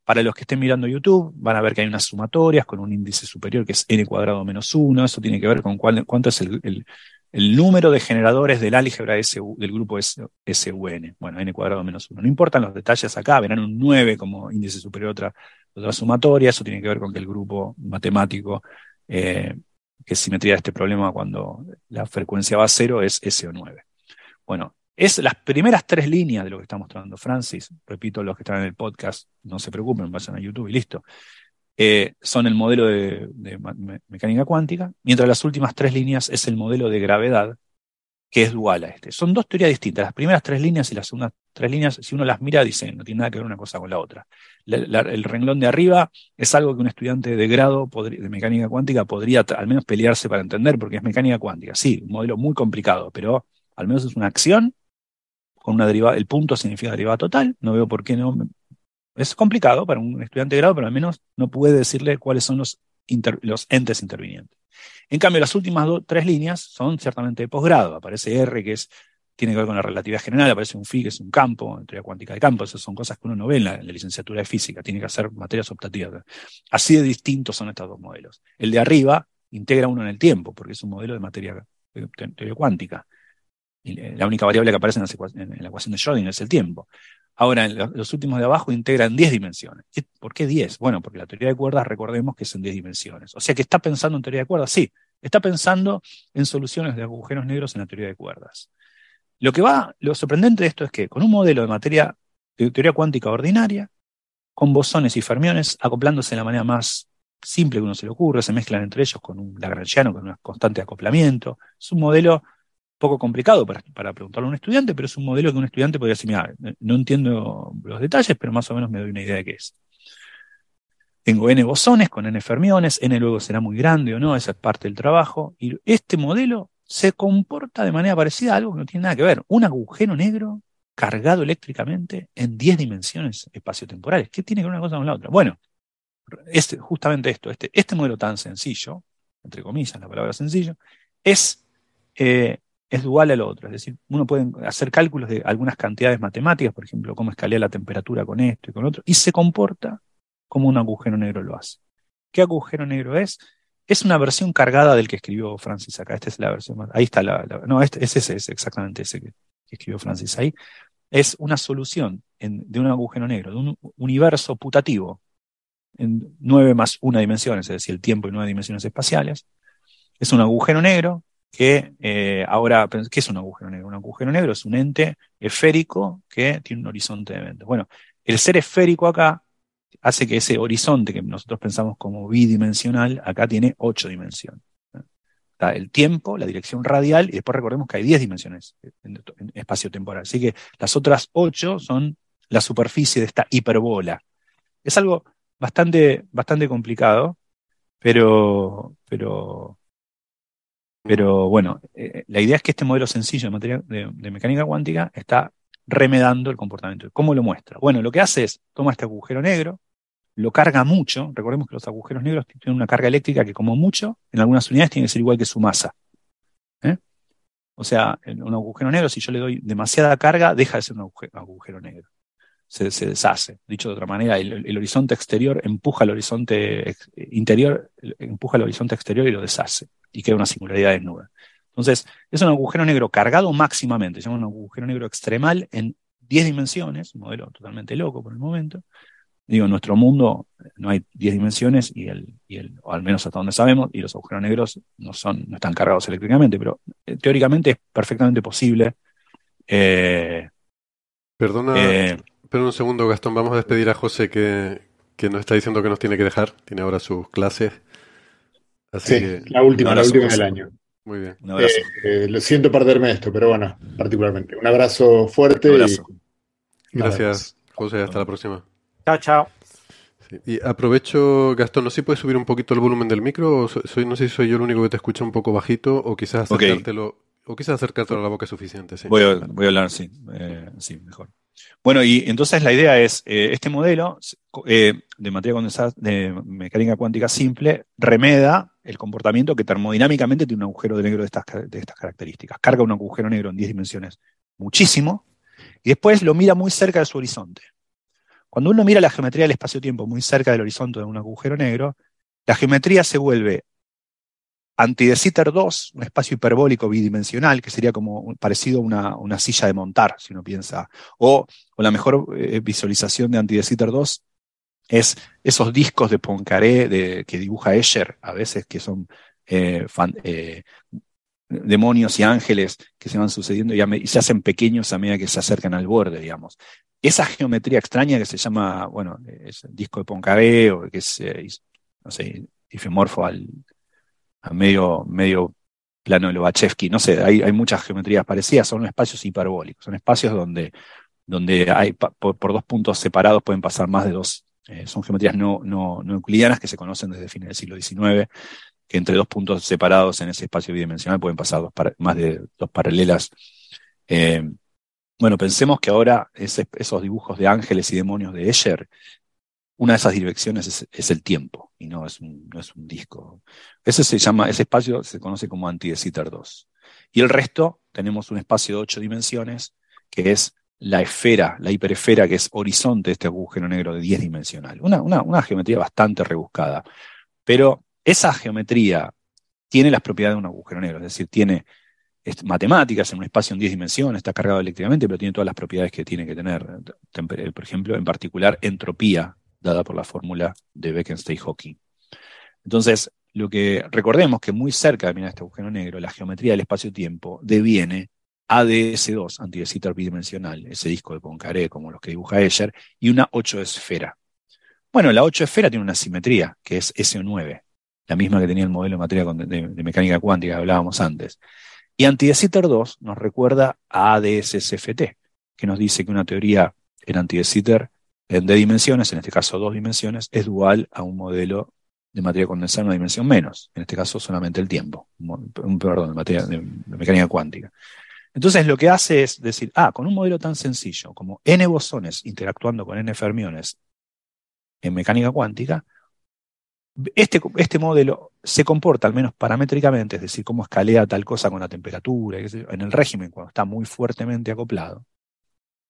Para los que estén mirando YouTube, van a ver que hay unas sumatorias con un índice superior que es n cuadrado menos 1. Eso tiene que ver con cuánto es el número de generadores del álgebra del grupo SUN, bueno, n cuadrado menos 1. No importan los detalles acá, verán un 9 como índice superior otra, otra sumatoria, eso tiene que ver con que el grupo matemático eh, que simetría este problema cuando la frecuencia va a cero es SO9. Bueno, es las primeras tres líneas de lo que está mostrando Francis. Repito, los que están en el podcast, no se preocupen, vayan a YouTube y listo. Eh, son el modelo de, mecánica cuántica, mientras las últimas tres líneas es el modelo de gravedad, que es dual a este. Son dos teorías distintas. Las primeras tres líneas y las segundas tres líneas, si uno las mira, dicen, no tiene nada que ver una cosa con la otra. el renglón de arriba es algo que un estudiante de grado de mecánica cuántica podría al menos pelearse para entender, porque es mecánica cuántica. Sí, un modelo muy complicado, pero al menos es una acción con una derivada. El punto significa derivada total. No veo por qué no. Es complicado para un estudiante de grado, pero al menos no puede decirle cuáles son los, entes intervinientes. En cambio, las últimas tres líneas son ciertamente de posgrado. Aparece R, que es, tiene que ver con la relatividad general, aparece un phi, que es un campo, en teoría cuántica de campos. Esas son cosas que uno no ve en la, licenciatura de física, tiene que hacer materias optativas. Así de distintos son estos dos modelos. El de arriba integra uno en el tiempo, porque es un modelo de materia de teoría cuántica. Y la única variable que aparece en la ecuación de Schrödinger es el tiempo. Ahora, los últimos de abajo integran 10 dimensiones. ¿Por qué 10? Bueno, porque la teoría de cuerdas, recordemos que es en 10 dimensiones. O sea que está pensando en teoría de cuerdas, sí, está pensando en soluciones de agujeros negros en la teoría de cuerdas. Lo que va, lo sorprendente de esto es que con un modelo de materia de teoría cuántica ordinaria, con bosones y fermiones acoplándose de la manera más simple que uno se le ocurre, se mezclan entre ellos con un lagrangiano, con un constante acoplamiento. Es un modelo poco complicado para, para, preguntarle a un estudiante, pero es un modelo que un estudiante podría decir, mira, no entiendo los detalles, pero más o menos me doy una idea de qué es. Tengo n bosones con n fermiones, n luego será muy grande o no, esa es parte del trabajo, y este modelo se comporta de manera parecida a algo que no tiene nada que ver, un agujero negro cargado eléctricamente en 10 dimensiones espaciotemporales. ¿Qué tiene que ver una cosa con la otra? Bueno, este, justamente esto, este, este modelo tan sencillo, entre comillas, la palabra sencillo, es eh, es dual al otro. Es decir, uno puede hacer cálculos de algunas cantidades matemáticas, por ejemplo, cómo escalea la temperatura con esto y con otro, y se comporta como un agujero negro lo hace. ¿Qué agujero negro es? Es una versión cargada del que escribió Francis acá. Esta es la versión más. Ahí está la. no, este, es ese, es exactamente ese que, escribió Francis ahí. Es una solución de un agujero negro, de un universo putativo en nueve más una dimensiones, es decir, el tiempo y nueve dimensiones espaciales. Es un agujero negro que eh, ahora, ¿qué es un agujero negro? Un agujero negro es un ente esférico que tiene un horizonte de eventos. Bueno, el ser esférico acá hace que ese horizonte que nosotros pensamos como bidimensional, acá tiene ocho dimensiones. Está el tiempo, la dirección radial, y después recordemos que hay diez dimensiones en, espacio temporal. Así que las otras ocho son la superficie de esta hiperbola. Es algo bastante, bastante complicado, pero, pero pero bueno, eh, la idea es que este modelo sencillo de, mecánica cuántica está remedando el comportamiento. ¿Cómo lo muestra? Bueno, lo que hace es, toma este agujero negro, lo carga mucho, recordemos que los agujeros negros tienen una carga eléctrica que como mucho, en algunas unidades tiene que ser igual que su masa. ¿eh? O sea, un agujero negro, si yo le doy demasiada carga, deja de ser un agujero, negro. Se, deshace. Dicho de otra manera, el, horizonte exterior empuja al horizonte interior, empuja al horizonte exterior y lo deshace y queda una singularidad desnuda. Entonces, es un agujero negro cargado máximamente, se llama un agujero negro extremal en 10 dimensiones, un modelo totalmente loco por el momento. Digo, en nuestro mundo no hay 10 dimensiones, y el, y el, o al menos hasta donde sabemos, y los agujeros negros no, son, no están cargados eléctricamente, pero eh, teóricamente es perfectamente posible. Eh, Perdona, eh, pero un segundo, Gastón, vamos a despedir a José que, que nos está diciendo que nos tiene que dejar, tiene ahora sus clases sí, la última, la última del año. Muy bien. Un abrazo. Eh, eh, lo siento perderme esto, pero bueno, particularmente. Un abrazo fuerte. Gracias, José. Hasta la próxima. Chao, chao. Y aprovecho, Gastón, no sé si puedes subir un poquito el volumen del micro, o soy, no sé si soy yo el único que te escucha un poco bajito, o quizás acercártelo, o quizás acercártelo a la boca es suficiente. Voy, a, voy a hablar, sí, eh, sí, mejor. Bueno, y entonces la idea es, eh, este modelo eh, de materia condensada, de mecánica cuántica simple, remeda el comportamiento que termodinámicamente tiene un agujero negro de estas, de estas características. Carga un agujero negro en 10 dimensiones muchísimo, y después lo mira muy cerca de su horizonte. Cuando uno mira la geometría del espacio-tiempo muy cerca del horizonte de un agujero negro, la geometría se vuelve anti de Sitter 2, un espacio hiperbólico bidimensional, que sería como parecido a una, silla de montar, si uno piensa. O, la mejor eh, visualización de anti de Sitter 2 es esos discos de Poincaré de, que dibuja Escher, a veces que son eh, eh, demonios y ángeles que se van sucediendo y, se hacen pequeños a medida que se acercan al borde, digamos. Esa geometría extraña que se llama, bueno, es disco de Poincaré, o que es, eh, no sé, ifemorfo al, medio, medio plano de Lobachevsky, no sé, hay, hay muchas geometrías parecidas, son espacios hiperbólicos, son espacios donde, donde hay, por, dos puntos separados pueden pasar más de dos, eh, son geometrías no, no, no euclidianas que se conocen desde fines del siglo XIX, que entre dos puntos separados en ese espacio bidimensional pueden pasar más de dos paralelas. Eh, bueno, pensemos que ahora esos dibujos de ángeles y demonios de Escher, una de esas direcciones es, el tiempo y no es, un, no es un disco. Ese se llama, ese espacio se conoce como anti 2. Y el resto tenemos un espacio de ocho dimensiones que es la esfera, la hiperesfera, que es horizonte de este agujero negro de 10 dimensional. Una, una, una geometría bastante rebuscada. Pero esa geometría tiene las propiedades de un agujero negro, es decir, tiene matemáticas en un espacio en 10 dimensiones, está cargado eléctricamente, pero tiene todas las propiedades que tiene que tener. Por ejemplo, en particular, entropía, dada por la fórmula de Bekenstein-Hawking. Entonces, lo que recordemos que muy cerca de mirar este agujero negro, la geometría del espacio-tiempo deviene ADS2, anti-de bidimensional, ese disco de Poincaré, como los que dibuja Escher, y una 8 esfera. Bueno, la 8 esfera tiene una simetría, que es SO9 la misma que tenía el modelo de materia de, mecánica cuántica que hablábamos antes. Y anti 2 nos recuerda a ADS-CFT, que nos dice que una teoría en anti en D dimensiones, en este caso dos dimensiones, es dual a un modelo de materia condensada en una dimensión menos, en este caso solamente el tiempo, un, perdón, de, materia, de, mecánica cuántica. Entonces lo que hace es decir, ah, con un modelo tan sencillo como n bosones interactuando con n fermiones en mecánica cuántica, este, este, modelo se comporta, al menos paramétricamente, es decir, cómo escalea tal cosa con la temperatura, en el régimen, cuando está muy fuertemente acoplado,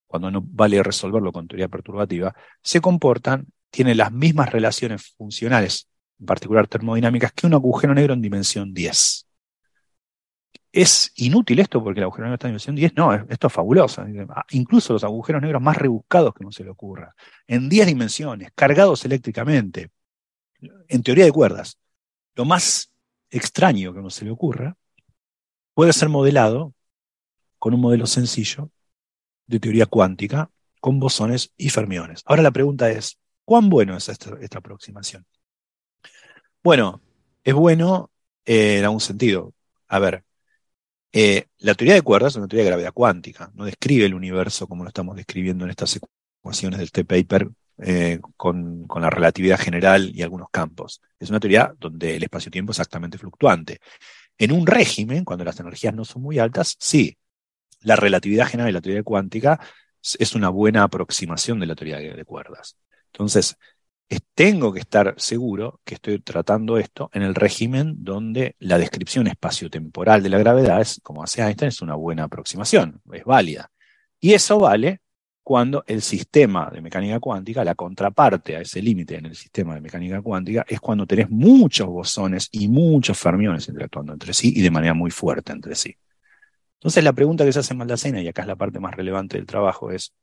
cuando no vale resolverlo con teoría perturbativa, se comportan, tiene las mismas relaciones funcionales, en particular termodinámicas, que un agujero negro en dimensión 10. ¿Es inútil esto porque el agujero negro está en dimensión 10? No, esto es fabuloso. Incluso los agujeros negros más rebuscados que no se le ocurra. En 10 dimensiones, cargados eléctricamente, en teoría de cuerdas, lo más extraño que no se le ocurra, puede ser modelado con un modelo sencillo de teoría cuántica con bosones y fermiones. Ahora la pregunta es, ¿cuán bueno es esta, aproximación? Bueno, es bueno en algún sentido. A ver, eh, la teoría de cuerdas es una teoría de gravedad cuántica, no describe el universo como lo estamos describiendo en estas ecuaciones del T-paper eh, con, la relatividad general y algunos campos. Es una teoría donde el espacio-tiempo es exactamente fluctuante. En un régimen, cuando las energías no son muy altas, sí, la relatividad general y la teoría cuántica es una buena aproximación de la teoría de cuerdas. Entonces, tengo que estar seguro que estoy tratando esto en el régimen donde la descripción espaciotemporal de la gravedad es, como hace Einstein, es una buena aproximación, es válida. Y eso vale cuando el sistema de mecánica cuántica, la contraparte a ese límite en el sistema de mecánica cuántica, es cuando tenés muchos bosones y muchos fermiones interactuando entre sí y de manera muy fuerte entre sí. Entonces la pregunta que se hace en Maldacena, y acá es la parte más relevante del trabajo, es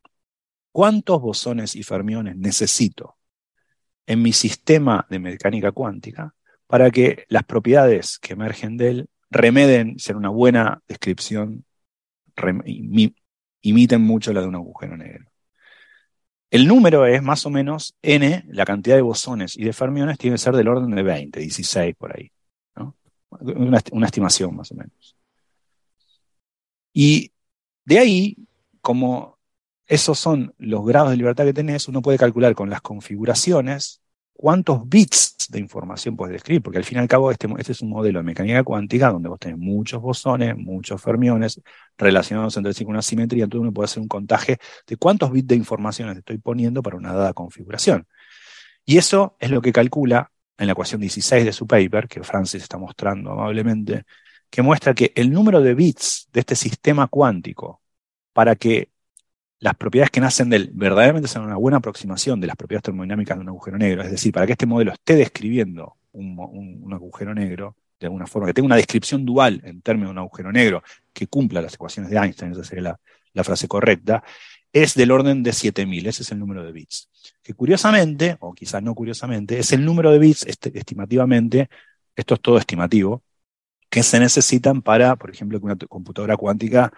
¿cuántos bosones y fermiones necesito en mi sistema de mecánica cuántica para que las propiedades que emergen de él remeden ser una buena descripción, imiten mucho la de un agujero negro. El número es más o menos n, la cantidad de bosones y de fermiones tiene que ser del orden de 20, 16 por ahí. Una, una estimación más o menos. Y de ahí, como esos son los grados de libertad que tenés, uno puede calcular con las configuraciones cuántos bits de información puedes describir, porque al fin y al cabo este, este, es un modelo de mecánica cuántica donde vos tenés muchos bosones, muchos fermiones relacionados entre sí con una simetría, entonces uno puede hacer un contaje de cuántos bits de información estoy poniendo para una dada configuración. Y eso es lo que calcula en la ecuación 16 de su paper, que Francis está mostrando amablemente, que muestra que el número de bits de este sistema cuántico para que las propiedades que nacen de él verdaderamente son una buena aproximación de las propiedades termodinámicas de un agujero negro. Es decir, para que este modelo esté describiendo un, agujero negro de alguna forma, que tenga una descripción dual en términos de un agujero negro que cumpla las ecuaciones de Einstein, esa sería la, frase correcta, es del orden de 7000, ese es el número de bits. Que curiosamente, o quizás no curiosamente, es el número de bits estimativamente, esto es todo estimativo, que se necesitan para, por ejemplo, que una computadora cuántica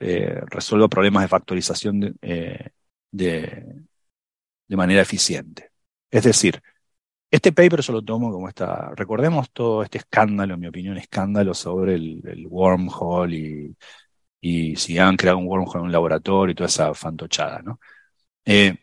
eh, resuelva problemas de factorización eh, de, de, manera eficiente. Es decir, este paper yo lo tomo como está. Recordemos todo este escándalo, en mi opinión, escándalo sobre el, wormhole y, y, si han creado un wormhole en un laboratorio y toda esa fantochada, ¿no? Eh,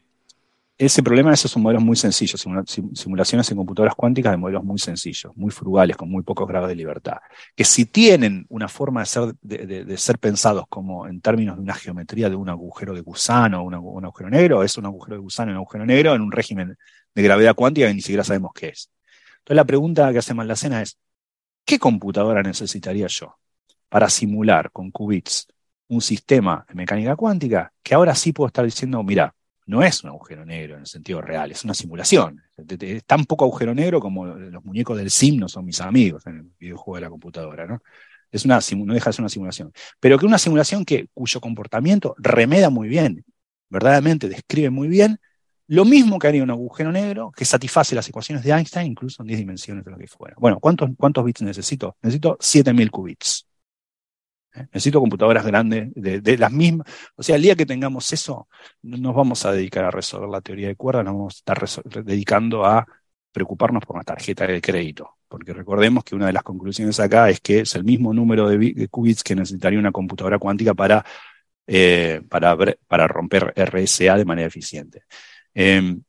ese problema, esos son modelos muy sencillos, simulaciones en computadoras cuánticas de modelos muy sencillos, muy frugales, con muy pocos grados de libertad, que si tienen una forma de ser, de, ser pensados como en términos de una geometría de un agujero de gusano o un agujero negro, es un agujero de gusano un agujero negro en un régimen de gravedad cuántica que ni siquiera sabemos qué es. Entonces la pregunta que hacemos en la cena es, ¿qué computadora necesitaría yo para simular con qubits un sistema de mecánica cuántica que ahora sí puedo estar diciendo, mira, no es un agujero negro en el sentido real, es una simulación. Es tan poco agujero negro como los muñecos del sim no son mis amigos en el videojuego de la computadora, ¿no? Es una, no deja de ser una simulación. Pero que una simulación que, cuyo comportamiento remeda muy bien, verdaderamente describe muy bien, lo mismo que haría un agujero negro que satisface las ecuaciones de Einstein, incluso en 10 dimensiones de lo que fuera. Bueno, ¿cuántos, cuántos bits necesito? Necesito 7000 qubits. Necesito computadoras grandes, de, las mismas. O sea, el día que tengamos eso, no nos vamos a dedicar a resolver la teoría de cuerdas, nos vamos a estar dedicando a preocuparnos por una tarjeta de crédito. Porque recordemos que una de las conclusiones acá es que es el mismo número de, qubits que necesitaría una computadora cuántica para, eh, para, romper RSA de manera eficiente. Em,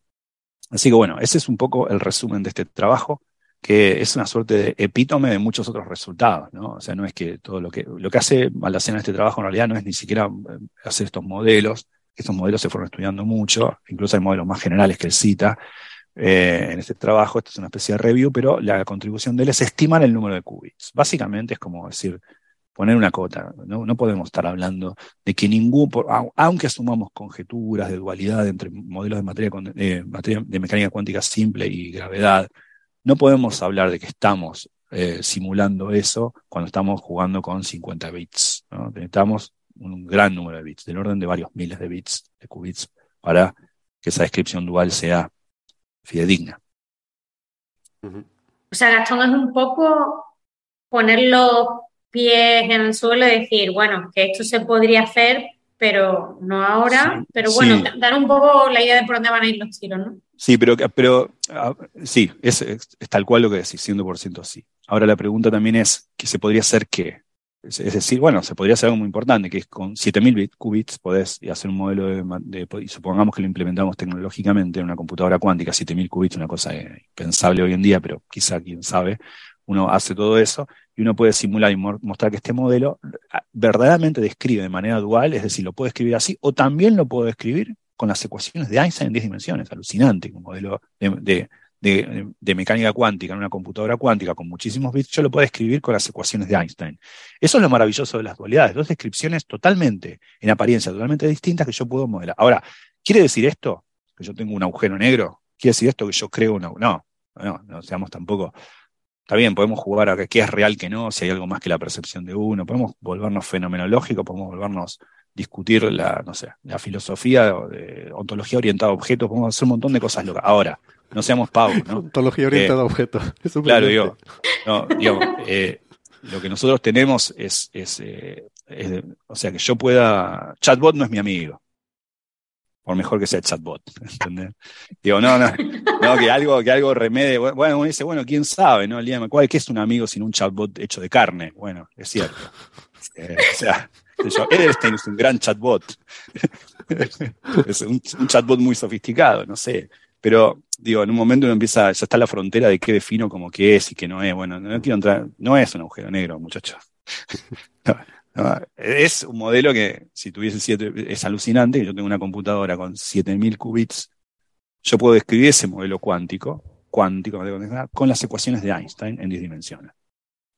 así que bueno, ese es un poco el resumen de este trabajo que es una suerte de epítome de muchos otros resultados, ¿no? O sea, no es que todo lo que, lo que hace Malacena este trabajo en realidad no es ni siquiera eh, hacer estos modelos, estos modelos se fueron estudiando mucho, incluso hay modelos más generales que él cita eh, en este trabajo, esto es una especie de review, pero la contribución de él es estimar el número de qubits. Básicamente es como decir, poner una cota, no, no podemos estar hablando de que ningún, aunque asumamos conjeturas de dualidad entre modelos de materia, de, materia, de mecánica cuántica simple y gravedad, no podemos hablar de que estamos eh, simulando eso cuando estamos jugando con 50 bits. Necesitamos un gran número de bits, del orden de varios miles de bits, de qubits, para que esa descripción dual sea fidedigna. O sea, Gastón es un poco poner los pies en el suelo y decir, bueno, que esto se podría hacer, pero no ahora, pero bueno, dar un poco la idea de por dónde van a ir los tiros, ¿no? Sí, pero, pero ah, sí, es, tal cual lo que decís, 100% sí. Ahora la pregunta también es, ¿qué se podría hacer qué? Es, decir, bueno, se podría hacer algo muy importante, que es con 7000 qubits podés hacer un modelo de, y supongamos que lo implementamos tecnológicamente en una computadora cuántica, 7000 qubits, una cosa impensable hoy en día, pero quizá quién sabe, uno hace todo eso y uno puede simular y mostrar que este modelo ah, verdaderamente describe de manera dual, es decir, lo puede escribir así, o también lo puedo escribir con las ecuaciones de Einstein en 10 dimensiones, alucinante, un modelo de, mecánica cuántica en una computadora cuántica con muchísimos bits, yo lo puedo escribir con las ecuaciones de Einstein. Eso es lo maravilloso de las dualidades, dos descripciones totalmente, en apariencia, totalmente distintas que yo puedo modelar. Ahora, ¿quiere decir esto? Que yo tengo un agujero negro. ¿Quiere decir esto que yo creo una... No, no, no seamos tampoco... Está bien, podemos jugar a qué es real, que no, si hay algo más que la percepción de uno, podemos volvernos fenomenológicos, podemos volvernos discutir la, no sé, la filosofía de ontología orientada a objetos, podemos hacer un montón de cosas locas. Ahora, no seamos pavos, ¿no? Ontología orientada a eh, objetos. claro, digo, no, eh, lo que nosotros tenemos es, es, eh, o sea, que yo pueda, chatbot no es mi amigo, por mejor que sea chatbot, ¿entendés? Digo, no, no, no, que algo, que algo remede, bueno, uno dice, bueno, quién sabe, ¿no? El día ¿cuál, ¿qué es un amigo sin un chatbot hecho de carne? Bueno, es cierto. o sea, Edelstein es un gran chatbot. es un, chatbot muy sofisticado, no sé. Pero, digo, en un momento uno empieza, ya está la frontera de qué defino como qué es y qué no es. Bueno, no quiero entrar, no es un agujero negro, muchachos. es un modelo que, si tuviese siete, es alucinante. Yo tengo una computadora con 7000 qubits. Yo puedo describir ese modelo cuántico, cuántico, con las ecuaciones de Einstein en 10 dimensiones.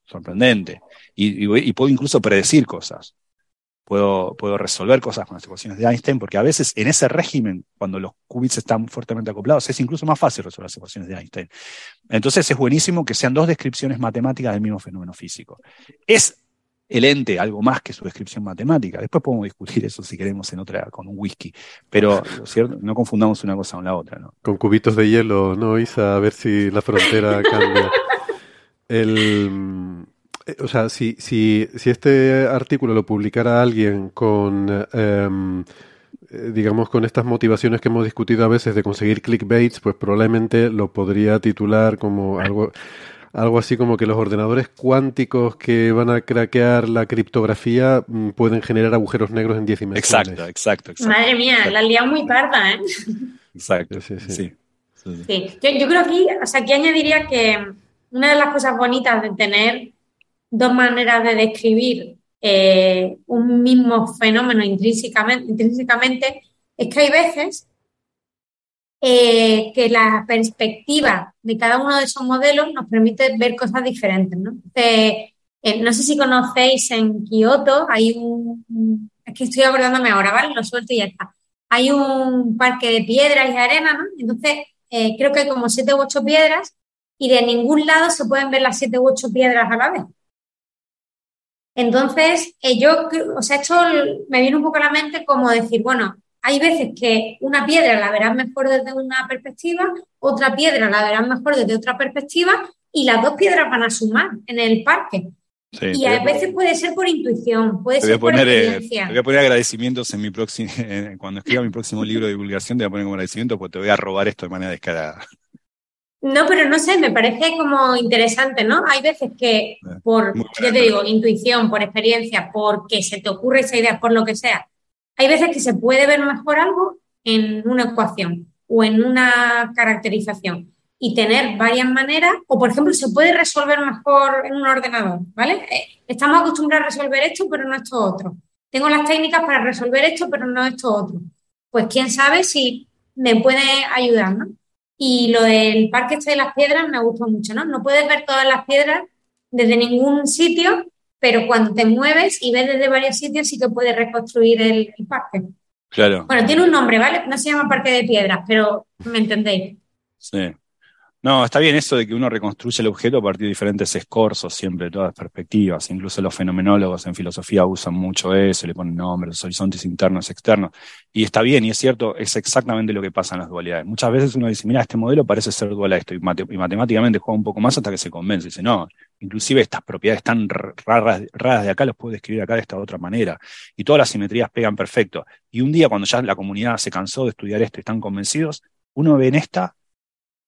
Sorprendente. y puedo incluso predecir cosas puedo, puedo resolver cosas con las ecuaciones de Einstein, porque a veces en ese régimen, cuando los qubits están fuertemente acoplados, es incluso más fácil resolver las ecuaciones de Einstein. Entonces es buenísimo que sean dos descripciones matemáticas del mismo fenómeno físico. Es el ente algo más que su descripción matemática. Después podemos discutir eso si queremos en otra, con un whisky. Pero no confundamos una cosa con la otra. Con cubitos de hielo, ¿no, Isa? A ver si la frontera cambia. El, o sea, si, si, si este artículo lo publicara alguien con, em, eh, digamos, con estas motivaciones que hemos discutido a veces de conseguir clickbaits, pues probablemente lo podría titular como algo, algo así como que los ordenadores cuánticos que van a craquear la criptografía mm, pueden generar agujeros negros en 10 dimensiones. Exacto, exacto, exacto. Madre mía, la liado muy parda, ¿eh? Exacto, Sí, sí, sí. sí. sí, sí. Sí, yo, yo creo aquí, o sea, aquí añadiría que una de las cosas bonitas de tener dos maneras de describir eh, un mismo fenómeno intrínsecamente, es que hay veces eh, que la perspectiva de cada uno de esos modelos nos permite ver cosas diferentes, ¿no? Eh, no sé si conocéis en Kioto, hay un, es que estoy acordándome ahora, ¿vale? Lo suelto y ya está. Hay un parque de piedras y arena, ¿no? Entonces, creo que hay como siete u ocho piedras y de ningún lado se pueden ver las siete u ocho piedras a la vez. Entonces, eh, yo, o sea, esto me viene un poco a la mente como decir, bueno, hay veces que una piedra la verás mejor desde una perspectiva, otra piedra la verás mejor desde otra perspectiva y las dos piedras van a sumar en el parque. Sí, Y a veces puede ser por intuición, puede ser por eh, experiencia. te voy a poner agradecimientos en mi próximo, cuando escriba mi próximo libro de divulgación, te voy a poner como agradecimiento porque te voy a robar esto de manera descarada. No, pero no sé, me parece como interesante, ¿no? Hay veces que por, muy ya te digo, intuición, por experiencia, porque se te ocurre esa idea, por lo que sea, hay veces que se puede ver mejor algo en una ecuación o en una caracterización y tener varias maneras, o por ejemplo, se puede resolver mejor en un ordenador, ¿vale? Eh, Estamos acostumbrados a resolver esto, pero no esto otro. Tengo las técnicas para resolver esto, pero no esto otro. Pues quién sabe si me puede ayudar, ¿no? Y lo del parque este de las piedras me gustó mucho, ¿no? No puedes ver todas las piedras desde ningún sitio, pero cuando te mueves y ves desde varios sitios sí que puedes reconstruir el, el parque. Claro. Bueno, tiene un nombre, ¿vale? No se llama parque de piedras, pero me entendéis. Sí. No, está bien eso de que uno reconstruye el objeto a partir de diferentes escorzos, siempre, de todas perspectivas. Incluso los fenomenólogos en filosofía usan mucho eso, le ponen nombres, horizontes internos, externos. Y está bien, y es cierto, es exactamente lo que pasa en las dualidades. Muchas veces uno dice, mira, este modelo parece ser dual a esto, y, y matemáticamente juega un poco más hasta que se convence. Dice, no, inclusive estas propiedades tan raras, raras de acá las puedo describir acá de esta otra manera. Y todas las simetrías pegan perfecto. Y un día, cuando ya la comunidad se cansó de estudiar esto y están convencidos, uno ve en esta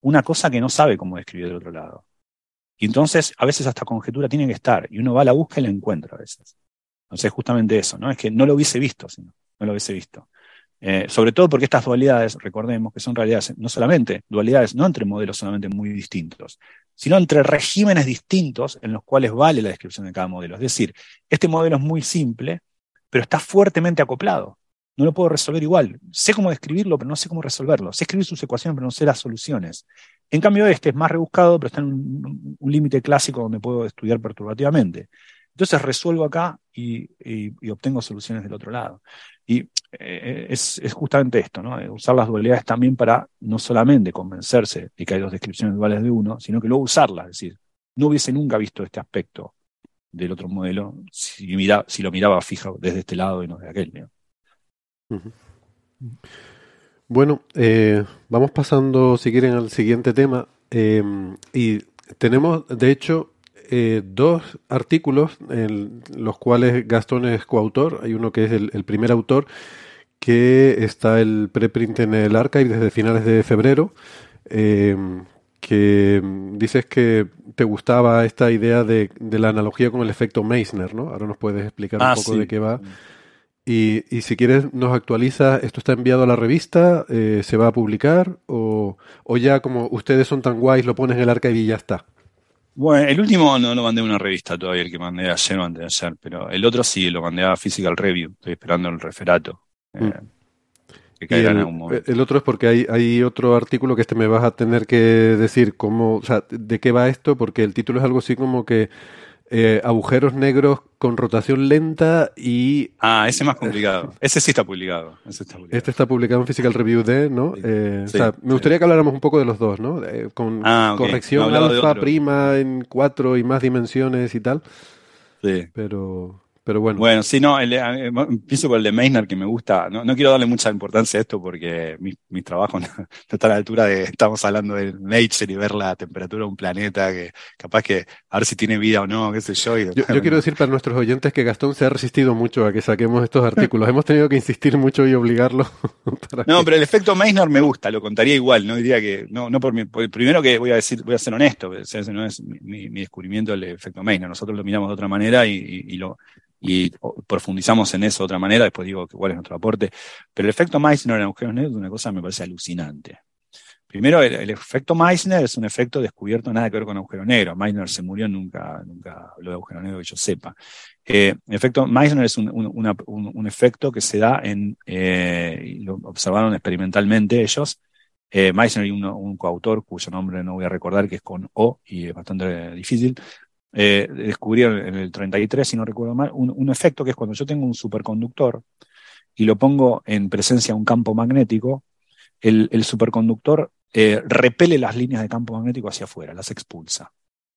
una cosa que no sabe cómo describir del otro lado. Y entonces, a veces hasta conjetura tiene que estar, y uno va a la búsqueda y la encuentra a veces. Entonces, justamente eso, ¿no? Es que no lo hubiese visto, sino, no lo hubiese visto. Eh, sobre todo porque estas dualidades, recordemos que son realidades, no solamente dualidades, no entre modelos solamente muy distintos, sino entre regímenes distintos en los cuales vale la descripción de cada modelo. Es decir, este modelo es muy simple, pero está fuertemente acoplado. No lo puedo resolver igual. Sé cómo describirlo, pero no sé cómo resolverlo. Sé escribir sus ecuaciones, pero no sé las soluciones. En cambio, este es más rebuscado, pero está en un, límite clásico donde puedo estudiar perturbativamente. Entonces resuelvo acá y, obtengo soluciones del otro lado. Y eh, es, es justamente esto, ¿no? Eh, Usar las dualidades también para no solamente convencerse de que hay dos descripciones duales de uno, sino que luego usarlas. Es decir, no hubiese nunca visto este aspecto del otro modelo si, mira, si lo miraba fijo desde este lado y no de aquel. ¿no? Bueno, eh, vamos pasando, si quieren, al siguiente tema. eh, y tenemos, de hecho, eh, dos artículos en los cuales Gastón es coautor. Hay uno que es el, el primer autor, que está el preprint en el archive desde finales de febrero. eh, que mm, dices que te gustaba esta idea de, de la analogía con el efecto Meissner, ¿no? Ahora nos puedes explicar un Ah, poco sí. de qué va. Y, y si quieres, nos actualiza, ¿esto está enviado a la revista? Eh, ¿Se va a publicar? O, ¿O ya como ustedes son tan guays, lo pones en el archive y ya está? Bueno, el último no lo mandé a una revista todavía, el que mandé ayer o antes de ayer, pero el otro sí, lo mandé a Physical Review. Estoy esperando el referato. eh, que Y caiga en algún momento. el otro es porque hay, hay otro artículo que este me vas a tener que decir cómo, o sea, de qué va esto, porque el título es algo así como que eh, agujeros negros con rotación lenta y Ah, ese es más complicado. Ese sí está publicado. Ese está publicado. este está publicado en Physical Review D, ¿no? Eh, Sí, o sea, me gustaría que habláramos un poco de los dos, ¿no? Eh, con Ah, corrección alfa, prima en cuatro y más dimensiones y tal. Sí. Pero, Pero bueno. Bueno, sí, no, el, eh, empiezo por el de Meissner que me gusta. No, no quiero darle mucha importancia a esto porque mi, mi trabajo no, está a la altura de, estamos hablando de Nature y ver la temperatura de un planeta, que capaz que a ver si tiene vida o no, qué sé yo. yo, yo, quiero decir para nuestros oyentes que Gastón se ha resistido mucho a que saquemos estos artículos. Hemos tenido que insistir mucho y obligarlo. no, pero el efecto Meissner me gusta, lo contaría igual, no diría que, no, no por mi, primero que voy a decir, voy a ser honesto, ese no es mi, mi descubrimiento del efecto Meissner. Nosotros lo miramos de otra manera y, y, y lo y profundizamos en eso de otra manera, después digo cuál es nuestro aporte. Pero el efecto Meissner en agujeros negros es una cosa que me parece alucinante. Primero, el, efecto Meissner es un efecto descubierto nada que ver con agujeros negros. Meissner se murió, nunca, nunca habló de agujero negro que yo sepa. Eh, el efecto Meissner es un, un, un, efecto que se da en, eh, lo observaron experimentalmente ellos, eh, Meissner y un, coautor cuyo nombre no voy a recordar, que es con O y es bastante difícil, eh, descubrieron en el 33, si no recuerdo mal, un, efecto que es cuando yo tengo un superconductor y lo pongo en presencia de un campo magnético, el, superconductor eh, repele las líneas de campo magnético hacia afuera, las expulsa.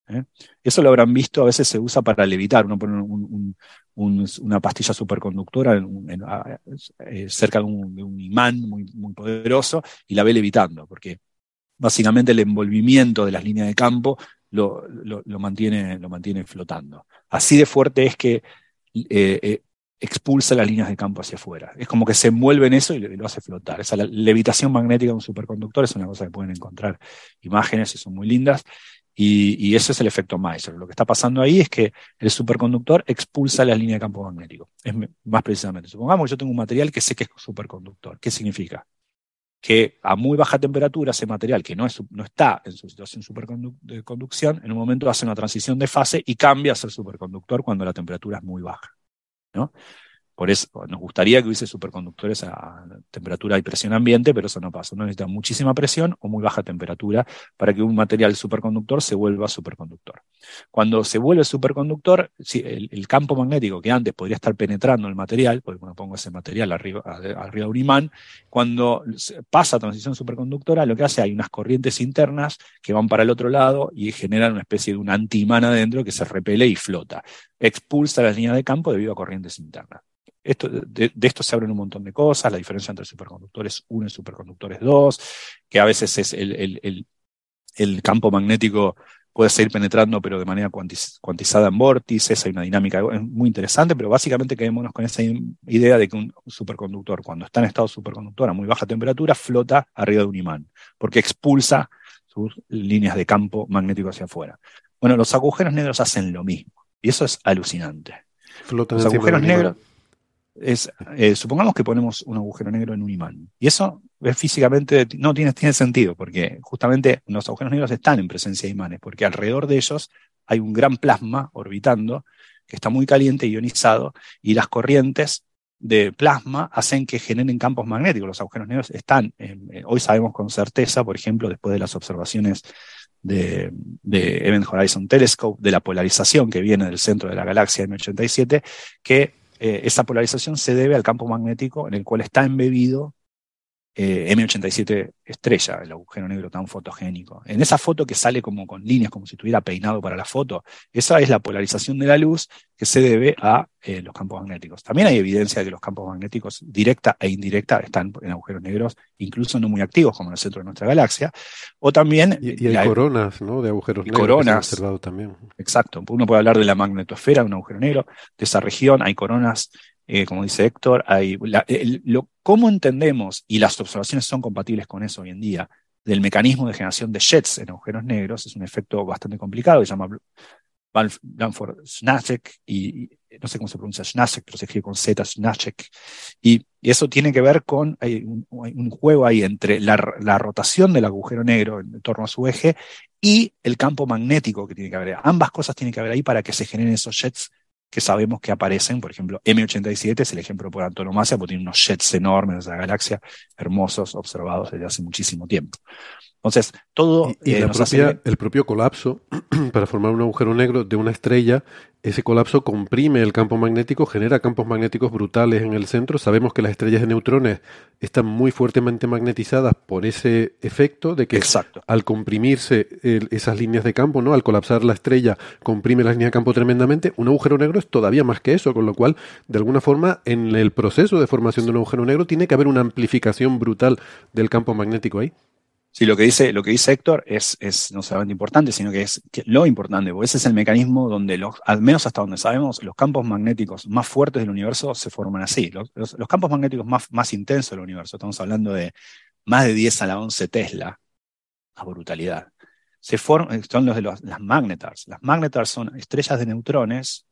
¿eh? Eso lo habrán visto, a veces se usa para levitar, uno pone una pastilla superconductora cerca de un, imán muy, muy poderoso y la ve levitando, porque básicamente el envolvimiento de las líneas de campo lo, lo, mantiene, lo mantiene flotando. Así de fuerte es que eh, eh, expulsa las líneas de campo hacia afuera. Es como que se envuelve en eso y lo hace flotar. Esa levitación magnética de un superconductor es una cosa que pueden encontrar imágenes y son muy lindas. Y, ese es el efecto Meissner. Lo que está pasando ahí es que el superconductor expulsa la línea de campo magnético. Es más precisamente. Supongamos que yo tengo un material que sé que es superconductor. ¿Qué significa? Que a muy baja temperatura ese material que no, es, no está en su situación de superconducción, en un momento hace una transición de fase y cambia a ser superconductor cuando la temperatura es muy baja. ¿no? Por eso nos gustaría que hubiese superconductores a temperatura y presión ambiente, pero eso no pasa. Uno necesita muchísima presión o muy baja temperatura para que un material superconductor se vuelva superconductor. Cuando se vuelve superconductor, el, campo magnético que antes podría estar penetrando el material, porque cuando pongo ese material arriba, arriba de un imán, cuando pasa transición superconductora, lo que hace hay unas corrientes internas que van para el otro lado y generan una especie de un antiimán adentro que se repele y flota. Expulsa las líneas de campo debido a corrientes internas. Esto, de, esto se abren un montón de cosas, la diferencia entre superconductores 1 y superconductores 2, que a veces es el, el, campo magnético puede seguir penetrando, pero de manera cuantizada en vórtices, hay una dinámica muy interesante, pero básicamente quedémonos con esa idea de que un superconductor, cuando está en estado superconductor a muy baja temperatura, flota arriba de un imán, porque expulsa sus líneas de campo magnético hacia afuera. Bueno, los agujeros negros hacen lo mismo, y eso es alucinante. los agujeros negros es, eh, supongamos que ponemos un agujero negro en un imán. Y eso es físicamente no tiene, sentido, porque justamente los agujeros negros están en presencia de imanes, porque alrededor de ellos hay un gran plasma orbitando que está muy caliente, ionizado, y las corrientes de plasma hacen que generen campos magnéticos. Los agujeros negros están, eh, hoy sabemos con certeza, por ejemplo, después de las observaciones de, de Event Horizon Telescope, de la polarización que viene del centro de la galaxia M87, que eh, esa polarización se debe al campo magnético en el cual está embebido eh, M87 estrella, el agujero negro tan fotogénico. En esa foto que sale como con líneas, como si estuviera peinado para la foto, esa es la polarización de la luz que se debe a eh, los campos magnéticos. También hay evidencia de que los campos magnéticos directa e indirecta están en agujeros negros, incluso no muy activos, como en el centro de nuestra galaxia. O también. Y, hay coronas, ¿no? De agujeros negros. Coronas. observado también. Exacto. Uno puede hablar de la magnetosfera de un agujero negro, de esa región. Hay coronas eh, como dice Héctor, hay cómo entendemos, y las observaciones son compatibles con eso hoy en día, del mecanismo de generación de jets en agujeros negros, es un efecto bastante complicado, se llama Blanford Snacek, y, no sé cómo se pronuncia Snacek, pero se escribe con Z, Snacek, y, eso tiene que ver con, hay un, juego ahí entre la, la, rotación del agujero negro en torno a su eje y el campo magnético que tiene que haber. Ambas cosas tienen que haber ahí para que se generen esos jets que sabemos que aparecen, por ejemplo, M87 es el ejemplo por antonomasia, porque tiene unos jets enormes de la galaxia, hermosos, observados desde hace muchísimo tiempo. Entonces, todo Y, y eh, la hace el propio colapso para formar un agujero negro de una estrella, ese colapso comprime el campo magnético, genera campos magnéticos brutales en el centro. Sabemos que las estrellas de neutrones están muy fuertemente magnetizadas por ese efecto de que Exacto. al comprimirse el- esas líneas de campo, ¿no? Al colapsar la estrella, comprime las líneas de campo tremendamente. Un agujero negro es todavía más que eso, con lo cual, de alguna forma, en el proceso de formación de un agujero negro tiene que haber una amplificación brutal del campo magnético ahí. Sí, lo que dice, lo que dice Héctor es, es no solamente importante, sino que es lo importante, porque ese es el mecanismo donde los, al menos hasta donde sabemos, los campos magnéticos más fuertes del universo se forman así. Los, los- los campos magnéticos más, más intensos del universo, estamos hablando de más de 10 a la 11 Tesla, a brutalidad. Se forman, son los de los- las magnetars. Las magnetars son estrellas de neutrones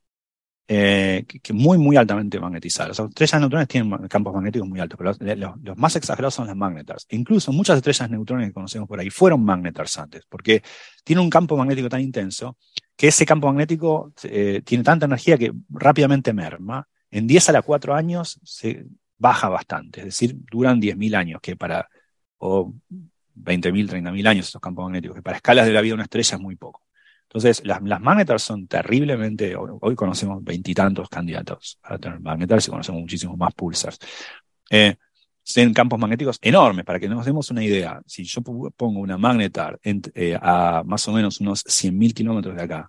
eh, que, muy, muy altamente magnetizadas. Las estrellas neutrones tienen campos magnéticos muy altos, pero los, más exagerados son las magnetars. Incluso muchas estrellas neutrones que conocemos por ahí fueron magnetars antes, porque tienen un campo magnético tan intenso que ese campo magnético eh, tiene tanta energía que rápidamente merma. En 10 a la 4 años se baja bastante, es decir, duran 10.000 años, que para, o 20.000, 30.000 años esos campos magnéticos, que para escalas de la vida de una estrella es muy poco. Entonces, las, magnetars son terriblemente, hoy conocemos veintitantos candidatos a tener magnetars y conocemos muchísimos más pulsars. Eh, son campos magnéticos enormes, para que nos demos una idea. Si yo pongo una magnetar en- eh, a más o menos unos 100.000 kilómetros de acá,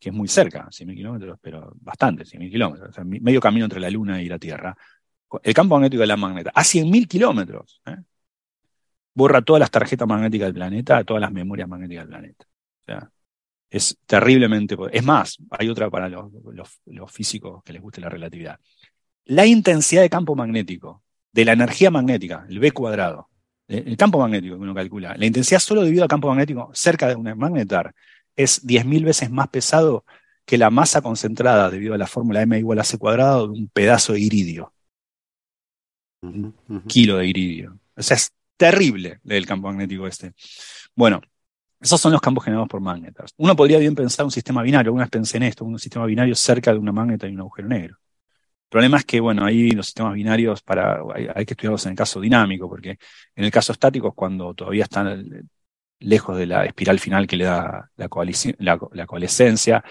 que es muy cerca, 100.000 kilómetros, pero bastante, 100.000 kilómetros, medio camino entre la Luna y la Tierra, el campo magnético de la magneta, a 100.000 kilómetros, ¿eh? borra todas las tarjetas magnéticas del planeta, todas las memorias magnéticas del planeta. O sea, es terriblemente. Es más, hay otra para los, los- los físicos que les guste la relatividad. La intensidad de campo magnético, de la energía magnética, el B cuadrado, eh, el campo magnético que uno calcula, la intensidad solo debido al campo magnético cerca de una magnetar es 10.000 veces más pesado que la masa concentrada debido a la fórmula M igual a C cuadrado de un pedazo de iridio, kilo de iridio. O sea, es terrible el campo magnético este. Bueno, esos son los campos generados por magnetars. Uno podría bien pensar un sistema binario, alguna vez pensé en esto, un sistema binario cerca de una magneta y un agujero negro. El problema es que, bueno, ahí los sistemas binarios para, hay, que estudiarlos en el caso dinámico, porque en el caso estático es cuando todavía están eh, lejos de la espiral final que le da la, la coalescencia,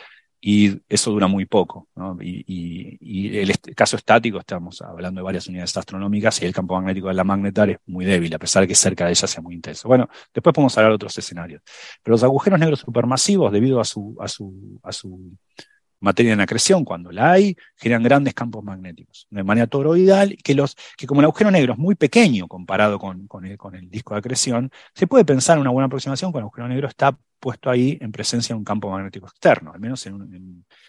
y eso dura muy poco. ¿no? Y, y- y el caso estático, estamos hablando de varias unidades astronómicas, y el campo magnético de la magnetar es muy débil, a pesar de que cerca de ella sea muy intenso. Bueno, después podemos hablar de otros escenarios. Pero los agujeros negros supermasivos, debido a su, a su, a su materia en acreción, cuando la hay, generan grandes campos magnéticos, de manera toroidal, que, los, que como el agujero negro es muy pequeño comparado con, con el, disco de acreción, se puede pensar en una buena aproximación cuando el agujero negro está puesto ahí en presencia de un campo magnético externo, al menos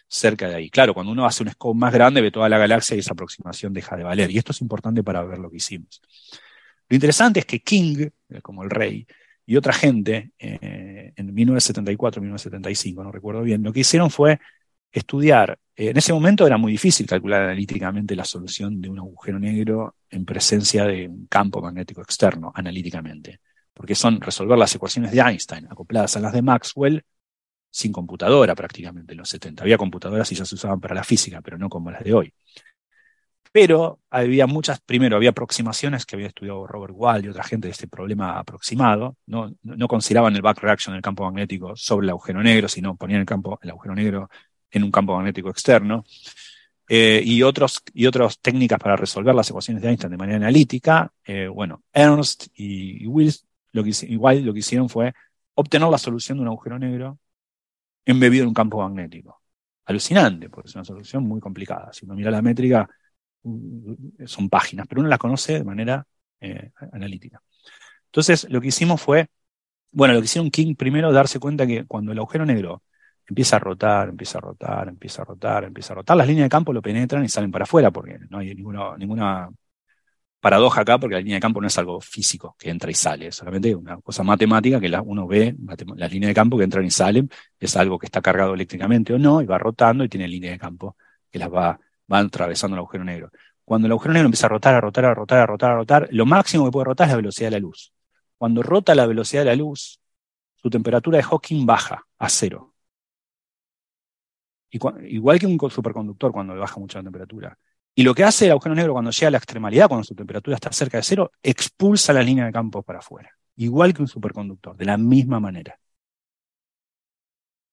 cerca de ahí. Claro, cuando uno hace un scope más grande, ve toda la galaxia y esa aproximación deja de valer. Y esto es importante para ver lo que hicimos. Lo interesante es que King, eh, como el rey, y otra gente, eh, en 1974, 1975, no recuerdo bien, lo que hicieron fue estudiar. eh, en ese momento era muy difícil calcular analíticamente la solución de un agujero negro en presencia de un campo magnético externo, analíticamente, porque son resolver las ecuaciones de Einstein acopladas a las de Maxwell sin computadora prácticamente en los 70. Había computadoras y ya se usaban para la física, pero no como las de hoy. Pero había muchas, primero había aproximaciones que había estudiado Robert Wall y otra gente de este problema aproximado, no, no consideraban el back reaction del campo magnético sobre el agujero negro, sino ponían el, campo, el agujero negro en un campo magnético externo. Eh, y, otros, y otras técnicas para resolver las ecuaciones de Einstein de manera analítica. Eh, bueno, Ernst y, y lo que, igual lo que hicieron fue obtener la solución de un agujero negro embebido en un campo magnético. Alucinante, porque es una solución muy complicada. Si uno mira la métrica, mm, son páginas, pero uno la conoce de manera eh, analítica. Entonces, lo que hicimos fue, bueno, lo que hicieron King primero, darse cuenta que cuando el agujero negro empieza a rotar, empieza a rotar, empieza a rotar, empieza a rotar, las líneas de campo lo penetran y salen para afuera, porque no hay ninguna, paradoja acá, porque la línea de campo no es algo físico que entra y sale, es solamente una cosa matemática que uno ve, las líneas de campo que entran y salen, es algo que está cargado eléctricamente o no, y va rotando y tiene líneas de campo que las va, van atravesando el agujero negro. Cuando el agujero negro empieza a rotar, a rotar, a rotar, a rotar, a rotar, lo máximo que puede rotar es la velocidad de la luz. Cuando rota la velocidad de la luz, su temperatura de Hawking baja a cero. Igual que un co- superconductor cuando baja mucho la temperatura. Y lo que hace el agujero negro cuando llega a la extremalidad, cuando su temperatura está cerca de cero, expulsa las líneas de campo para afuera. igual que un superconductor, de la misma manera.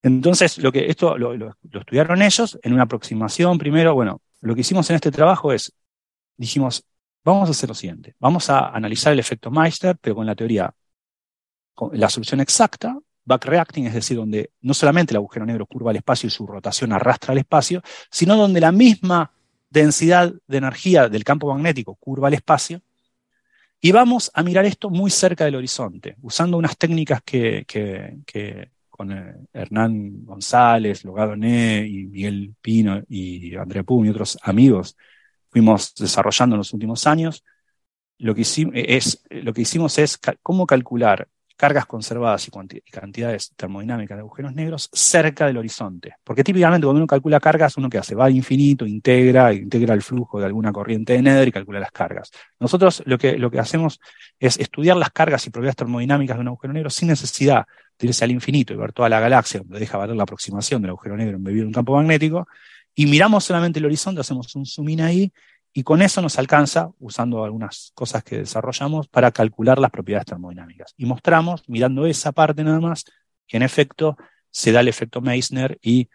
Entonces, lo que esto lo, lo, estudiaron ellos en una aproximación. Primero, bueno, lo que hicimos en este trabajo es, dijimos, vamos a hacer lo siguiente, vamos a analizar el efecto Meister, pero con la teoría, con la solución exacta, backreacting, es decir, donde no solamente el agujero negro curva el espacio y su rotación arrastra el espacio, sino donde la misma densidad de energía del campo magnético curva el espacio. Y vamos a mirar esto muy cerca del horizonte, usando unas técnicas que, que, que con eh, Hernán González, Logado Né y Miguel Pino y Andrea Pum y otros amigos fuimos desarrollando en los últimos años, lo que, hicimos es, lo que hicimos es cómo calcular cargas conservadas y, cantidades termodinámicas de agujeros negros cerca del horizonte. Porque típicamente cuando uno calcula cargas, uno que hace va al infinito, integra, integra el flujo de alguna corriente de Nether y calcula las cargas. Nosotros lo que, lo que hacemos es estudiar las cargas y propiedades termodinámicas de un agujero negro sin necesidad de irse al infinito y ver toda la galaxia, donde deja valer la aproximación del agujero negro embebido en un campo magnético, y miramos solamente el horizonte, hacemos un zoom in ahí y con eso nos alcanza, usando algunas cosas que desarrollamos, para calcular las propiedades termodinámicas. Y mostramos, mirando esa parte nada más, que en efecto se da el efecto Meissner y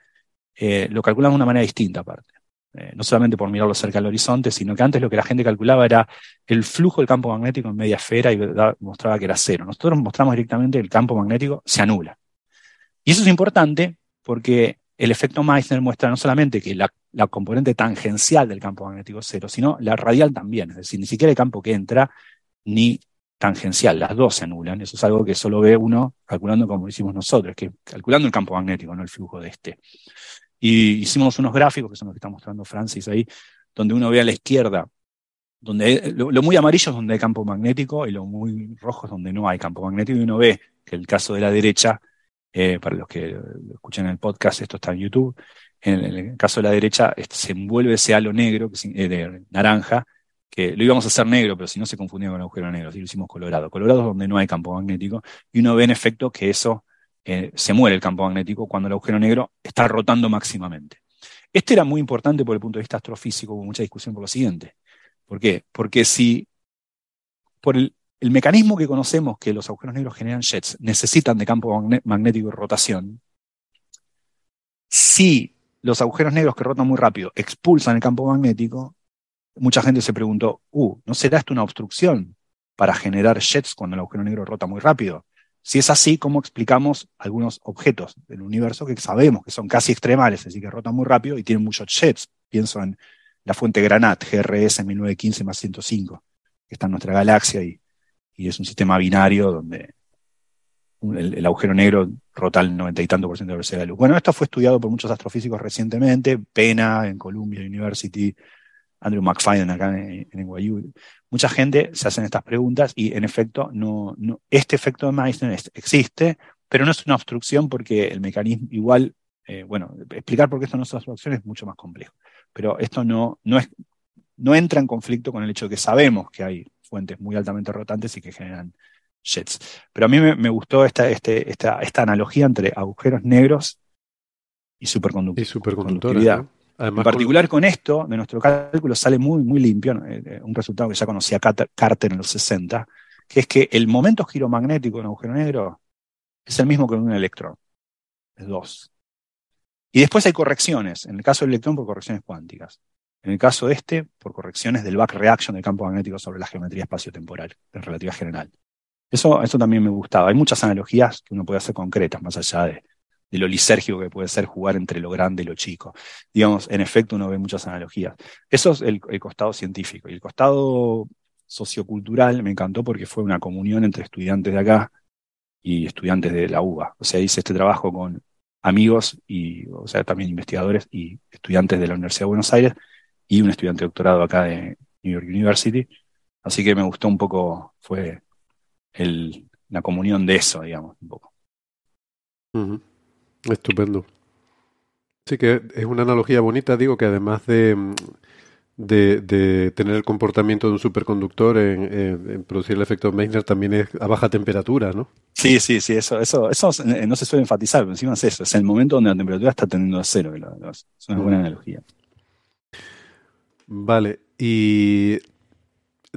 eh, lo calculamos de una manera distinta aparte. Eh, no solamente por mirarlo cerca del horizonte, sino que antes lo que la gente calculaba era el flujo del campo magnético en media esfera y mostraba que era cero. Nosotros mostramos directamente que el campo magnético se anula. Y eso es importante porque el efecto Meissner muestra no solamente que la, componente tangencial del campo magnético cero, sino la radial también. Es decir, ni siquiera el campo que entra ni tangencial, las dos se anulan. Eso es algo que solo ve uno calculando como hicimos nosotros, que calculando el campo magnético, no el flujo de este. Y hicimos unos gráficos, que son los que está mostrando Francis ahí, donde uno ve a la izquierda, donde lo, lo muy amarillo es donde hay campo magnético y lo muy rojo es donde no hay campo magnético, y uno ve que el caso de la derecha eh, para los que escuchan el podcast, esto está en YouTube. En, el caso de la derecha, este, se envuelve ese halo negro, eh, de naranja, que lo íbamos a hacer negro, pero si no se confundía con el agujero negro, así lo hicimos colorado. Colorado es donde no hay campo magnético, y uno ve en efecto que eso eh, se muere el campo magnético cuando el agujero negro está rotando máximamente. Este era muy importante por el punto de vista astrofísico, hubo mucha discusión por lo siguiente. ¿Por qué? Porque si por el mecanismo que conocemos que los agujeros negros generan jets necesitan de campo magnético y rotación. Si los agujeros negros que rotan muy rápido expulsan el campo magnético, mucha gente se preguntó, uh, ¿no será esto una obstrucción para generar jets cuando el agujero negro rota muy rápido? Si es así, ¿cómo explicamos algunos objetos del universo que sabemos que son casi extremales, es decir, que rotan muy rápido y tienen muchos jets? Pienso en la fuente Granat, GRS 1915 más 105, que está en nuestra galaxia y es un sistema binario donde el, agujero negro rota el noventa y tanto por ciento de la velocidad de la luz. Bueno, esto fue estudiado por muchos astrofísicos recientemente, Pena en Columbia University, Andrew McFadden acá en, NYU. Mucha gente se hacen estas preguntas y en efecto no, no, este efecto de Meissner existe, pero no es una obstrucción porque el mecanismo igual, eh, bueno, explicar por qué esto no es una obstrucción es mucho más complejo, pero esto no, no, es, no entra en conflicto con el hecho de que sabemos que hay fuentes muy altamente rotantes y que generan jets. Pero a mí me, gustó esta, este, esta, esta analogía entre agujeros negros y superconductividad. en particular con... esto, de nuestro cálculo sale muy, muy limpio, eh, eh, un resultado que ya conocía Carter en los 60, que es que el momento giromagnético de un agujero negro es el mismo que en un electrón, es dos. Y después hay correcciones, en el caso del electrón por correcciones cuánticas. En el caso de este, por correcciones del back reaction del campo magnético sobre la geometría espacio-temporal, de relativa general. Eso, eso también me gustaba. Hay muchas analogías que uno puede hacer concretas, más allá de, lo lisérgico que puede ser jugar entre lo grande y lo chico. Digamos, en efecto, uno ve muchas analogías. Eso es el, costado científico. Y el costado sociocultural me encantó porque fue una comunión entre estudiantes de acá y estudiantes de la UBA. O sea, hice este trabajo con amigos y, o sea, también investigadores y estudiantes de la Universidad de Buenos Aires y un estudiante de doctorado acá de New York University. Así que me gustó un poco, fue el, la comunión de eso, digamos, un poco. Estupendo. Sí, que es una analogía bonita, digo que además de, de, tener el comportamiento de un superconductor en, producir el efecto Meissner, también es a baja temperatura, ¿no? Sí, sí, sí, eso, eso, eso no se suele enfatizar, pero encima es eso, es el momento donde la temperatura está tendiendo a cero, es una buena analogía. Vale, y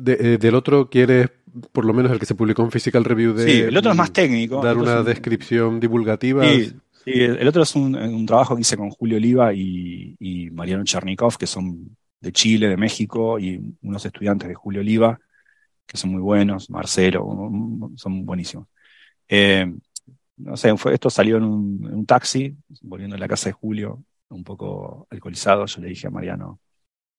eh, del otro quieres por lo menos el que se publicó en Physical Review de... Sí, el otro es más técnico. Dar una es un- descripción divulgativa. Sí, sí, el otro es un, un trabajo que hice con Julio Oliva y, y Mariano Chernikov, que son de Chile, de México, y unos estudiantes de Julio Oliva, que son muy buenos, Marcelo, son buenísimos. Eh, no sé, fue- esto salió en un, en un taxi, volviendo a la casa de Julio, un poco alcoholizado, yo le dije a Mariano,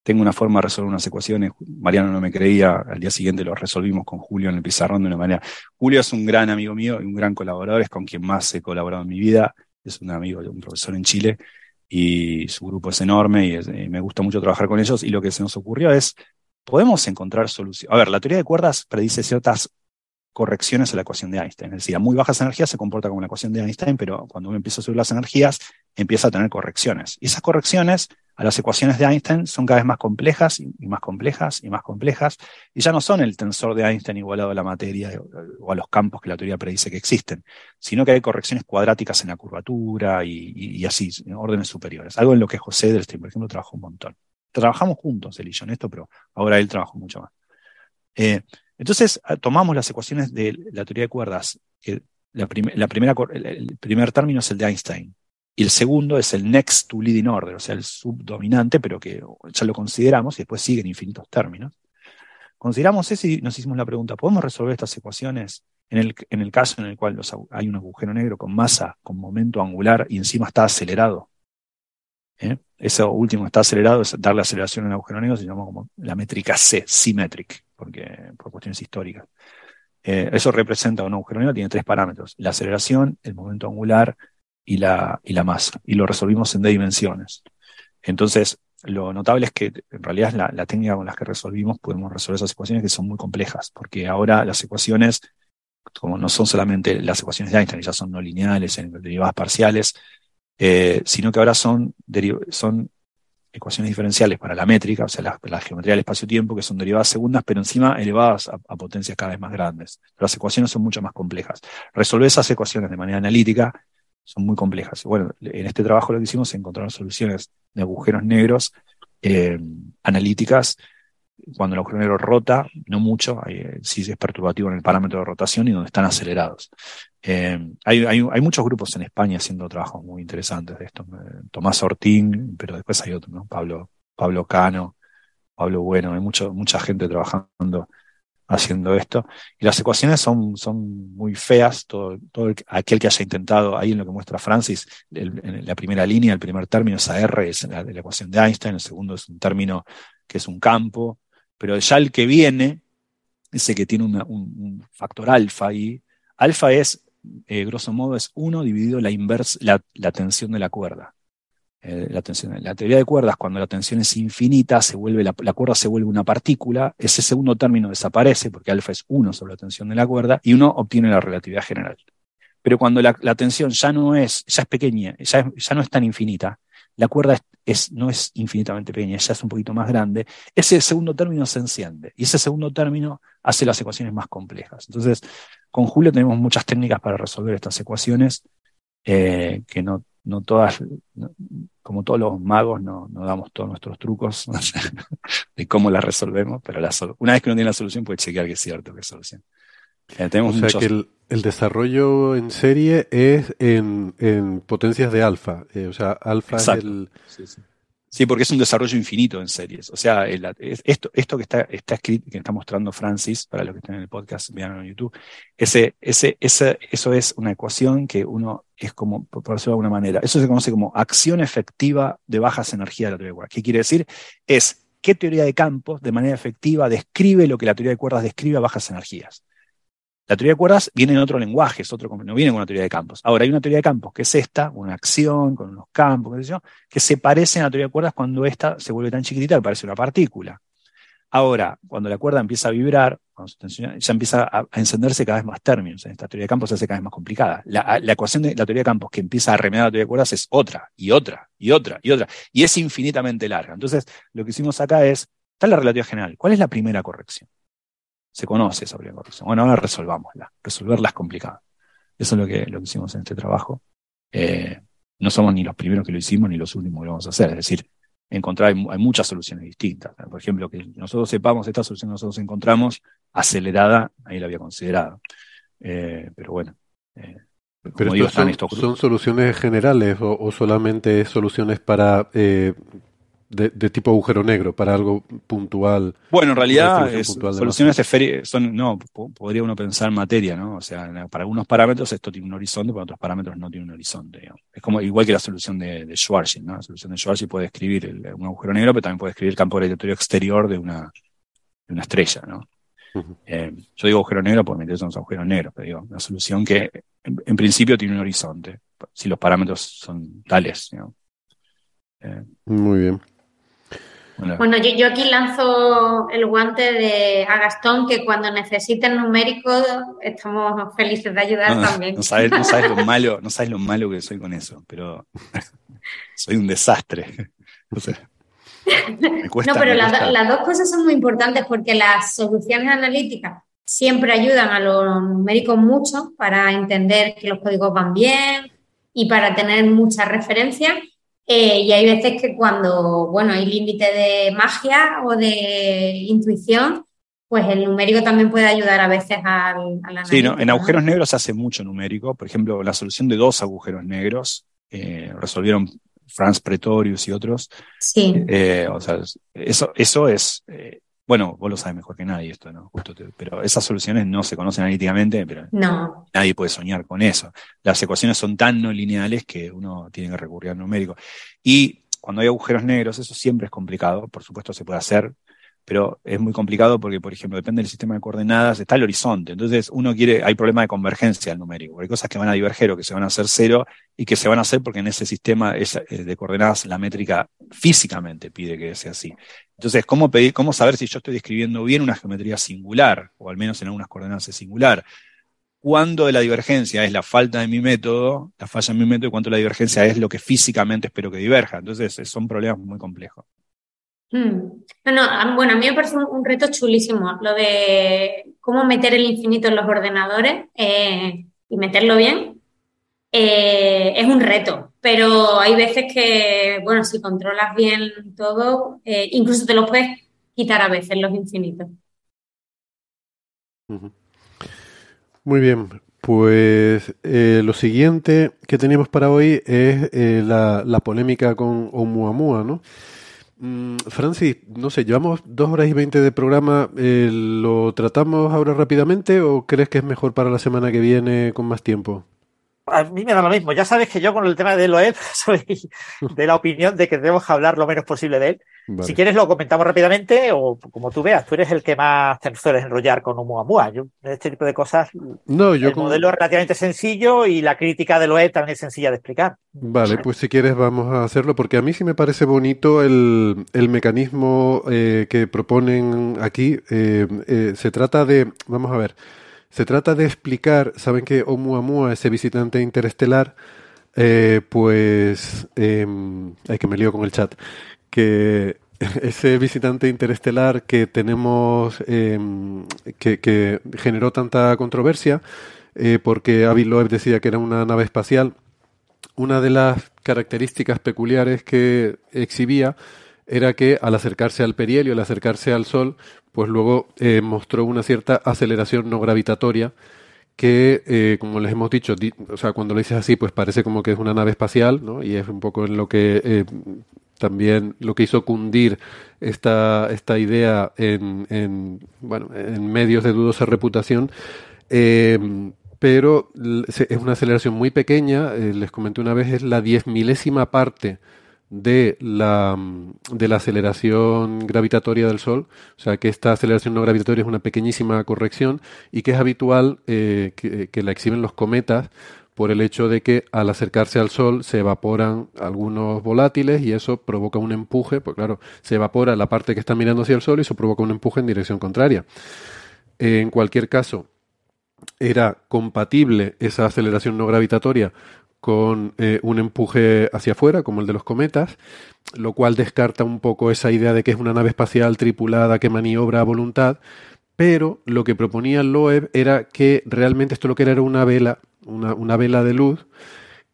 tengo una forma de resolver unas ecuaciones, Mariano no me creía, al día siguiente lo resolvimos con Julio en el pizarrón de una manera. Julio es un gran amigo mío y un gran colaborador, es con quien más he colaborado en mi vida, es un amigo, un profesor en Chile, y su grupo es enorme y, y me gusta mucho trabajar con ellos, y lo que se nos ocurrió es, podemos encontrar soluciones. A ver, la teoría de cuerdas predice ciertas correcciones a la ecuación de Einstein. Es decir, a muy bajas energías se comporta como la ecuación de Einstein, pero cuando uno empieza a subir las energías, empieza a tener correcciones. Y esas correcciones a las ecuaciones de Einstein son cada vez más complejas y más complejas y más complejas, y ya no son el tensor de Einstein igualado a la materia o- a los campos que la teoría predice que existen, sino que hay correcciones cuadráticas en la curvatura y, así, en órdenes superiores. Algo en lo que José Delstein, por ejemplo, trabajó un montón. Trabajamos juntos, él y yo, en esto, pero ahora él trabajó mucho más. Eh, entonces, ah, tomamos las ecuaciones de la teoría de cuerdas. que la, prim- la primera, el, el primer término es el de Einstein. Y el segundo es el next to leading order, o sea, el subdominante, pero que ya lo consideramos y después siguen infinitos términos. Consideramos eso y nos hicimos la pregunta, ¿podemos resolver estas ecuaciones en el, en el caso en el cual hay un agujero negro con masa, con momento angular y encima está acelerado? ¿Eh? Eso último está acelerado, es darle aceleración al agujero negro, se llama como la métrica C, symmetric, porque, por cuestiones históricas. Eh, eso representa un agujero negro, tiene tres parámetros, la aceleración, el momento angular y la, y la masa, y lo resolvimos en D dimensiones. Entonces, lo notable es que en realidad la, la técnica con la que resolvimos podemos resolver esas ecuaciones que son muy complejas, porque ahora las ecuaciones, como no son solamente las ecuaciones de Einstein, ya son no lineales, en derivadas parciales, eh, sino que ahora son, son ecuaciones diferenciales para la métrica, o sea, la, geometría del espacio-tiempo, que son derivadas segundas, pero encima elevadas a, potencias cada vez más grandes. Las ecuaciones son mucho más complejas. Resolver esas ecuaciones de manera analítica son muy complejas. Bueno, en este trabajo lo que hicimos es encontrar soluciones de agujeros negros eh, analíticas cuando el agujero negro rota, no mucho, eh, sí es perturbativo en el parámetro de rotación y donde están acelerados. Eh, hay, muchos grupos en España haciendo trabajos muy interesantes de esto. Eh, Tomás Ortín, pero después hay otro, ¿no? Pablo, Pablo Cano, Pablo Bueno, hay mucho, mucha gente trabajando haciendo esto. Y las ecuaciones son, son muy feas. Todo, todo el- aquel que haya intentado, ahí en lo que muestra Francis, la primera línea, el primer término es AR, es la, ecuación de Einstein, el segundo es un término que es un campo, pero ya el que viene, ese que tiene un, un factor alfa ahí, alfa es, eh, grosso modo, es 1 dividido la, inversa, la, tensión de la cuerda. Eh, la, tensión, la teoría de cuerdas, cuando la tensión es infinita, se vuelve la, cuerda se vuelve una partícula, ese segundo término desaparece porque alfa es 1 sobre la tensión de la cuerda y uno obtiene la relatividad general. Pero cuando la, tensión ya no es, ya es pequeña, ya, ya no es tan infinita, la cuerda es, es- no es infinitamente pequeña, ya es un poquito más grande, ese segundo término se enciende y ese segundo término hace las ecuaciones más complejas. Entonces, con Julio tenemos muchas técnicas para resolver estas ecuaciones, eh, que no, no todas, no- como todos los magos, no, no damos todos nuestros trucos de cómo las resolvemos, pero la una vez que uno tiene la solución puede chequear que es cierto que es solución. Eh, O tenemos sea muchos- que el, el desarrollo en serie es en, en potencias de alfa. Eh, o sea, alfa Exacto. es el... Sí, sí. Sí, porque es un desarrollo infinito en series. O sea, el- es- esto, esto que está, está escrito, que está mostrando Francis, para los que están en el podcast, vean en YouTube, ese, ese, ese, eso es una ecuación que uno es como, por por decirlo de alguna manera, eso se conoce como acción efectiva de bajas energías de la teoría de cuerdas. ¿Qué quiere decir? Es qué teoría de campos de manera efectiva describe lo que la teoría de cuerdas describe a bajas energías. La teoría de cuerdas viene en otro lenguaje, es otro, no viene con una teoría de campos. Ahora, hay una teoría de campos que es esta, una acción con unos campos, que se parecen a la teoría de cuerdas cuando esta se vuelve tan chiquitita parece una partícula. Ahora, cuando la cuerda empieza a vibrar, ya empieza a, encenderse cada vez más términos. Esta teoría de campos se hace cada vez más complicada. La, la ecuación de la teoría de campos que empieza a remediar la teoría de cuerdas es otra, y otra, y otra, y otra. Y es infinitamente larga. Entonces, lo que hicimos acá es, está la relatividad general. ¿Cuál es la primera corrección? Se conoce esa primera corrección. Bueno, ahora resolvámosla. Resolverla es complicado. Eso es lo que, lo que hicimos en este trabajo. Eh, no somos ni los primeros que lo hicimos ni los últimos que lo vamos a hacer. Es decir, encontrar, hay, mu- hay muchas soluciones distintas. Por ejemplo, que nosotros sepamos esta solución que nosotros encontramos acelerada, ahí la había considerado. Eh, pero bueno. Eh, pero estos son, soluciones generales o, solamente soluciones para eh, de, tipo agujero negro, para algo puntual. Bueno, en realidad soluciones esféricas son, no, podría uno pensar en materia, ¿no? O sea, para algunos parámetros esto tiene un horizonte, para otros parámetros no tiene un horizonte. Es como igual que la solución de, de Schwarzschild, ¿no? La solución de Schwarzschild puede escribir un agujero negro, pero también puede escribir el campo gravitatorio exterior de una, de una estrella, ¿no? Eh, yo digo agujero negro porque me interesan los agujeros negros, pero digo, una solución que en, principio tiene un horizonte, si los parámetros son tales. Eh, Muy bien. Bueno, yo, aquí lanzo el guante de a Gastón, que cuando necesiten numéricos estamos felices de ayudar también. No sabes, lo malo, no sabes lo malo que soy con eso, pero soy un desastre. no, pero las dos cosas son muy importantes porque las soluciones analíticas siempre ayudan a los numéricos mucho para entender que los códigos van bien y para tener muchas referencias. Eh, y hay veces que cuando, bueno, hay límite de magia o de intuición, pues el numérico también puede ayudar a veces al, al Sí, en agujeros negros se hace mucho numérico. Por ejemplo, la solución de dos agujeros negros eh, resolvieron Franz Pretorius y otros. Sí. Eh, o sea, eso, eso es, eh, bueno, vos lo sabes mejor que nadie esto, ¿no? Justo pero esas soluciones no se conocen analíticamente, pero no. nadie puede soñar con eso. Las ecuaciones son tan no lineales que uno tiene que recurrir al numérico. Y cuando hay agujeros negros, eso siempre es complicado, por supuesto se puede hacer, pero es muy complicado porque, por ejemplo, depende del sistema de coordenadas, está el horizonte. Entonces, uno quiere, hay problema de convergencia al numérico. Hay cosas que van a diverger o que se van a hacer cero y que se van a hacer porque en ese sistema eh, de coordenadas la métrica físicamente pide que sea así. Entonces, ¿cómo, pedir, ¿cómo saber si yo estoy describiendo bien una geometría singular, o al menos en algunas coordenadas es singular? ¿Cuándo de la divergencia es la falta de mi método, la falla en mi método, y cuánto la divergencia es lo que físicamente espero que diverja? Entonces, son problemas muy complejos. Hmm. No, bueno, a mí me parece un, reto chulísimo lo de cómo meter el infinito en los ordenadores eh, y meterlo bien. Eh, es un reto, pero hay veces que, bueno, si controlas bien todo, eh, incluso te lo puedes quitar a veces los infinitos. Muy bien, pues lo siguiente que tenemos para hoy es la, la, polémica con Oumuamua, ¿no? Mm, Francis, no sé, llevamos dos horas y veinte de programa. Eh, ¿Lo tratamos ahora rápidamente o crees que es mejor para la semana que viene con más tiempo? a mí me da lo mismo. Ya sabes que yo con el tema de Loeb soy de la opinión de que debemos hablar lo menos posible de él. Si quieres lo comentamos rápidamente o como tú veas, tú eres el que más te sueles enrollar con Oumuamua. Yo, este tipo de cosas, no, yo el modelo es relativamente sencillo y la crítica de Loeb también es sencilla de explicar. Vale, pues si quieres vamos a hacerlo porque a mí sí me parece bonito el, el mecanismo eh, que proponen aquí. Eh, eh, se trata de, vamos a ver, se trata de explicar, saben que Oumuamua, ese visitante interestelar, pues, eh, ay que me lío con el chat, que ese visitante interestelar que tenemos, em, que, generó tanta controversia, eh, porque Avi Loeb decía que era una nave espacial, una de las características peculiares que exhibía era que al acercarse al perihelio, al acercarse al Sol, pues luego eh, mostró una cierta aceleración no gravitatoria que, eh, como les hemos dicho, o sea, cuando lo dices así, pues parece como que es una nave espacial, ¿no? Y es un poco en lo que también lo que hizo cundir esta, esta idea en, en, bueno, en medios de dudosa reputación. pero es una aceleración muy pequeña, les comenté una vez, es la diez milésima parte de la, de la aceleración gravitatoria del Sol, o sea que esta aceleración no gravitatoria es una pequeñísima corrección y que es habitual eh, que, la exhiben los cometas por el hecho de que al acercarse al Sol se evaporan algunos volátiles y eso provoca un empuje, pues claro, se evapora la parte que está mirando hacia el Sol y eso provoca un empuje en dirección contraria. En cualquier caso, era compatible esa aceleración no gravitatoria con eh, un empuje hacia afuera, como el de los cometas, lo cual descarta un poco esa idea de que es una nave espacial tripulada que maniobra a voluntad, pero lo que proponía Loeb era que realmente esto lo que era era una vela, una, una vela de luz,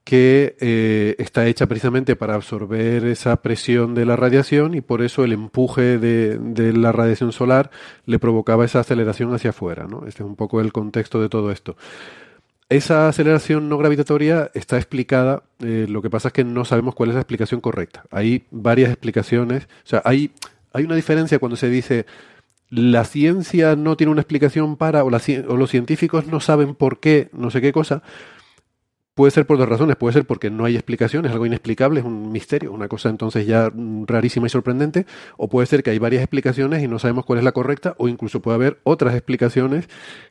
que eh, está hecha precisamente para absorber esa presión de la radiación y por eso el empuje de, de, la radiación solar le provocaba esa aceleración hacia afuera. ¿no? Este es un poco el contexto de todo esto. Esa aceleración no gravitatoria está explicada, eh, lo que pasa es que no sabemos cuál es la explicación correcta. Hay varias explicaciones, o sea, hay, hay una diferencia cuando se dice la ciencia no tiene una explicación para, o, los científicos no saben por qué, no sé qué cosa, Puede ser por dos razones. Puede ser porque no hay explicaciones, algo inexplicable, es un misterio, una cosa entonces ya rarísima y sorprendente. O puede ser que hay varias explicaciones y no sabemos cuál es la correcta, o incluso puede haber otras explicaciones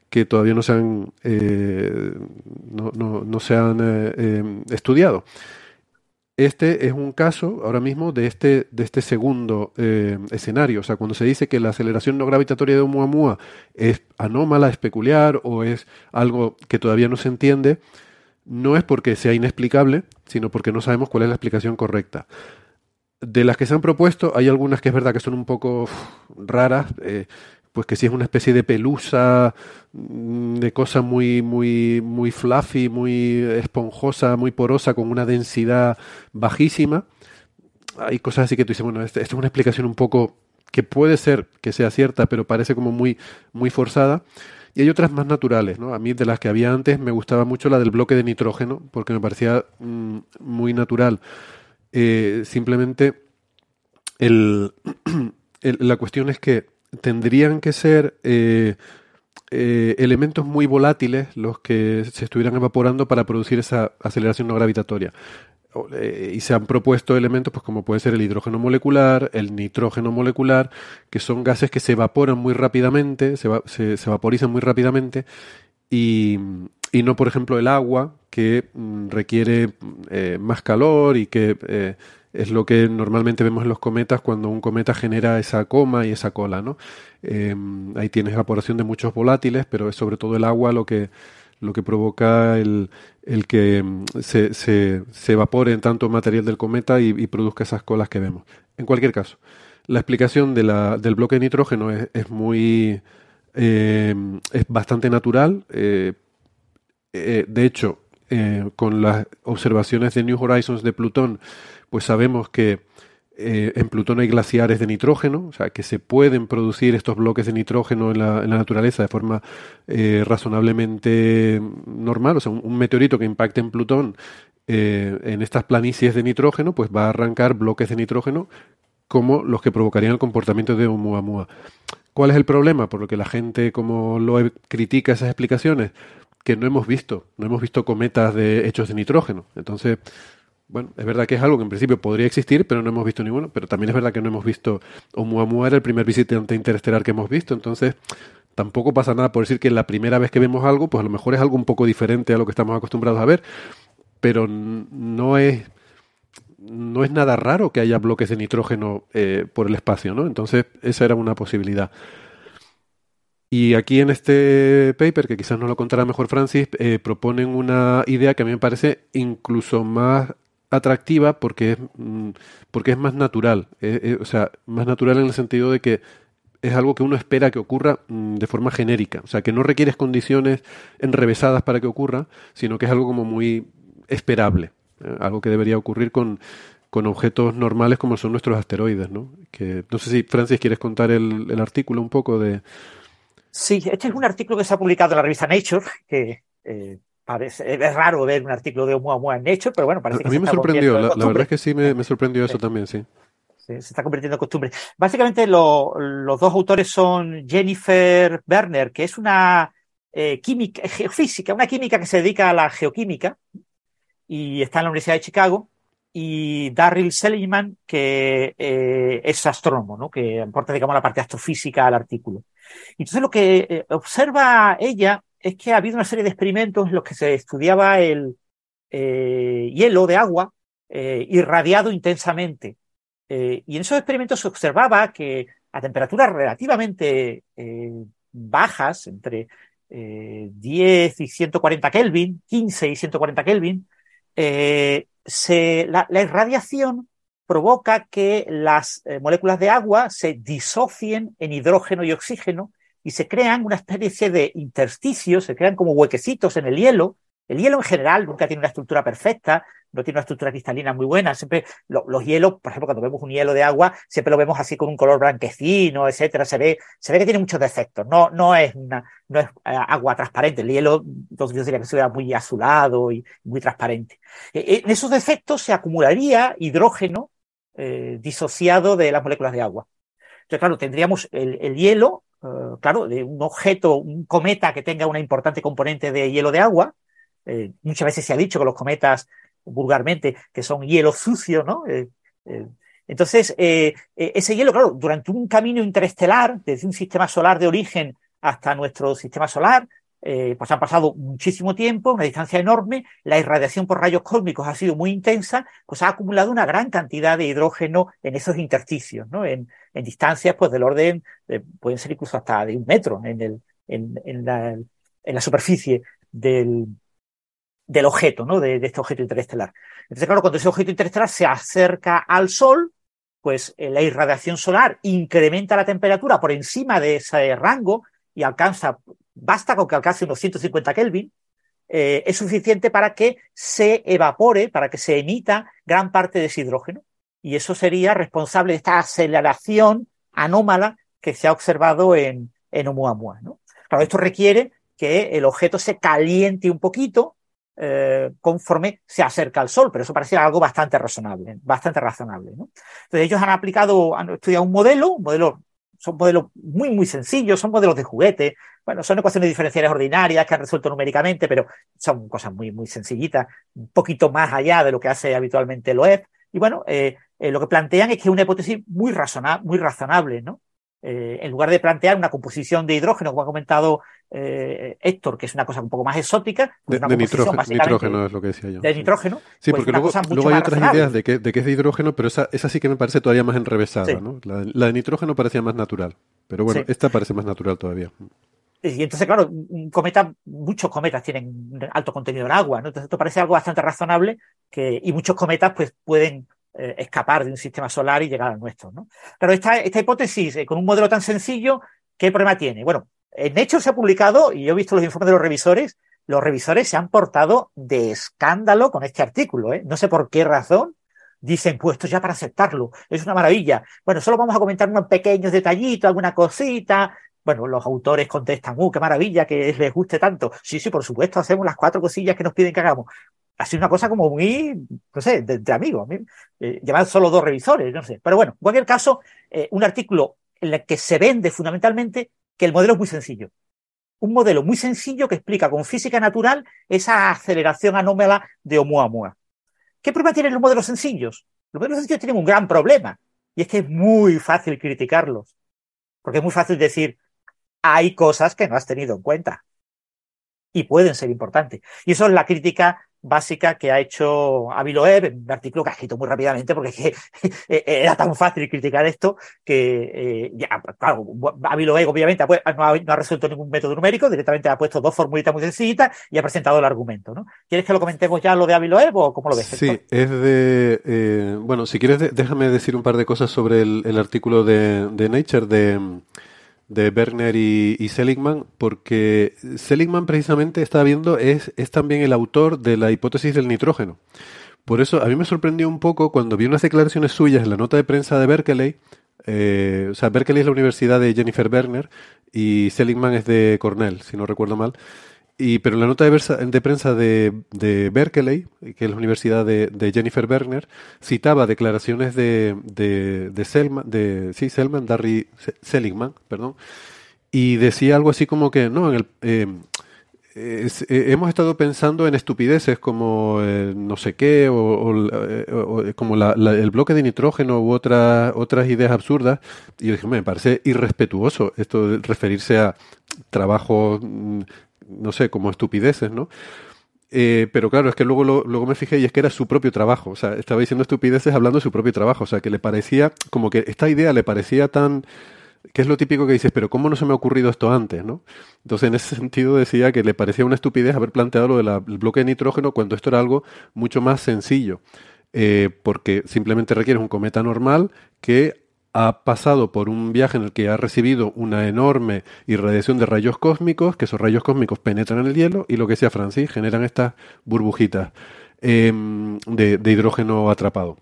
que todavía no se han, eh, no, no, se han eh, eh, estudiado. Este es un caso ahora mismo de este, de este segundo escenario. O sea, cuando se dice que la aceleración no gravitatoria de Oumuamua es anómala, es peculiar o es algo que todavía no se entiende, no es porque sea inexplicable, sino porque no sabemos cuál es la explicación correcta. De las que se han propuesto, hay algunas que es verdad que son un poco raras, eh, pues que si es una especie de pelusa, mm, de cosa muy, muy, muy fluffy, muy esponjosa, muy porosa, con una densidad bajísima. Hay cosas así que tú dices, bueno, esta es una explicación un poco que puede ser que sea cierta, pero parece como muy, muy forzada. Y hay otras más naturales, ¿no? A mí de las que había antes me gustaba mucho la del bloque de nitrógeno, porque me parecía mm, muy natural. Eh, simplemente el, la cuestión es que tendrían que ser eh, eh, elementos muy volátiles los que se estuvieran evaporando para producir esa aceleración no gravitatoria. Eh, y se han propuesto elementos pues como puede ser el hidrógeno molecular, el nitrógeno molecular, que son gases que se evaporan muy rápidamente, se, se, vaporizan muy rápidamente y, y, no, por ejemplo, el agua, que mm, requiere eh, más calor y que eh, es lo que normalmente vemos en los cometas cuando un cometa genera esa coma y esa cola, ¿no? ahí tienes evaporación de muchos volátiles, pero es sobre todo el agua lo que lo que provoca el, el que mm, se, se, evapore en tanto material del cometa y, produzca esas colas que vemos. En cualquier caso, la explicación del bloque de nitrógeno es, es muy eh, es bastante natural. Eh, eh, de hecho, con las observaciones de New Horizons de Plutón, pues sabemos que eh, en Plutón hay glaciares de nitrógeno, o sea, que se pueden producir estos bloques de nitrógeno en la, naturaleza de forma eh, razonablemente normal. O sea, un, meteorito que impacte en Plutón eh, en estas planicies de nitrógeno, pues va a arrancar bloques de nitrógeno como los que provocarían el comportamiento de Oumuamua. ¿Cuál es el problema? Por lo que la gente, como lo critica esas explicaciones, que no hemos visto, no hemos visto cometas de hechos de nitrógeno. Entonces, bueno, es verdad que es algo que en principio podría existir, pero no hemos visto ninguno. Pero también es verdad que no hemos visto. Oumuamua era el primer visitante interestelar que hemos visto. Entonces, tampoco pasa nada por decir que la primera vez que vemos algo, pues a lo mejor es algo un poco diferente a lo que estamos acostumbrados a ver. Pero no es. No es nada raro que haya bloques de nitrógeno eh, por el espacio, ¿no? Entonces, esa era una posibilidad. Y aquí en este paper, que quizás nos lo contará mejor Francis, eh, proponen una idea que a mí me parece incluso más atractiva porque es, mm, porque es más natural. Eh, eh, o sea, más natural en el sentido de que es algo que uno espera que ocurra mm, de forma genérica. O sea, que no requieres condiciones enrevesadas para que ocurra, sino que es algo como muy esperable. Eh, algo que debería ocurrir con, con objetos normales como son nuestros asteroides, ¿no? Que, no sé si, Francis, quieres contar el, el artículo un poco de... Sí, este es un artículo que se ha publicado en la revista Nature, que Parece, es raro ver un artículo de Oumuamua en Nature, pero bueno, parece que A mí me sorprendió, la, verdad es que sí me, sorprendió eso también, sí. Se está convirtiendo en costumbre. Básicamente los dos autores son Jennifer Werner, que es una eh, química, geofísica, una química que se dedica a la geoquímica y está en la Universidad de Chicago, y Darryl Seligman, que eh, es astrónomo, ¿no? que aporta, digamos, la parte astrofísica al artículo. Entonces lo que eh, observa ella es que ha habido una serie de experimentos en los que se estudiaba el eh, hielo de agua eh, irradiado intensamente. Eh, y en esos experimentos se observaba que a temperaturas relativamente bajas, entre 10 y 140 Kelvin, 15 y 140 Kelvin, la, la, irradiación provoca que las moléculas de agua se disocien en hidrógeno y oxígeno y se crean una especie de intersticios, se crean como huequecitos en el hielo, El hielo en general nunca tiene una estructura perfecta, no tiene una estructura cristalina muy buena. Siempre los hielos, por ejemplo, cuando vemos un hielo de agua, siempre lo vemos así con un color blanquecino, etcétera. Se ve, se ve que tiene muchos defectos. No, no es una, no es eh, agua transparente. El hielo, entonces yo diría que se muy azulado y muy transparente. E, e, en esos defectos se acumularía hidrógeno eh, disociado de las moléculas de agua. Entonces, claro, tendríamos el, hielo, eh, claro, de un objeto, un cometa que tenga una importante componente de hielo de agua. muchas veces se ha dicho que los cometas vulgarmente, que son hielo sucio, ¿no? Eh, eh, entonces, eh, ese hielo, claro, durante un camino interestelar, desde un sistema solar de origen hasta nuestro sistema solar, pues han pasado muchísimo tiempo, una distancia enorme, la irradiación por rayos cósmicos ha sido muy intensa, pues ha acumulado una gran cantidad de hidrógeno en esos intersticios, ¿no? En, distancias, pues del orden, pueden ser incluso hasta de un metro en, la, superficie del, del objeto, ¿no? De, este objeto interestelar. Entonces, claro, cuando ese objeto interestelar se acerca al Sol, pues eh, la irradiación solar incrementa la temperatura por encima de ese rango y alcanza, basta con que alcance unos 150 Kelvin, eh, es suficiente para que se evapore, para que se emita gran parte de ese hidrógeno. Y eso sería responsable de esta aceleración anómala que se ha observado en, en Oumuamua. ¿no? Claro, esto requiere que el objeto se caliente un poquito, eh, conforme se acerca al Sol, pero eso parecía algo bastante razonable, bastante razonable. Entonces ellos han aplicado, han estudiado un modelo, un modelo, son modelos muy, muy sencillos, son modelos de juguete, bueno, son ecuaciones diferenciales ordinarias que han resuelto numéricamente, pero son cosas muy, muy sencillitas, un poquito más allá de lo que hace habitualmente el OEF. Y bueno, eh, eh, lo que plantean es que es una hipótesis muy, muy razonable, ¿no? Eh, en lugar de plantear una composición de hidrógeno, como ha comentado eh, Héctor, que es una cosa un poco más exótica. Pues de, nitrógeno, es lo que decía yo. De nitrógeno. Sí, pues porque luego, hay otras ideas de que, de que, es de hidrógeno, pero esa, esa sí que me parece todavía más enrevesada. ¿no? La, de nitrógeno parecía más natural, pero bueno, esta parece más natural todavía. Y entonces, claro, un cometa, muchos cometas tienen alto contenido en agua, ¿no? Entonces esto parece algo bastante razonable que, y muchos cometas pues pueden eh, escapar de un sistema solar y llegar al nuestro. ¿no? Pero esta, esta hipótesis, eh, con un modelo tan sencillo, ¿qué problema tiene? Bueno, en Nature se ha publicado, y yo he visto los informes de los revisores, los revisores se han portado de escándalo con este artículo. ¿eh? No sé por qué razón. Dicen, pues esto ya para aceptarlo, es una maravilla. Bueno, solo vamos a comentar unos pequeños detallitos, alguna cosita, bueno, los autores contestan, ¡uh, qué maravilla que les guste tanto! Sí, sí, por supuesto, hacemos las cuatro cosillas que nos piden que hagamos ha sido una cosa como muy, no sé, de, amigos, eh, solo dos revisores, no sé. Pero bueno, en cualquier caso, eh, un artículo en el que se vende fundamentalmente que el modelo es muy sencillo. Un modelo muy sencillo que explica con física natural esa aceleración anómala de Oumuamua. ¿Qué problema tienen los modelos sencillos? Los modelos sencillos tienen un gran problema y es que es muy fácil criticarlos. Porque es muy fácil decir, hay cosas que no has tenido en cuenta y pueden ser importantes. Y eso es la crítica básica que ha hecho Aviloev, un artículo que ha escrito muy rápidamente porque que, era tan fácil criticar esto que, eh, ya, claro, Aviloev obviamente no, ha, resuelto ningún método numérico, directamente ha puesto dos formulitas muy sencillitas y ha presentado el argumento, ¿no? ¿Quieres que lo comentemos ya lo de Aviloev o cómo lo ves? Sí, es de, eh, bueno, si quieres déjame decir un par de cosas sobre el, artículo de, de Nature de de Werner y, Seligman, porque Seligman precisamente está viendo, es, es también el autor de la hipótesis del nitrógeno. Por eso a mí me sorprendió un poco cuando vi unas declaraciones suyas en la nota de prensa de Berkeley. Eh, o sea, Berkeley es la universidad de Jennifer Werner y Seligman es de Cornell, si no recuerdo mal. Y, pero la nota de, prensa de, de, Berkeley, que es la universidad de, Jennifer Werner, citaba declaraciones de, de, de, Selman, de sí, Selman, Darry Seligman, perdón, y decía algo así como que, no, en el, eh, eh, hemos estado pensando en estupideces como eh, no sé qué, o, como el bloque de nitrógeno u otras otras ideas absurdas, y yo dije, me parece irrespetuoso esto de referirse a trabajo mm, no sé, como estupideces, ¿no? Eh, pero claro, es que luego, luego me fijé y es que era su propio trabajo. O sea, estaba diciendo estupideces hablando de su propio trabajo. O sea, que le parecía, como que esta idea le parecía tan, que es lo típico que dices, pero ¿cómo no se me ha ocurrido esto antes? ¿no? Entonces, en ese sentido decía que le parecía una estupidez haber planteado lo del bloque de nitrógeno cuando esto era algo mucho más sencillo. Eh, porque simplemente requiere un cometa normal que ha pasado por un viaje en el que ha recibido una enorme irradiación de rayos cósmicos, que esos rayos cósmicos penetran en el hielo y lo que decía Francis, generan estas burbujitas em, de, hidrógeno atrapado.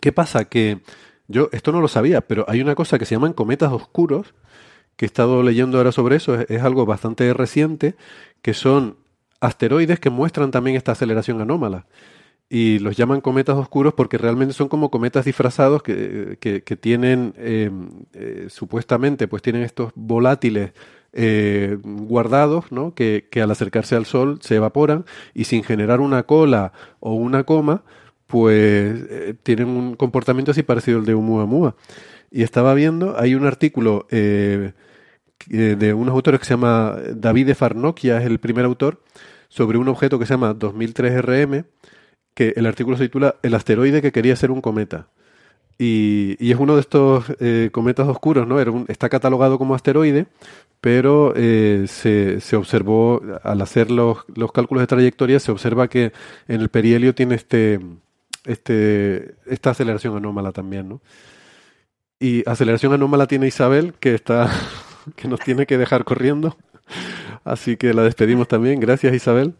¿Qué pasa? Que yo esto no lo sabía, pero hay una cosa que se llaman cometas oscuros, que he estado leyendo ahora sobre eso, es, es algo bastante reciente, que son asteroides que muestran también esta aceleración anómala y los llaman cometas oscuros porque realmente son como cometas disfrazados que, que, tienen eh, eh, supuestamente pues tienen estos volátiles eh, guardados ¿no? que, que, al acercarse al sol se evaporan y sin generar una cola o una coma pues tienen un comportamiento así parecido al de Oumuamua y estaba viendo hay un artículo de unos autores que se llama David Farnokia es el primer autor sobre un objeto que se llama 2003 RM que el artículo se titula El asteroide que quería ser un cometa. Y, y es uno de estos eh, cometas oscuros, ¿no? Está catalogado como asteroide, pero eh, se, se, observó, al hacer los, los, cálculos de trayectoria, se observa que en el perihelio tiene este, este, esta aceleración anómala también, ¿no? Y aceleración anómala tiene Isabel, que está, que nos tiene que dejar corriendo. Así que la despedimos también. Gracias, Isabel.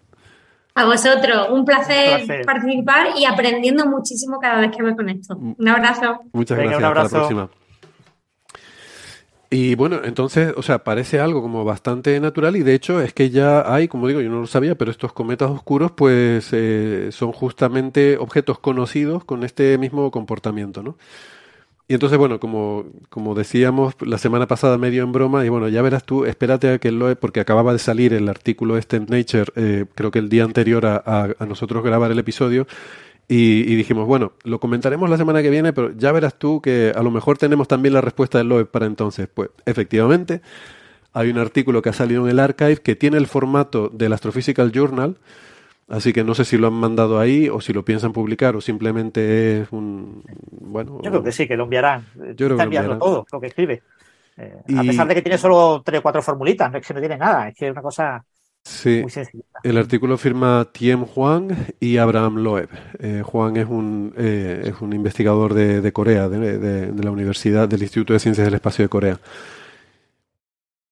A vosotros, un placer, un placer, participar y aprendiendo muchísimo cada vez que me conecto. Un abrazo. Muchas Venga, gracias, hasta la próxima. Y bueno, entonces, o sea, parece algo como bastante natural y de hecho es que ya hay, como digo, yo no lo sabía, pero estos cometas oscuros pues eh, son justamente objetos conocidos con este mismo comportamiento, ¿no? Y entonces, bueno, como, como decíamos la semana pasada medio en broma, y bueno, ya verás tú, espérate a que lo porque acababa de salir el artículo este en Nature, eh, creo que el día anterior a, a, nosotros grabar el episodio, y, dijimos, bueno, lo comentaremos la semana que viene, pero ya verás tú que a lo mejor tenemos también la respuesta del LOE para entonces. Pues efectivamente, hay un artículo que ha salido en el archive que tiene el formato del Astrophysical Journal, Así que no sé si lo han mandado ahí o si lo piensan publicar o simplemente es un. Bueno. Yo creo que sí, que lo enviarán. Yo creo Está enviando todo lo que escribe. Eh, y... A pesar de que tiene solo tres o cuatro formulitas, no es que no tiene nada, es que es una cosa. Sí, el artículo firma Tiem Huang y Abraham Loeb. Eh, Huang es un, eh, es un investigador de, de Corea, de, de, de, la Universidad del Instituto de Ciencias del Espacio de Corea.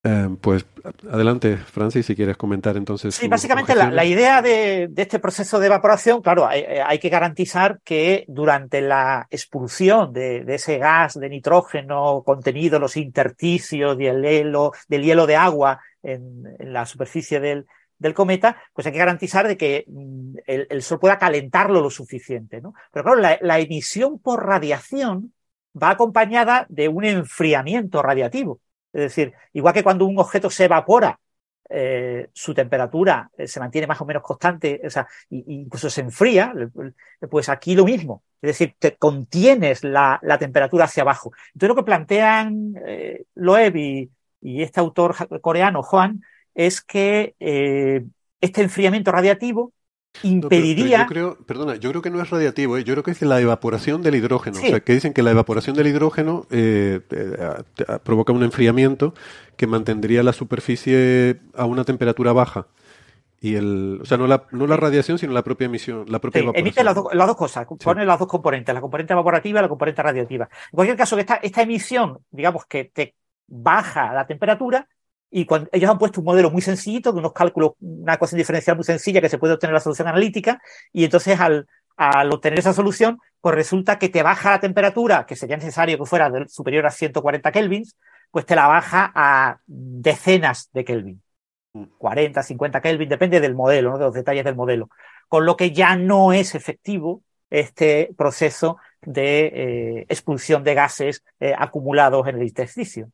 Eh, pues adelante, Francis, si quieres comentar entonces. Sí, básicamente la, la, idea de, de, este proceso de evaporación, claro, hay, hay, que garantizar que durante la expulsión de, de, ese gas de nitrógeno contenido en los intersticios del hielo, del hielo de agua en, en la superficie del, del, cometa, pues hay que garantizar de que mm, el, el, Sol pueda calentarlo lo suficiente. ¿no? Pero claro, la, la emisión por radiación va acompañada de un enfriamiento radiativo. Es decir, igual que cuando un objeto se evapora, eh, su temperatura eh, se mantiene más o menos constante, o sea, incluso se enfría, pues aquí lo mismo. Es decir, te contienes la, temperatura hacia abajo. Entonces lo que plantean eh, Loeb y, y, este autor coreano, Juan, es que eh, este enfriamiento radiativo impediría. No, pero, pero yo creo, perdona, yo creo que no es radiativo, ¿eh? yo creo que es la evaporación del hidrógeno. Sí. O sea, que dicen que la evaporación del hidrógeno eh, eh, provoca un enfriamiento que mantendría la superficie a una temperatura baja. Y el, o sea, no la, no la radiación, sino la propia emisión, la propia sí, evaporación. Emite las, do, las dos cosas, pone sí. las dos componentes, la componente evaporativa y la componente radiativa. En cualquier caso, esta, esta emisión, digamos que te baja la temperatura, y cuando ellos han puesto un modelo muy sencillito, de unos cálculos, una ecuación diferencial muy sencilla que se puede obtener la solución analítica, y entonces al, al obtener esa solución, pues resulta que te baja la temperatura, que sería necesario que fuera superior a 140 kelvins, pues te la baja a decenas de kelvin. 40, 50 kelvin, depende del modelo, ¿no? de los detalles del modelo. Con lo que ya no es efectivo este proceso de eh, expulsión de gases eh, acumulados en el intersticio.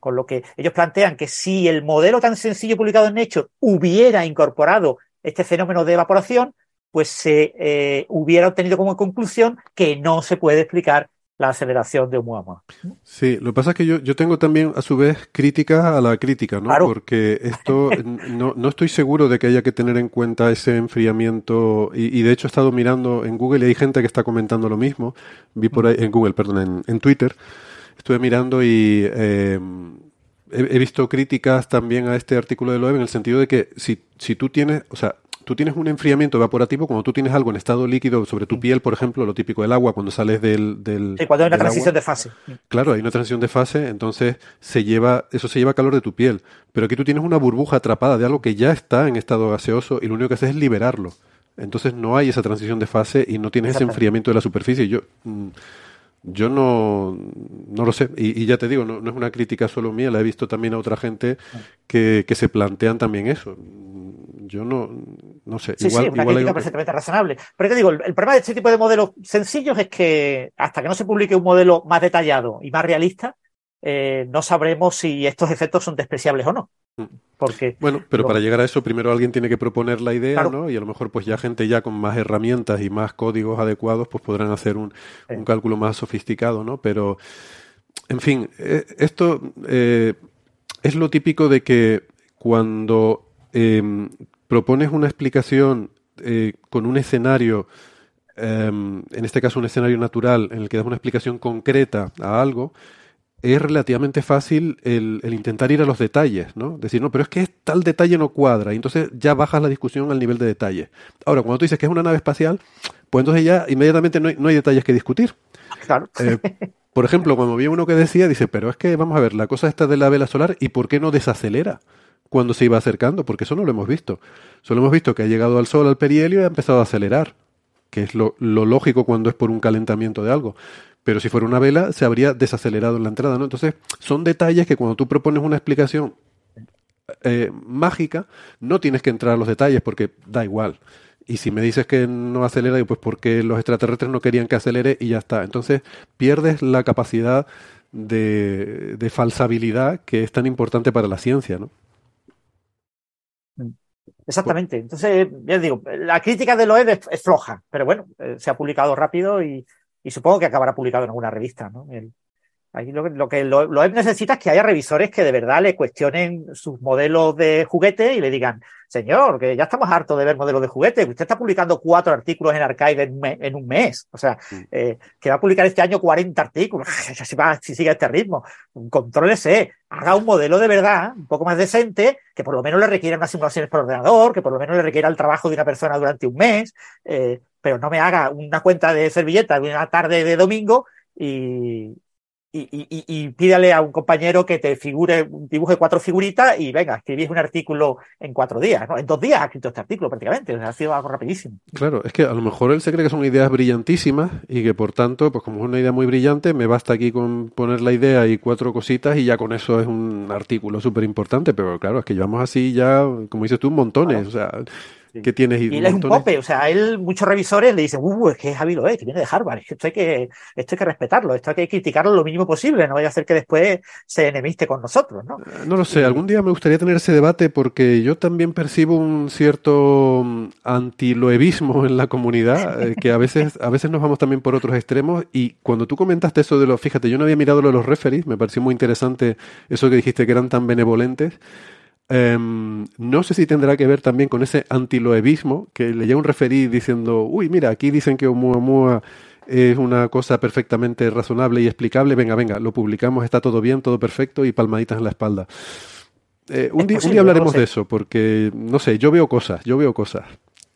Con lo que ellos plantean que si el modelo tan sencillo publicado en Nature hubiera incorporado este fenómeno de evaporación, pues se eh, hubiera obtenido como conclusión que no se puede explicar la aceleración de Oumuamua. Sí, lo que pasa es que yo, yo tengo también a su vez críticas a la crítica, ¿no? Claro. Porque esto no, no estoy seguro de que haya que tener en cuenta ese enfriamiento y, y, de hecho he estado mirando en Google y hay gente que está comentando lo mismo. Vi por ahí, en Google, perdón, en, en Twitter estuve mirando y eh, he, he, visto críticas también a este artículo de Loeb en el sentido de que si, si tú tienes, o sea, tú tienes un enfriamiento evaporativo cuando tú tienes algo en estado líquido sobre tu piel, por ejemplo, lo típico del agua, cuando sales del... del sí, cuando hay una transición agua. de fase. Claro, hay una transición de fase, entonces se lleva, eso se lleva calor de tu piel. Pero aquí tú tienes una burbuja atrapada de algo que ya está en estado gaseoso y lo único que haces es liberarlo. Entonces no hay esa transición de fase y no tienes ese enfriamiento de la superficie. Yo, mm, yo no, no lo sé. Y, y ya te digo, no, no es una crítica solo mía, la he visto también a otra gente que, que se plantean también eso. Yo no, no sé. Sí, igual, sí, una igual crítica perfectamente razonable. Pero te digo, el, el problema de este tipo de modelos sencillos es que hasta que no se publique un modelo más detallado y más realista, eh, no sabremos si estos efectos son despreciables o no. Porque Bueno, pero para llegar a eso, primero alguien tiene que proponer la idea, Claro. ¿no? Y a lo mejor, pues ya gente ya con más herramientas y más códigos adecuados, pues podrán hacer un, un cálculo más sofisticado, ¿no? Pero, en fin, eh, esto eh, es lo típico de que cuando em, propones una explicación eh, con un escenario, em, en este caso un escenario natural, en el que das una explicación concreta a algo, es relativamente fácil el, el intentar ir a los detalles, ¿no? Decir, no, pero es que tal detalle no cuadra, y entonces ya bajas la discusión al nivel de detalle. Ahora, cuando tú dices que es una nave espacial, pues entonces ya inmediatamente no hay, no hay detalles que discutir. Claro. Eh, por ejemplo, cuando vi uno que decía, dice, pero es que vamos a ver, la cosa esta de la vela solar, ¿y por qué no desacelera cuando se iba acercando? Porque eso no lo hemos visto. Solo hemos visto que ha llegado al Sol, al perihelio, y ha empezado a acelerar, que es lo, lo lógico cuando es por un calentamiento de algo. Pero si fuera una vela, se habría desacelerado en la entrada, ¿no? Entonces, son detalles que cuando tú propones una explicación eh, mágica, no tienes que entrar a los detalles porque da igual. Y si me dices que no acelera, pues porque los extraterrestres no querían que acelere y ya está. Entonces pierdes la capacidad de, falsabilidad que es tan importante para la ciencia, ¿no? Exactamente. Entonces, ya digo, la crítica de Loeb es, es floja, pero bueno, eh, se ha publicado rápido y, y supongo que acabará publicado en alguna revista, ¿no? El- Aquí lo, que- lo que Lo- necesita es que haya revisores que de verdad le cuestionen sus modelos de juguete y le digan, señor, que ya estamos hartos de ver modelos de juguete, usted está publicando cuatro artículos en Archive en, un me- en un mes, o sea, eh, que va a publicar este año 40 artículos, si, va, si sigue este ritmo, contrólese, haga un modelo de verdad, un poco más decente, que por lo menos le requiera unas simulaciones por ordenador, que por lo menos le requiera el trabajo de una persona durante un mes, eh, pero no me haga una cuenta de servilleta de una tarde de domingo y, y, y- y- y pídale a un compañero que te figure, de cuatro figuritas y venga, escribís un artículo en cuatro días, ¿no? En dos días ha escrito este artículo prácticamente, o sea, ha sido algo rapidísimo. Claro, es que a lo mejor él se cree que son ideas brillantísimas y que por tanto, pues como es una idea muy brillante, me basta aquí con poner la idea y cuatro cositas y ya con eso es un artículo súper importante, pero claro, es que llevamos así ya, como dices tú, montones, o sea, que tienes Y él es un pope, o sea, él muchos revisores le dicen, uh, es que es Javi Loé, que viene de Harvard, es que esto hay que, esto hay que respetarlo, esto hay que criticarlo lo mínimo posible, no vaya a ser que después se enemiste con nosotros, ¿no? No lo sé, algún día me gustaría tener ese debate porque yo también percibo un cierto mm, antiloevismo en la comunidad, eh, que a veces, a veces nos vamos también por otros extremos y cuando tú comentaste eso de los, fíjate, yo no había mirado lo de los referees, me pareció muy interesante eso que dijiste que eran tan benevolentes. Em, no sé si tendrá que ver también con ese antiloevismo, que le llega un referí diciendo, uy, mira, aquí dicen que Oumuamua es una cosa perfectamente razonable y explicable, venga, venga, lo publicamos, está todo bien, todo perfecto y palmaditas en la espalda. Eh, un, Es día, un lo hablaremos de eso, porque, no sé, yo veo cosas, yo veo cosas.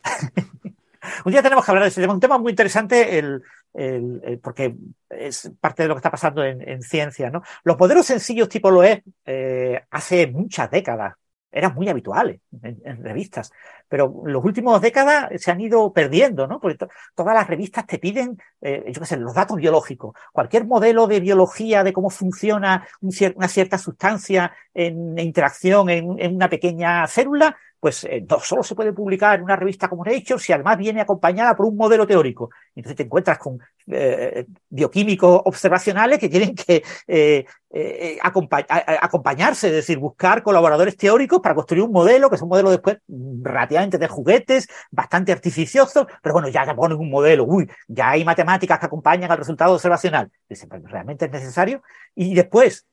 Un día tenemos que hablar de ese tema, un tema muy interesante, el, el- el- porque es parte de lo que está pasando en, en ciencia, ¿no? Los modelos sencillos tipo Loeb, eh, hace muchas décadas, eran muy habituales en, revistas, pero en las últimas décadas se han ido perdiendo, ¿no? Porque to- todas las revistas te piden, eh, yo qué sé, los datos biológicos. Cualquier modelo de biología, de cómo funciona una cierta sustancia en interacción en una pequeña célula, pues eh, no solo se puede publicar en una revista como Nature si además viene acompañada por un modelo teórico. Entonces te encuentras con eh, bioquímicos observacionales que tienen que eh, eh, acompañarse, es decir, buscar colaboradores teóricos para construir un modelo, que es un modelo después mm, relativamente de juguetes, bastante artificioso, pero bueno, ya te ponen un modelo, uy, ya hay matemáticas que acompañan al resultado observacional. Dicen, "Pero ¿realmente es necesario? Y después,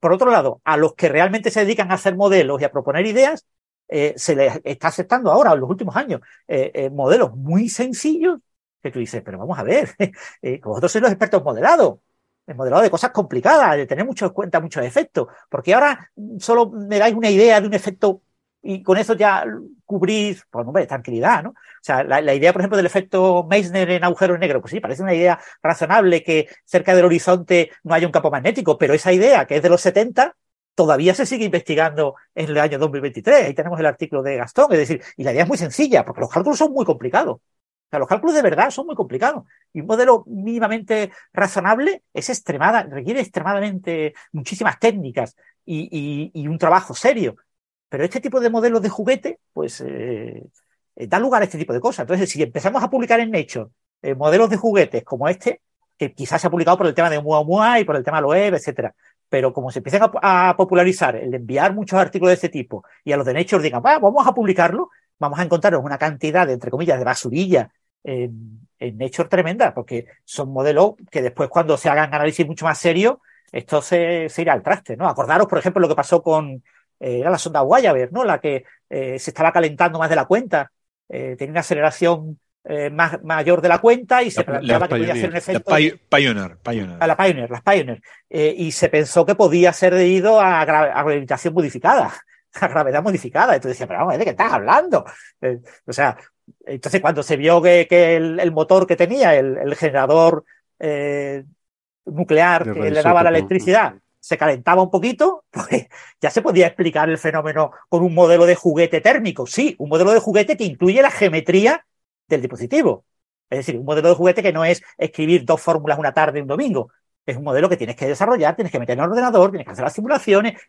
por otro lado, a los que realmente se dedican a hacer modelos y a proponer ideas, eh, se les está aceptando ahora, en los últimos años, eh, eh, modelos muy sencillos que tú dices, pero vamos a ver, eh, vosotros sois los expertos en modelado, en modelado de cosas complicadas, de tener mucho en cuenta muchos efectos, porque ahora mm, solo me dais una idea de un efecto y con eso ya cubrir, pues hombre, tranquilidad, ¿no? O sea, la, idea, por ejemplo, del efecto Meissner en agujeros negros, pues sí, parece una idea razonable que cerca del horizonte no haya un campo magnético, pero esa idea, que es de los 70, todavía se sigue investigando en el año 2023. Ahí tenemos el artículo de Gastón, es decir, y la idea es muy sencilla, porque los cálculos son muy complicados. O sea, los cálculos de verdad son muy complicados. Y un modelo mínimamente razonable es extremada, requiere extremadamente muchísimas técnicas y, un trabajo serio. Pero este tipo de modelos de juguete, pues, eh, eh, da lugar a este tipo de cosas. Entonces, si empezamos a publicar en Nature eh, modelos de juguetes como este, que quizás se ha publicado por el tema de Oumuamua y por el tema de la web, etcétera, pero como se empiezan a, popularizar el enviar muchos artículos de este tipo y a los de Nature digan, vamos a publicarlo, vamos a encontrarnos una cantidad de, entre comillas, de basurilla en, en Nature tremenda, porque son modelos que después cuando se hagan análisis mucho más serios, esto se, irá al traste, ¿no? Acordaros, por ejemplo, lo que pasó con, eh, la sonda Voyager, ¿no? La que eh, se estaba calentando más de la cuenta, eh, tenía una aceleración eh, más, mayor de la cuenta y se la, planteaba la que podía ser un efecto. La Pioneer, Pioneer. A la Pioneer, las Pioneer. Eh, y se pensó que podía ser debido a, gra a gravitación modificada, a gravedad modificada. Entonces decía, pero vamos, ¿de qué estás hablando? Eh, o sea, entonces cuando se vio que, que el, el, motor que tenía, el, el generador eh, nuclear que le daba la electricidad, se calentaba un poquito, pues ya se podía explicar el fenómeno con un modelo de juguete térmico. Sí, un modelo de juguete que incluye la geometría del dispositivo. Es decir, un modelo de juguete que no es escribir dos fórmulas una tarde y un domingo. Es un modelo que tienes que desarrollar, tienes que meter en el ordenador, tienes que hacer las simulaciones,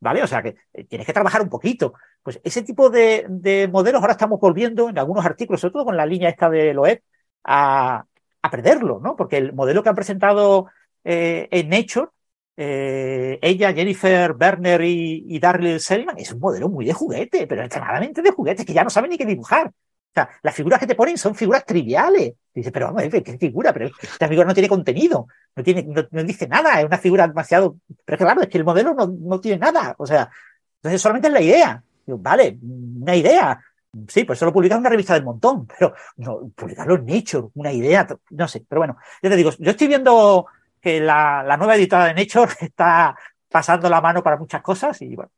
¿vale? O sea que tienes que trabajar un poquito. Pues ese tipo de, de modelos ahora estamos volviendo en algunos artículos, sobre todo con la línea esta de Loeb, a, a perderlo, ¿no? Porque el modelo que han presentado eh, en Nature eh, ella, Jennifer Berner y, y Darryl Selman, es un modelo muy de juguete, pero extremadamente de juguete, que ya no saben ni qué dibujar. O sea, las figuras que te ponen son figuras triviales. Y dices, pero vamos ¿qué figura? Pero esta figura no tiene contenido, no tiene, no, no, dice nada, es una figura demasiado. Pero claro, es que el modelo no, no tiene nada. O sea, entonces solamente es la idea. Digo, vale, una idea. Sí, pues eso lo publicas en una revista del montón, pero no, publicarlo en Nature, una idea, no sé, pero bueno, ya te digo, yo estoy viendo que la, la nueva editora de Nature está pasando la mano para muchas cosas y bueno,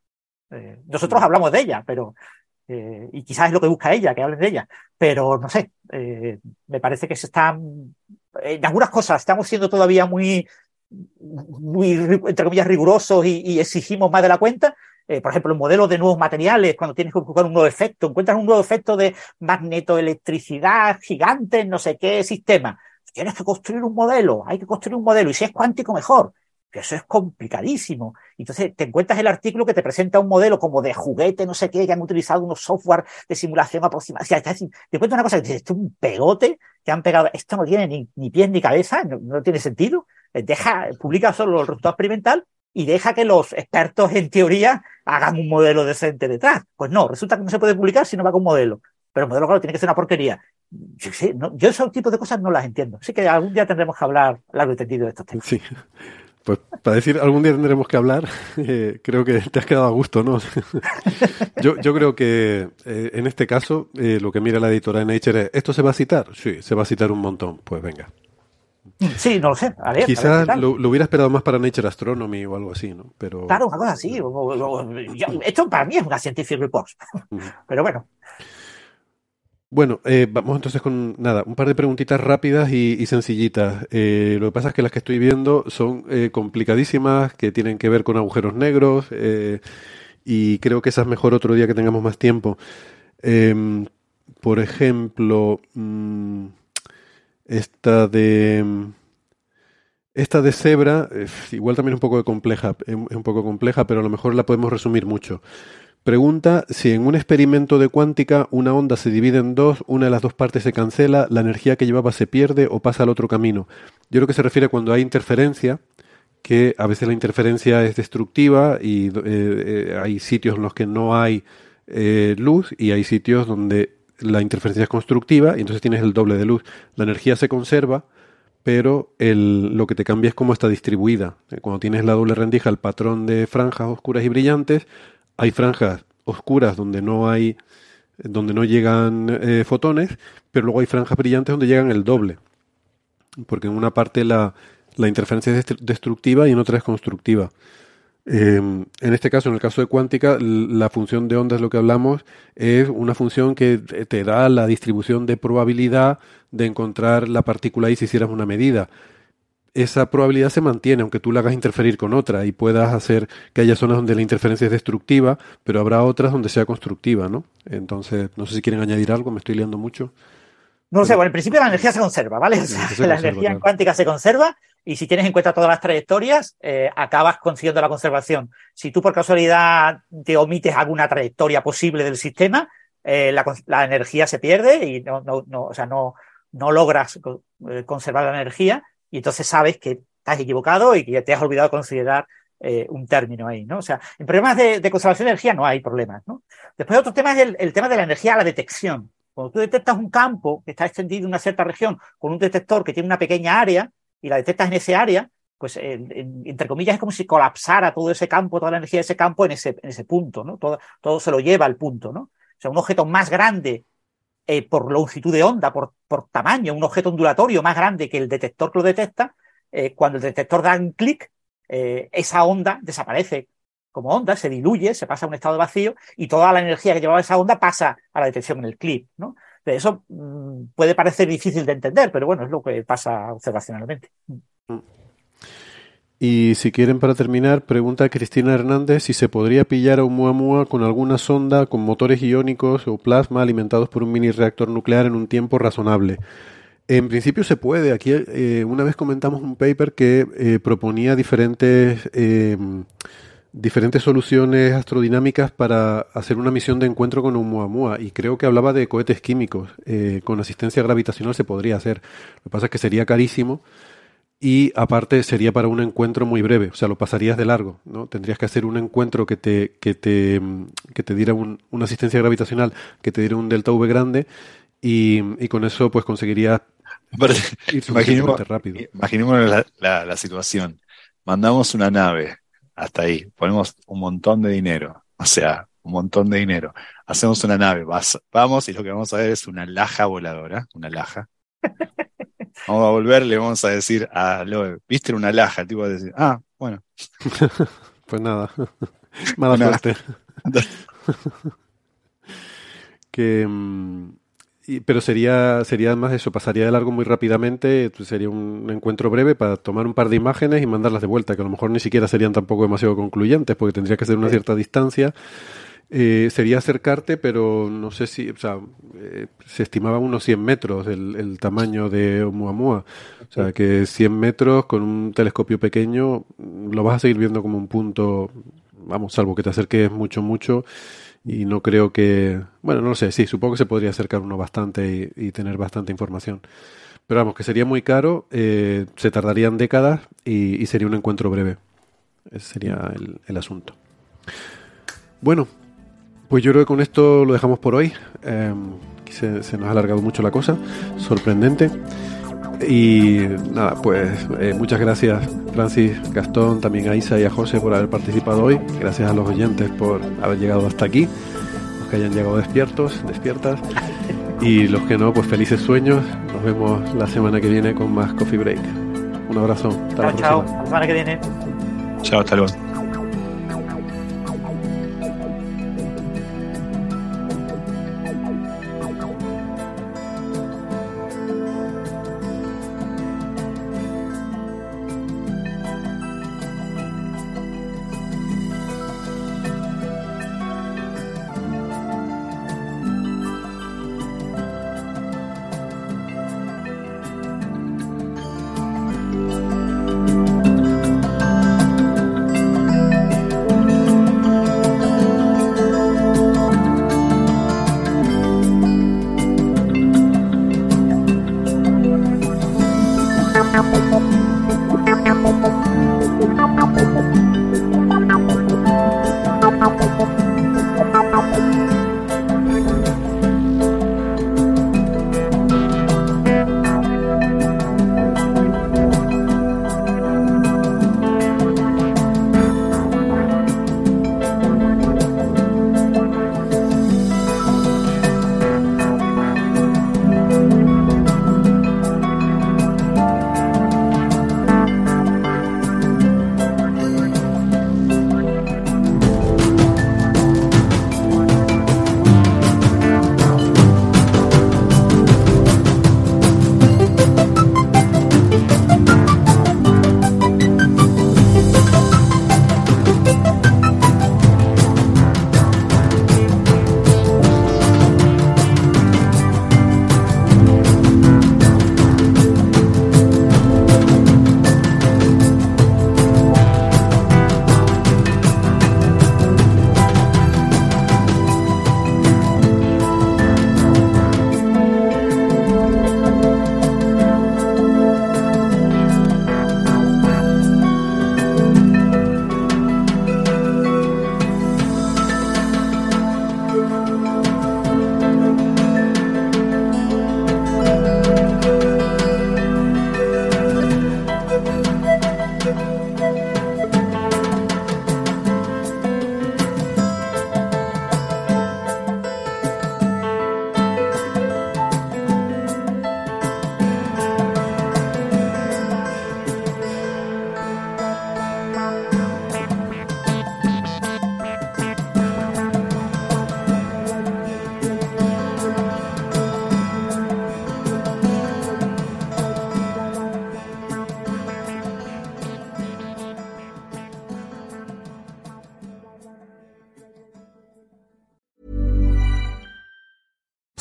eh, nosotros hablamos de ella, pero eh, y quizás es lo que busca ella, que hablen de ella, pero no sé, eh, me parece que se están, en algunas cosas estamos siendo todavía muy, muy, entre comillas, rigurosos y, exigimos más de la cuenta. Eh, por ejemplo, el modelo de nuevos materiales, cuando tienes que buscar un nuevo efecto, encuentras un nuevo efecto de magnetoelectricidad gigante en no sé qué sistema. Tienes que construir un modelo, hay que construir un modelo, y si es cuántico, mejor eso es complicadísimo. Entonces te encuentras el artículo que te presenta un modelo como de juguete, no sé qué, que han utilizado unos software de simulación aproximada. O sea, te, te cuento una cosa, que dices, esto es un pegote que han pegado, esto no tiene ni, ni pies ni cabeza, no, tiene sentido. Deja, publica solo el resultado experimental y deja que los expertos en teoría hagan un modelo decente detrás. Pues no, resulta que no se puede publicar si no va con modelo. Pero el modelo, claro, tiene que ser una porquería. Yo, yo ese tipo de cosas no las entiendo. Así que algún día tendremos que hablar largo y tendido de estos temas. Sí. Pues para decir, algún día tendremos que hablar, eh, creo que te has quedado a gusto, ¿no? yo, yo creo que eh, en este caso eh, lo que mira la editora de Nature es, ¿esto se va a citar? Sí, se va a citar un montón, pues venga. Sí, no lo sé. A ver, Quizás a ver, lo, lo, hubiera esperado más para Nature Astronomy o algo así, ¿no? Pero... Claro, una cosa así. O, o, o, yo, esto para mí es una Scientific Report. Pero bueno. Bueno, eh, vamos entonces con nada, un par de preguntitas rápidas y, sencillitas. Eh, lo que pasa es que las que estoy viendo son eh, complicadísimas, que tienen que ver con agujeros negros, eh, y creo que esas mejor otro día que tengamos más tiempo. Em, por ejemplo, mmm, esta de esta de cebra, igual también es un poco compleja, es un poco compleja, pero a lo mejor la podemos resumir mucho. Pregunta si en un experimento de cuántica una onda se divide en dos, una de las dos partes se cancela, la energía que llevaba se pierde o pasa al otro camino. Yo creo que se refiere cuando hay interferencia, que a veces la interferencia es destructiva y eh, eh, hay sitios en los que no hay eh, luz y hay sitios donde la interferencia es constructiva y entonces tienes el doble de luz. La energía se conserva, pero el, lo que te cambia es cómo está distribuida. Cuando tienes la doble rendija, el patrón de franjas oscuras y brillantes, hay franjas oscuras donde no hay donde no llegan eh, fotones, pero luego hay franjas brillantes donde llegan el doble. Porque en una parte la, la interferencia es destructiva y en otra es constructiva. Eh, en este caso, en el caso de cuántica, la función de onda es lo que hablamos, es una función que te da la distribución de probabilidad de encontrar la partícula ahí si hicieras una medida. Esa probabilidad se mantiene, aunque tú la hagas interferir con otra y puedas hacer que haya zonas donde la interferencia es destructiva, pero habrá otras donde sea constructiva, ¿no? Entonces, no sé si quieren añadir algo, me estoy liando mucho. No lo sé, bueno, en principio la energía se conserva, ¿vale? O sea, la energía cuántica se conserva y si tienes en cuenta todas las trayectorias, eh, acabas consiguiendo la conservación. Si tú por casualidad te omites alguna trayectoria posible del sistema, eh, la, energía se pierde y no, no, no, o sea, no, no logras eh, conservar la energía y entonces sabes que estás equivocado y que te has olvidado de considerar un término ahí, ¿no? O sea, en problemas de, conservación de energía no hay problemas, ¿no? Después otro tema es el, tema de la energía a la detección. Cuando tú detectas un campo que está extendido en una cierta región con un detector que tiene una pequeña área, y la detectas en ese área, pues entre comillas es como si colapsara todo ese campo, toda la energía de ese campo en ese, en ese punto, ¿no? Todo, todo se lo lleva al punto, ¿no? O sea, un objeto más grande eh, por longitud de onda, por, por tamaño, un objeto ondulatorio más grande que el detector que lo detecta, eh, cuando el detector da un clic, eh, esa onda desaparece como onda, se diluye, se pasa a un estado de vacío y toda la energía que llevaba esa onda pasa a la detección en el clip, ¿no? Eso mm, puede parecer difícil de entender, pero bueno, es lo que pasa observacionalmente. Y si quieren, para terminar, pregunta Cristina Hernández si se podría pillar a un Muamua con alguna sonda con motores iónicos o plasma alimentados por un mini reactor nuclear en un tiempo razonable. En principio se puede. Aquí eh, una vez comentamos un paper que eh, proponía diferentes eh, diferentes soluciones astrodinámicas para hacer una misión de encuentro con un Muamua y creo que hablaba de cohetes químicos. Eh, con asistencia gravitacional se podría hacer. Lo que pasa es que sería carísimo y aparte sería para un encuentro muy breve, o sea, lo pasarías de largo, ¿no? Tendrías que hacer un encuentro que te, que te, que te diera una asistencia gravitacional, que te diera un delta V grande y, y con eso pues conseguirías ir imaginemos, rápido. Imaginemos la, la situación. Mandamos una nave hasta ahí. Ponemos un montón de dinero. O sea, un montón de dinero. Hacemos una nave, vamos y lo que vamos a ver es una laja voladora, una laja. Vamos a volver, le vamos a decir a Loe, ¿viste una laja? Tipo a decir, ah, bueno. pues nada, mala suerte. que, mm, pero sería, sería más eso, pasaría de largo muy rápidamente, sería un encuentro breve para tomar un par de imágenes y mandarlas de vuelta, que a lo mejor ni siquiera serían tampoco demasiado concluyentes, porque tendría que ser una cierta distancia. Eh, sería acercarte, pero no sé si, o sea, eh, se estimaba unos 100 metros el, el tamaño de Oumuamua. O sea, que 100 metros con un telescopio pequeño lo vas a seguir viendo como un punto, vamos, salvo que te acerques mucho, mucho y no creo que, bueno, no lo sé, sí, supongo que se podría acercar uno bastante y, tener bastante información. Pero vamos, que sería muy caro, eh, se tardarían décadas y, sería un encuentro breve. Ese sería el, asunto. Bueno, pues yo creo que con esto lo dejamos por hoy. Em, se, se, nos ha alargado mucho la cosa, sorprendente. Y nada, pues eh, muchas gracias Francis, Gastón, también a Isa y a José por haber participado hoy. Gracias a los oyentes por haber llegado hasta aquí, los que hayan llegado despiertos, despiertas. Y los que no, pues felices sueños. Nos vemos la semana que viene con más Coffee Break. Un abrazo. Hasta chao, chao. La semana que viene. Chao, hasta luego.